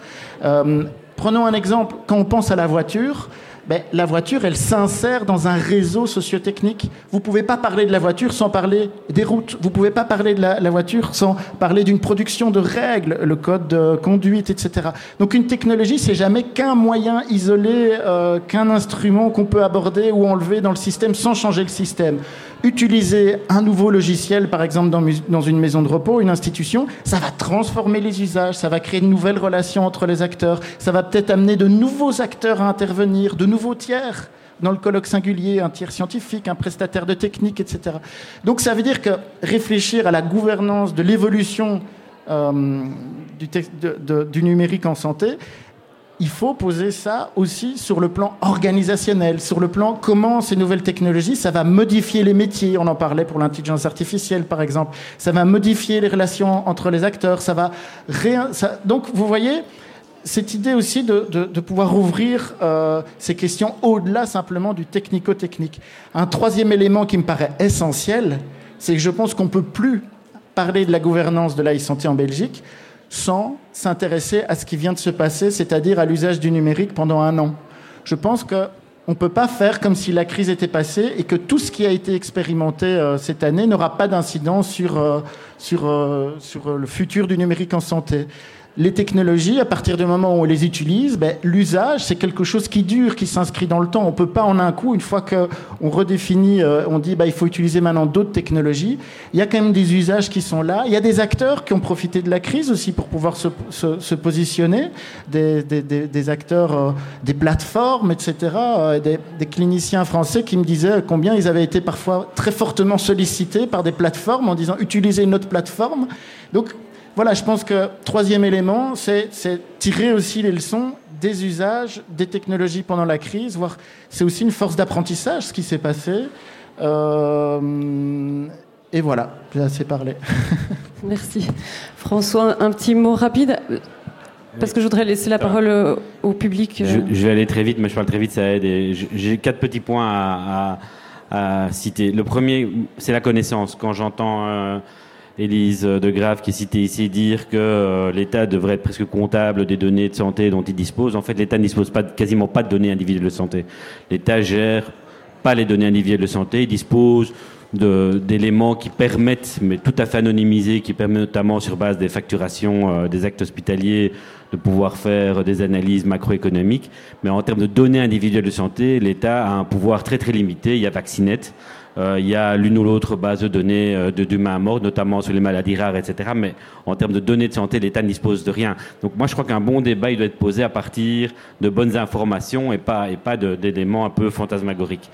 Euh, prenons un exemple, quand on pense à la voiture, ben, la voiture, elle s'insère dans un réseau sociotechnique. Vous ne pouvez pas parler de la voiture sans parler des routes. Vous ne pouvez pas parler de la, voiture sans parler d'une production de règles, le code de conduite, etc. Donc une technologie, c'est jamais qu'un moyen isolé, euh, qu'un instrument qu'on peut aborder ou enlever dans le système sans changer le système utiliser un nouveau logiciel, par exemple dans, une maison de repos, une institution, ça va transformer les usages, ça va créer de nouvelles relations entre les acteurs, ça va peut-être amener de nouveaux acteurs à intervenir, de nouveaux tiers dans le colloque singulier, un tiers scientifique, un prestataire de technique, etc. Donc ça veut dire que réfléchir à la gouvernance de l'évolution euh, du numérique en santé, il faut poser ça aussi sur le plan organisationnel, sur le plan comment ces nouvelles technologies, ça va modifier les métiers. On en parlait pour l'intelligence artificielle, par exemple. Ça va modifier les relations entre les acteurs. Ça va donc, vous voyez, cette idée aussi de, pouvoir ouvrir euh, ces questions au-delà simplement du technico-technique. Un troisième élément qui me paraît essentiel, c'est que je pense qu'on peut plus parler de la gouvernance de la santé en Belgique sans s'intéresser à ce qui vient de se passer, c'est-à-dire à, l'usage du numérique pendant un an. Je pense qu'on ne peut pas faire comme si la crise était passée et que tout ce qui a été expérimenté euh, cette année n'aura pas d'incidence sur, euh, sur, euh, sur le futur du numérique en santé. Les technologies, à partir du moment où on les utilise, ben, l'usage, c'est quelque chose qui dure, qui s'inscrit dans le temps. On peut pas en un coup, une fois qu'on redéfinit, euh, on dit bah, il faut utiliser maintenant d'autres technologies, il y a quand même des usages qui sont là. Il y a des acteurs qui ont profité de la crise aussi pour pouvoir se, positionner, des, acteurs, euh, des plateformes, etc., euh, des, cliniciens français qui me disaient combien ils avaient été parfois très fortement sollicités par des plateformes en disant utilisez une autre plateforme. Donc voilà, je pense que troisième élément, c'est tirer aussi les leçons des usages, des technologies pendant la crise, voire c'est aussi une force d'apprentissage ce qui s'est passé. Euh, et voilà, j'ai assez parlé. Merci. François, un petit mot rapide parce que je voudrais laisser la parole au public. Je, vais aller très vite, mais je parle très vite, ça aide. J'ai quatre petits points à, citer. Le premier, c'est la connaissance. Quand j'entends euh, Élise de Grave qui est citée ici dire que euh, l'État devrait être presque comptable des données de santé dont il dispose. En fait, l'État ne dispose pas, quasiment pas de données individuelles de santé. L'État gère pas les données individuelles de santé, il dispose d'éléments qui permettent, mais tout à fait anonymisés, qui permettent notamment sur base des facturations euh, des actes hospitaliers de pouvoir faire des analyses macroéconomiques. Mais en termes de données individuelles de santé, l'État a un pouvoir très très limité. Il y a Vaccinet, euh, il y a l'une ou l'autre base de données euh, de d'humains morts, notamment sur les maladies rares, etc. Mais en termes de données de santé, l'État ne dispose de rien. Donc moi, je crois qu'un bon débat, il doit être posé à partir de bonnes informations et pas, et pas d'éléments un peu fantasmagoriques.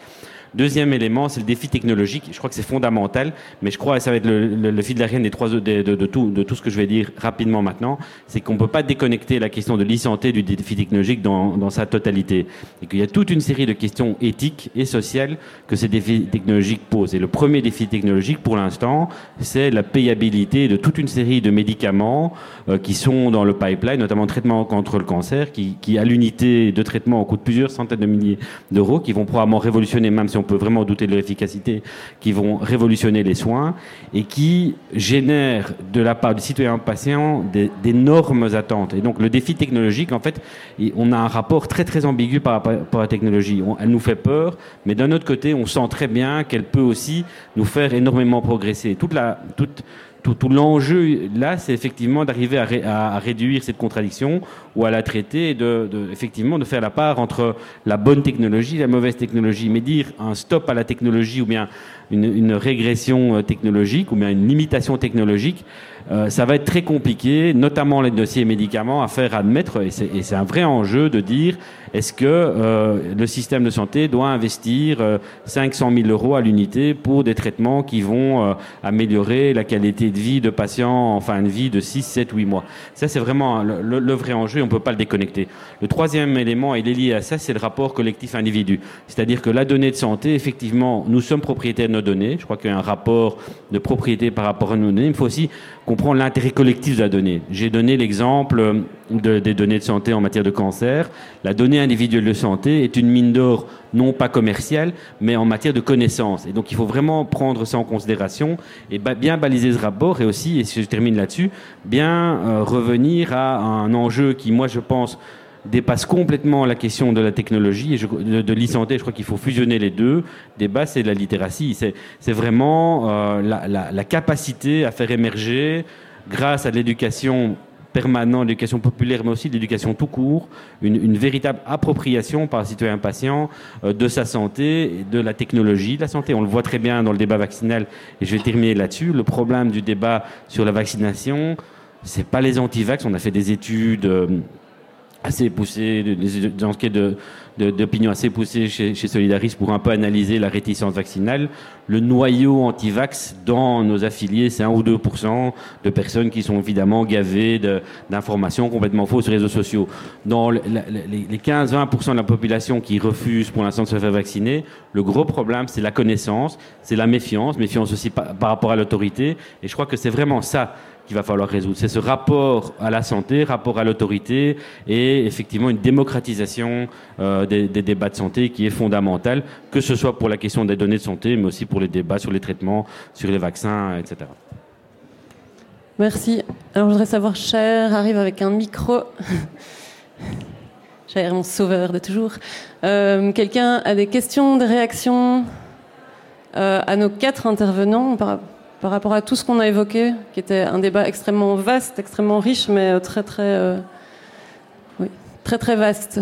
Deuxième élément, c'est le défi technologique. Je crois que c'est fondamental, mais je crois, et ça va être le, le, fil de la des trois, de, de, tout, de tout ce que je vais dire rapidement maintenant, c'est qu'on ne peut pas déconnecter la question de l'e-santé du défi technologique dans, dans sa totalité. Et qu'il y a toute une série de questions éthiques et sociales que ces défis technologiques posent. Et le premier défi technologique, pour l'instant, c'est la payabilité de toute une série de médicaments euh, qui sont dans le pipeline, notamment le traitement contre le cancer, qui, qui à l'unité de traitement coûte plusieurs centaines de milliers d'euros, qui vont probablement révolutionner, même si on peut vraiment douter de leur efficacité, qui vont révolutionner les soins et qui génèrent de la part du citoyen patient d'énormes attentes. Et donc le défi technologique, en fait, on a un rapport très très ambigu par rapport à la technologie. elle nous fait peur, mais d'un autre côté, on sent très bien qu'elle peut aussi nous faire énormément progresser. Toute la, toute, tout, l'enjeu là, c'est effectivement d'arriver à, réduire cette contradiction ou à la traiter et de, effectivement de faire la part entre la bonne technologie et la mauvaise technologie. Mais dire un stop à la technologie ou bien une, régression euh, technologique ou bien une limitation technologique, euh, ça va être très compliqué, notamment les dossiers médicaments, à faire admettre, et c'est un vrai enjeu de dire est-ce que euh, le système de santé doit investir 500 000 euros à l'unité pour des traitements qui vont améliorer la qualité de vie de patients en fin de vie de 6, 7, 8 mois? Ça, c'est vraiment le, vrai enjeu, on ne peut pas le déconnecter. Le troisième élément, il est lié à ça, c'est le rapport collectif-individu. C'est-à-dire que la donnée de santé, effectivement, nous sommes propriétaires nos données. Je crois qu'il y a un rapport de propriété par rapport à nos données. Il faut aussi comprendre l'intérêt collectif de la donnée. J'ai donné l'exemple des données de santé en matière de cancer. La donnée individuelle de santé est une mine d'or non pas commerciale, mais en matière de connaissances. Et donc il faut vraiment prendre ça en considération et bien baliser ce rapport et aussi, et si je termine là-dessus, bien euh, revenir à un enjeu qui, moi, je pense, dépasse complètement la question de la technologie et de, de l'e-santé. Je crois qu'il faut fusionner les deux. Débat, c'est la littératie. C'est vraiment euh, la, la, la, capacité à faire émerger, grâce à l'éducation permanente, l'éducation populaire, mais aussi l'éducation tout court, une, une, véritable appropriation par le citoyen patient euh, de sa santé, de la technologie de la santé. On le voit très bien dans le débat vaccinal, et je vais terminer là-dessus. Le problème du débat sur la vaccination, c'est pas les anti-vax. On a fait des études. Euh, assez poussé, des enquêtes d'opinion assez poussées chez, chez, Solidaris pour un peu analyser la réticence vaccinale. Le noyau anti-vax dans nos affiliés, c'est 1 ou 2 de personnes qui sont évidemment gavées d'informations complètement fausses sur les réseaux sociaux. Dans les 15-20 de la population qui refuse pour l'instant de se faire vacciner, le gros problème, c'est la connaissance, c'est la méfiance, méfiance aussi par rapport à l'autorité. Et je crois que c'est vraiment ça qu'il va falloir résoudre. C'est ce rapport à la santé, rapport à l'autorité et effectivement une démocratisation euh, des, débats de santé qui est fondamentale, que ce soit pour la question des données de santé, mais aussi pour les débats sur les traitements, sur les vaccins, etc. Merci. Alors je voudrais savoir, Cher arrive avec un micro. Cher, mon sauveur de toujours. Euh, quelqu'un a des questions, des réactions euh, à nos quatre intervenants par rapport à tout ce qu'on a évoqué, qui était un débat extrêmement vaste, extrêmement riche, mais très très, oui, très très vaste.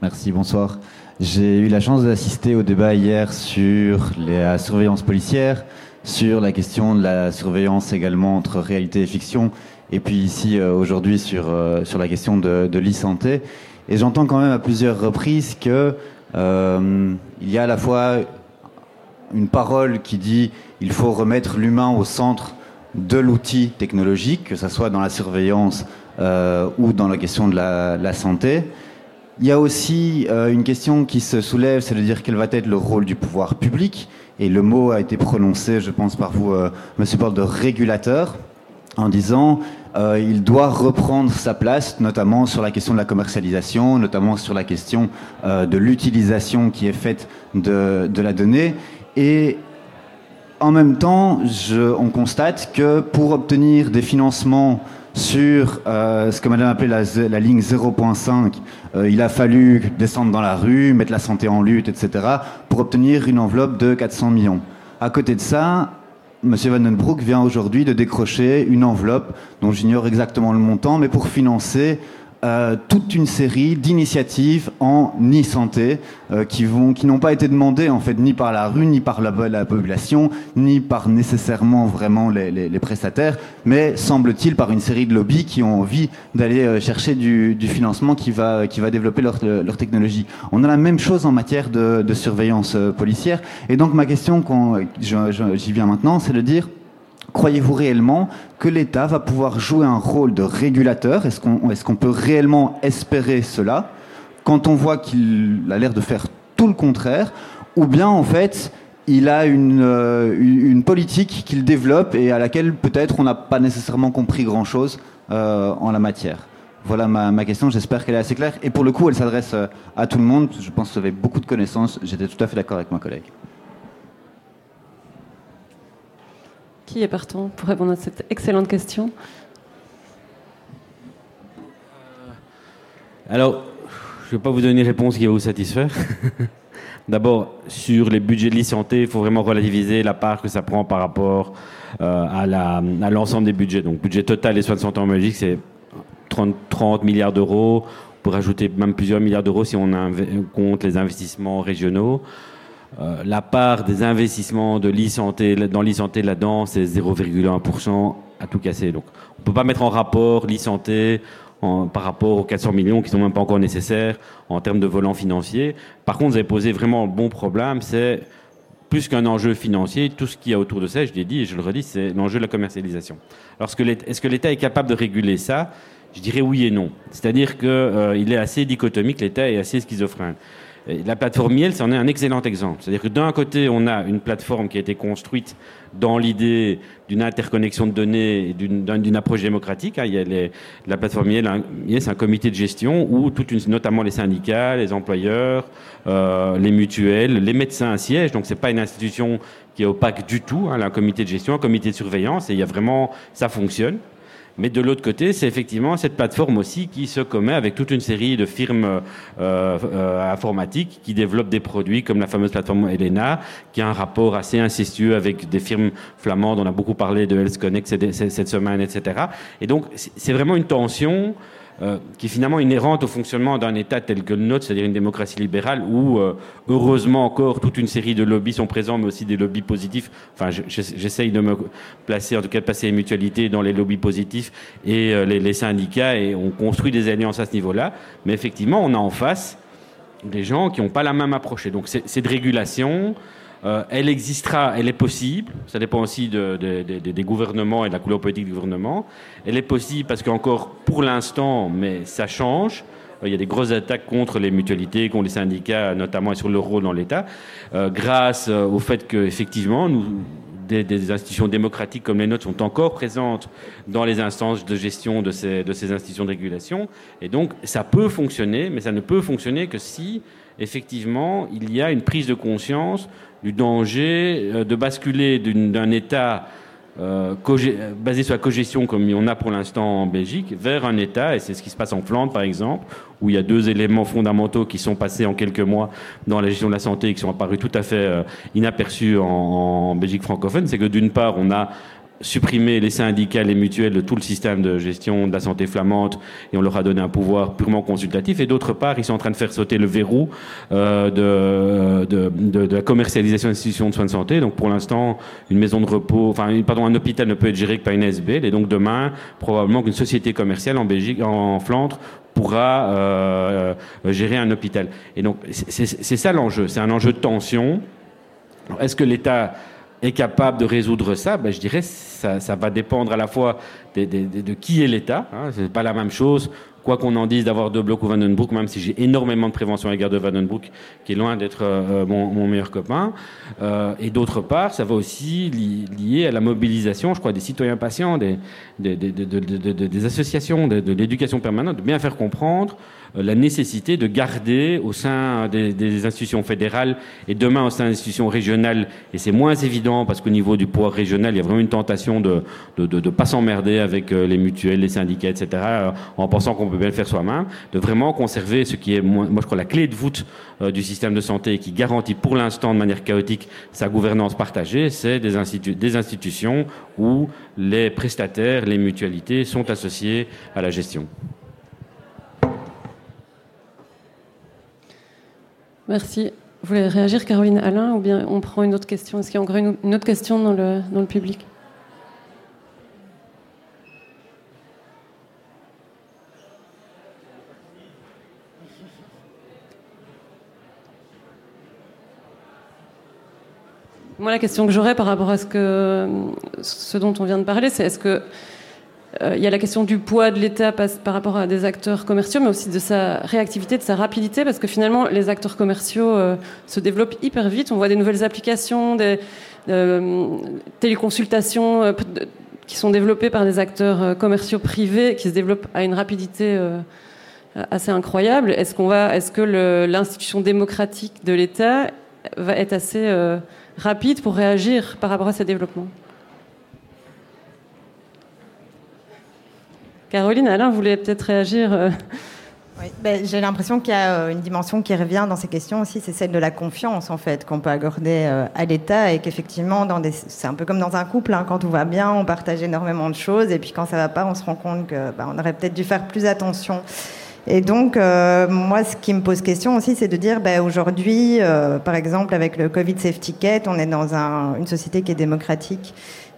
Merci, bonsoir. J'ai eu la chance d'assister au débat hier sur la surveillance policière, sur la question de la surveillance également entre réalité et fiction, et puis ici euh, aujourd'hui sur, euh, sur la question de, de l'e-santé. Et j'entends quand même à plusieurs reprises que euh, il y a à la fois une parole qui dit il faut remettre l'humain au centre de l'outil technologique, que ce soit dans la surveillance ou dans la question de la, santé. Il y a aussi euh, une question qui se soulève, c'est de dire quel va être le rôle du pouvoir public. Et le mot a été prononcé, je pense, par vous, euh, Monsieur Paul, de régulateur, en disant euh, il doit reprendre sa place, notamment sur la question de la commercialisation, notamment sur la question euh, de l'utilisation qui est faite de, la donnée. Et en même temps, on constate que pour obtenir des financements sur euh, ce que madame appelait la, la ligne 0.5, euh, il a fallu descendre dans la rue, mettre la santé en lutte, etc., pour obtenir une enveloppe de 400 millions. À côté de ça, M. Vandenbroek vient aujourd'hui de décrocher une enveloppe dont j'ignore exactement le montant, mais pour financer euh, toute une série d'initiatives en e-santé euh, qui vont, qui n'ont pas été demandées en fait ni par la rue, ni par la, la population, ni par nécessairement vraiment les, les, les prestataires, mais semble-t-il par une série de lobbies qui ont envie d'aller euh, chercher du, du, financement qui va, qui va développer leur, leur, technologie. On a la même chose en matière de, de surveillance euh, policière. Et donc ma question, quand j'y viens maintenant, c'est de dire Croyez-vous réellement que l'État va pouvoir jouer un rôle de régulateur? Est-ce qu'on peut réellement espérer cela quand on voit qu'il a l'air de faire tout le contraire? Ou bien en fait, il a une, euh, politique qu'il développe et à laquelle peut-être on n'a pas nécessairement compris grand-chose euh, en la matière? Voilà ma, ma question, j'espère qu'elle est assez claire. Et pour le coup, elle s'adresse euh, à tout le monde. Je pense que vous avez beaucoup de connaissances. J'étais tout à fait d'accord avec ma collègue. Qui est partant pour répondre à cette excellente question Alors, je ne vais pas vous donner une réponse qui va vous satisfaire. D'abord, sur les budgets de l'e-santé, il faut vraiment relativiser la part que ça prend par rapport euh, à l'ensemble des budgets. Donc, budget total des soins de santé en Belgique, c'est 30, 30, milliards d'euros. Pourrait ajouter même plusieurs milliards d'euros si on compte les investissements régionaux. Euh, la part des investissements de l'e-santé dans l'e-santé là-dedans, c'est 0,1% à tout casser. Donc, on peut pas mettre en rapport l'e-santé par rapport aux 400 millions qui sont même pas encore nécessaires en termes de volant financier. Par contre, vous avez posé vraiment le bon problème, c'est plus qu'un enjeu financier, tout ce qu'il y a autour de ça, je l'ai dit et je le redis, c'est l'enjeu de la commercialisation. Alors, est-ce que l'État est capable de réguler ça? Je dirais oui et non. C'est-à-dire qu'il euh, est assez dichotomique, l'État est assez schizophrène. La plateforme Miel, c'en est un excellent exemple. C'est-à-dire que d'un côté, on a une plateforme qui a été construite dans l'idée d'une interconnexion de données et d'une approche démocratique. Hein. Il y a la plateforme Miel, c'est un comité de gestion où notamment les syndicats, les employeurs, euh, les mutuelles, les médecins siègent. Donc c'est pas une institution qui est opaque du tout. Hein, un comité de gestion, un comité de surveillance, et il y a vraiment, ça fonctionne. Mais de l'autre côté, c'est effectivement cette plateforme aussi qui se commet avec toute une série de firmes euh, euh, informatiques qui développent des produits comme la fameuse plateforme Elena, qui a un rapport assez incestueux avec des firmes flamandes. On a beaucoup parlé de Health cette semaine, etc. Et donc, c'est vraiment une tension euh, qui est finalement inhérente au fonctionnement d'un État tel que le nôtre, c'est-à-dire une démocratie libérale, où euh, heureusement encore toute une série de lobbies sont présents, mais aussi des lobbies positifs. Enfin, j'essaye de me placer, en tout cas de passer les mutualités dans les lobbies positifs et euh, les, syndicats, et on construit des alliances à ce niveau-là. Mais effectivement, on a en face des gens qui n'ont pas la même approche. Donc, c'est de régulation. Euh, elle existera, elle est possible, ça dépend aussi de, de, de, des gouvernements et de la couleur politique du gouvernement. Elle est possible parce qu'encore pour l'instant, mais ça change. Euh, il y a des grosses attaques contre les mutualités, contre les syndicats, notamment et sur le rôle dans l'État, euh, grâce au fait qu'effectivement, des, institutions démocratiques comme les nôtres sont encore présentes dans les instances de gestion de ces institutions de régulation. Et donc, ça peut fonctionner, mais ça ne peut fonctionner que si, effectivement, il y a une prise de conscience du danger euh, de basculer d'un État euh, basé sur la cogestion comme on a pour l'instant en Belgique, vers un État, et c'est ce qui se passe en Flandre par exemple, où il y a deux éléments fondamentaux qui sont passés en quelques mois dans la gestion de la santé et qui sont apparus tout à fait euh, inaperçus en, en Belgique francophone, c'est que d'une part on a supprimer les syndicats, les mutuelles de tout le système de gestion de la santé flamande et on leur a donné un pouvoir purement consultatif. Et d'autre part, ils sont en train de faire sauter le verrou euh, de, la commercialisation d'institutions de soins de santé. Donc pour l'instant, une maison de repos, enfin pardon, un hôpital ne peut être géré que par une SBL. Et donc demain, probablement qu'une société commerciale en Belgique, en Flandre, pourra euh, gérer un hôpital. Et donc c'est ça l'enjeu. C'est un enjeu de tension. Est-ce que l'État est capable de résoudre ça, ben, je dirais ça, ça va dépendre à la fois de, de, qui est l'État. Hein, c'est pas la même chose quoi qu'on en dise d'avoir deux blocs ou Vandenbroek, même si j'ai énormément de prévention à l'égard de Vandenbroek, qui est loin d'être euh, mon, mon, meilleur copain. Euh, et d'autre part, ça va aussi li lier à la mobilisation, je crois, des citoyens patients, des, des, des, des associations, de, l'éducation permanente, de bien faire comprendre euh, la nécessité de garder au sein des, institutions fédérales et demain au sein des institutions régionales, et c'est moins évident parce qu'au niveau du pouvoir régional, il y a vraiment une tentation de ne de, de, pas s'emmerder avec les mutuelles, les syndicats, etc., en pensant qu'on peut bien le faire soi-même, de vraiment conserver ce qui est, moi, je crois, la clé de voûte euh, du système de santé qui garantit pour l'instant de manière chaotique sa gouvernance partagée, c'est des, des institutions où les prestataires, les mutualités sont associés à la gestion. Merci. Vous voulez réagir, Caroline Alain, ou bien on prend une autre question? Est-ce qu'il y a encore une, autre question dans le, dans le public? Moi, la question que j'aurais par rapport à ce, que, ce dont on vient de parler, c'est est-ce que il y a la question du poids de l'État par rapport à des acteurs commerciaux, mais aussi de sa réactivité, de sa rapidité, parce que finalement, les acteurs commerciaux euh, se développent hyper vite. On voit des nouvelles applications, des euh, téléconsultations euh, qui sont développées par des acteurs euh, commerciaux privés, qui se développent à une rapidité euh, assez incroyable. Est-ce qu'on va, est-ce que l'institution démocratique de l'État va être assez rapide pour réagir par rapport à ces développements? Caroline, Alain, voulez peut-être réagir euh... oui, ben, J'ai l'impression qu'il y a euh, une dimension qui revient dans ces questions aussi, c'est celle de la confiance en fait qu'on peut accorder euh, à l'État et qu'effectivement, c'est un peu comme dans un couple, hein, quand tout va bien, on partage énormément de choses et puis quand ça va pas, on se rend compte que ben, aurait peut-être dû faire plus attention. Et donc, moi, ce qui me pose question aussi, c'est de dire, ben, aujourd'hui, par exemple, avec le Covid Safety Ticket, on est dans un, une société qui est démocratique.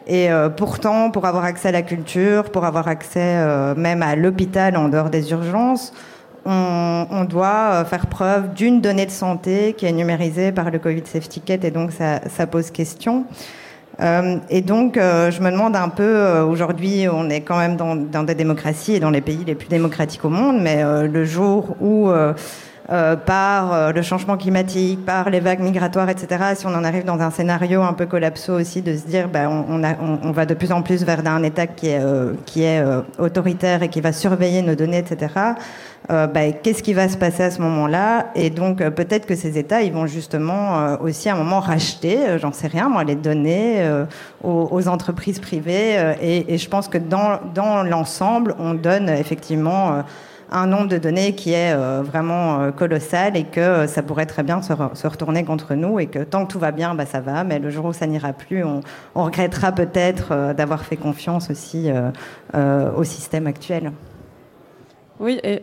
Et euh, pourtant, pour avoir accès à la culture, pour avoir accès euh, même à l'hôpital en dehors des urgences, on, on doit faire preuve d'une donnée de santé qui est numérisée par le Covid Safety Ticket, et donc ça, ça pose question. Euh, et donc, euh, je me demande un peu, euh, aujourd'hui, on est quand même dans, dans, des démocraties et dans les pays les plus démocratiques au monde, mais euh, le jour où, euh, par le changement climatique, par les vagues migratoires, etc., si on en arrive dans un scénario un peu collapso aussi, de se dire, ben, on, on, a, on, va de plus en plus vers un État qui est, qui est autoritaire et qui va surveiller nos données, etc., euh, bah, qu'est-ce qui va se passer à ce moment-là? Et donc euh, peut-être que ces États, ils vont justement euh, aussi à un moment racheter, euh, j'en sais rien, moi, les données euh, aux, aux, entreprises privées. Euh, et, et, je pense que dans, dans l'ensemble, on donne effectivement un nombre de données qui est vraiment colossal et que ça pourrait très bien se, re se, retourner contre nous et que tant que tout va bien, bah, ça va, mais le jour où ça n'ira plus, on, regrettera peut-être d'avoir fait confiance aussi au système actuel. Oui, et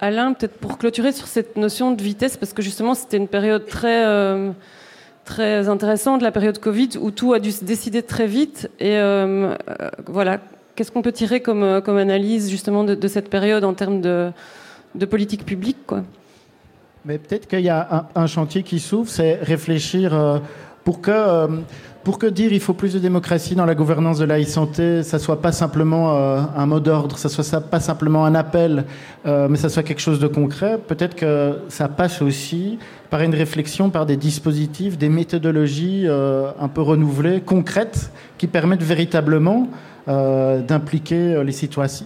Alain, peut-être pour clôturer sur cette notion de vitesse, parce que justement c'était une période très, euh, très intéressante, la période Covid, où tout a dû se décider très vite. Et euh, euh, voilà, qu'est-ce qu'on peut tirer comme, euh, analyse justement de, cette période en termes de, politique publique quoi? Mais peut-être qu'il y a un, chantier qui s'ouvre, c'est réfléchir euh, pour que pour que dire il faut plus de démocratie dans la gouvernance de la e-santé, ça soit pas simplement euh, un mot d'ordre, ça soit pas simplement un appel, euh, mais ça soit quelque chose de concret, peut-être que ça passe aussi par une réflexion, par des dispositifs, des méthodologies euh, un peu renouvelées, concrètes, qui permettent véritablement euh, d'impliquer les,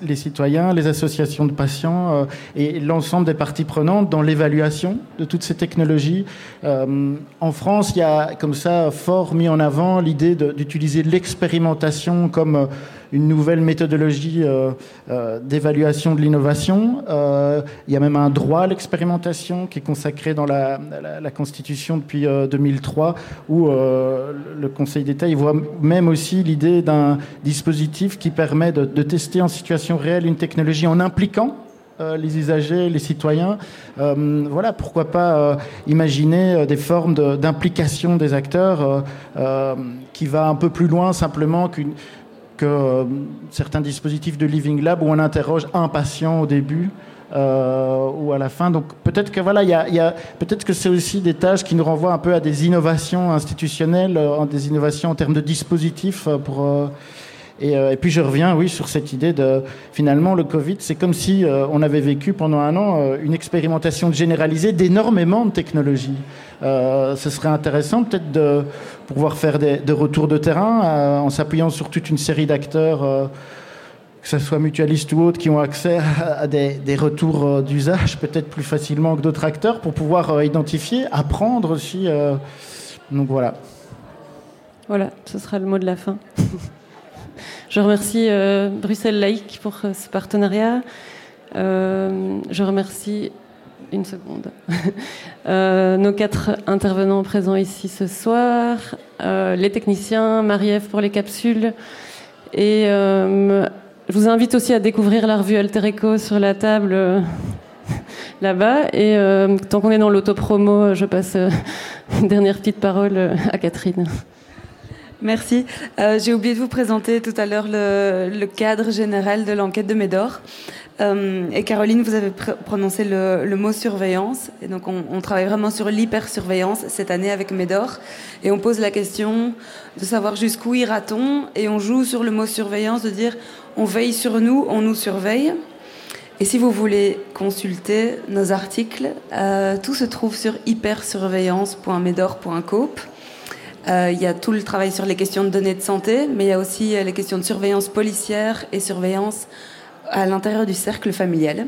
les, citoyens, les associations de patients et l'ensemble des parties prenantes dans l'évaluation de toutes ces technologies. en France, il y a comme ça fort mis en avant l'idée d'utiliser l'expérimentation comme une nouvelle méthodologie euh, euh, d'évaluation de l'innovation. Euh, il y a même un droit à l'expérimentation qui est consacré dans la, Constitution depuis 2003, où le Conseil d'État voit même aussi l'idée d'un dispositif qui permet de, tester en situation réelle une technologie en impliquant les usagers, les citoyens. voilà, pourquoi pas imaginer des formes d'implication des acteurs qui va un peu plus loin simplement qu'une que euh, certains dispositifs de Living Lab où on interroge un patient au début euh, ou à la fin. Donc peut-être que voilà, il y a, peut-être que c'est aussi des tâches qui nous renvoient un peu à des innovations institutionnelles, euh, des innovations en termes de dispositifs pour et, et, puis je reviens, oui, sur cette idée de finalement le Covid, c'est comme si on avait vécu pendant un an une expérimentation généralisée d'énormément de technologies. Euh, ce serait intéressant peut-être de pouvoir faire des, retours de terrain euh, en s'appuyant sur toute une série d'acteurs, euh, que ce soit mutualistes ou autres, qui ont accès à, des, retours d'usage peut-être plus facilement que d'autres acteurs pour pouvoir identifier, apprendre aussi. donc voilà. Voilà, ce sera le mot de la fin. Je remercie Bruxelles Laïque pour ce partenariat. je remercie une seconde. Euh, nos quatre intervenants présents ici ce soir, euh, les techniciens, Marie-Ève pour les capsules. Et euh, je vous invite aussi à découvrir la revue Alter Eco sur la table là-bas. Et tant qu'on est dans l'autopromo, je passe une dernière petite parole à Catherine. Merci. J'ai oublié de vous présenter tout à l'heure le, le, cadre général de l'enquête de Médor. Euh, et Caroline, vous avez prononcé le, mot surveillance. Et donc, on, travaille vraiment sur l'hypersurveillance cette année avec Médor. Et on pose la question de savoir jusqu'où ira-t-on. Et on joue sur le mot surveillance, de dire on veille sur nous, on nous surveille. Et si vous voulez consulter nos articles, euh, tout se trouve sur hypersurveillance.medor.coop. Euh, il y a tout le travail sur les questions de données de santé, mais il y a aussi les questions de surveillance policière et surveillance à l'intérieur du cercle familial.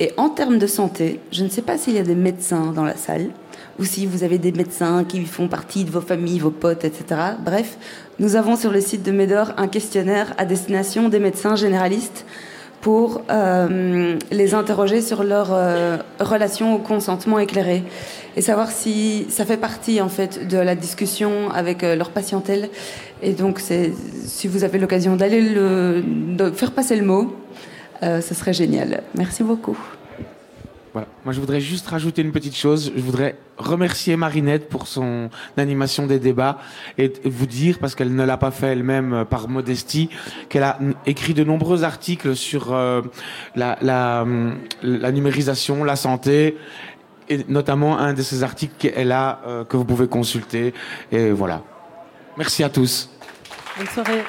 Et en termes de santé, je ne sais pas s'il y a des médecins dans la salle ou si vous avez des médecins qui font partie de vos familles, vos potes, etc. Bref, nous avons sur le site de Médor un questionnaire à destination des médecins généralistes pour euh, les interroger sur leur euh, relation au consentement éclairé et savoir si ça fait partie en fait de la discussion avec euh, leur patientèle. Et donc, si vous avez l'occasion d'aller le, de faire passer le mot, euh, ce serait génial. Merci beaucoup. Moi, je voudrais juste rajouter une petite chose. Je voudrais remercier Marinette pour son animation des débats et vous dire, parce qu'elle ne l'a pas fait elle-même euh, par modestie, qu'elle a écrit de nombreux articles sur euh, la, la, numérisation, la santé, et notamment un de ces articles qu'elle a, que vous pouvez consulter. Et voilà. Merci à tous. Bonne soirée.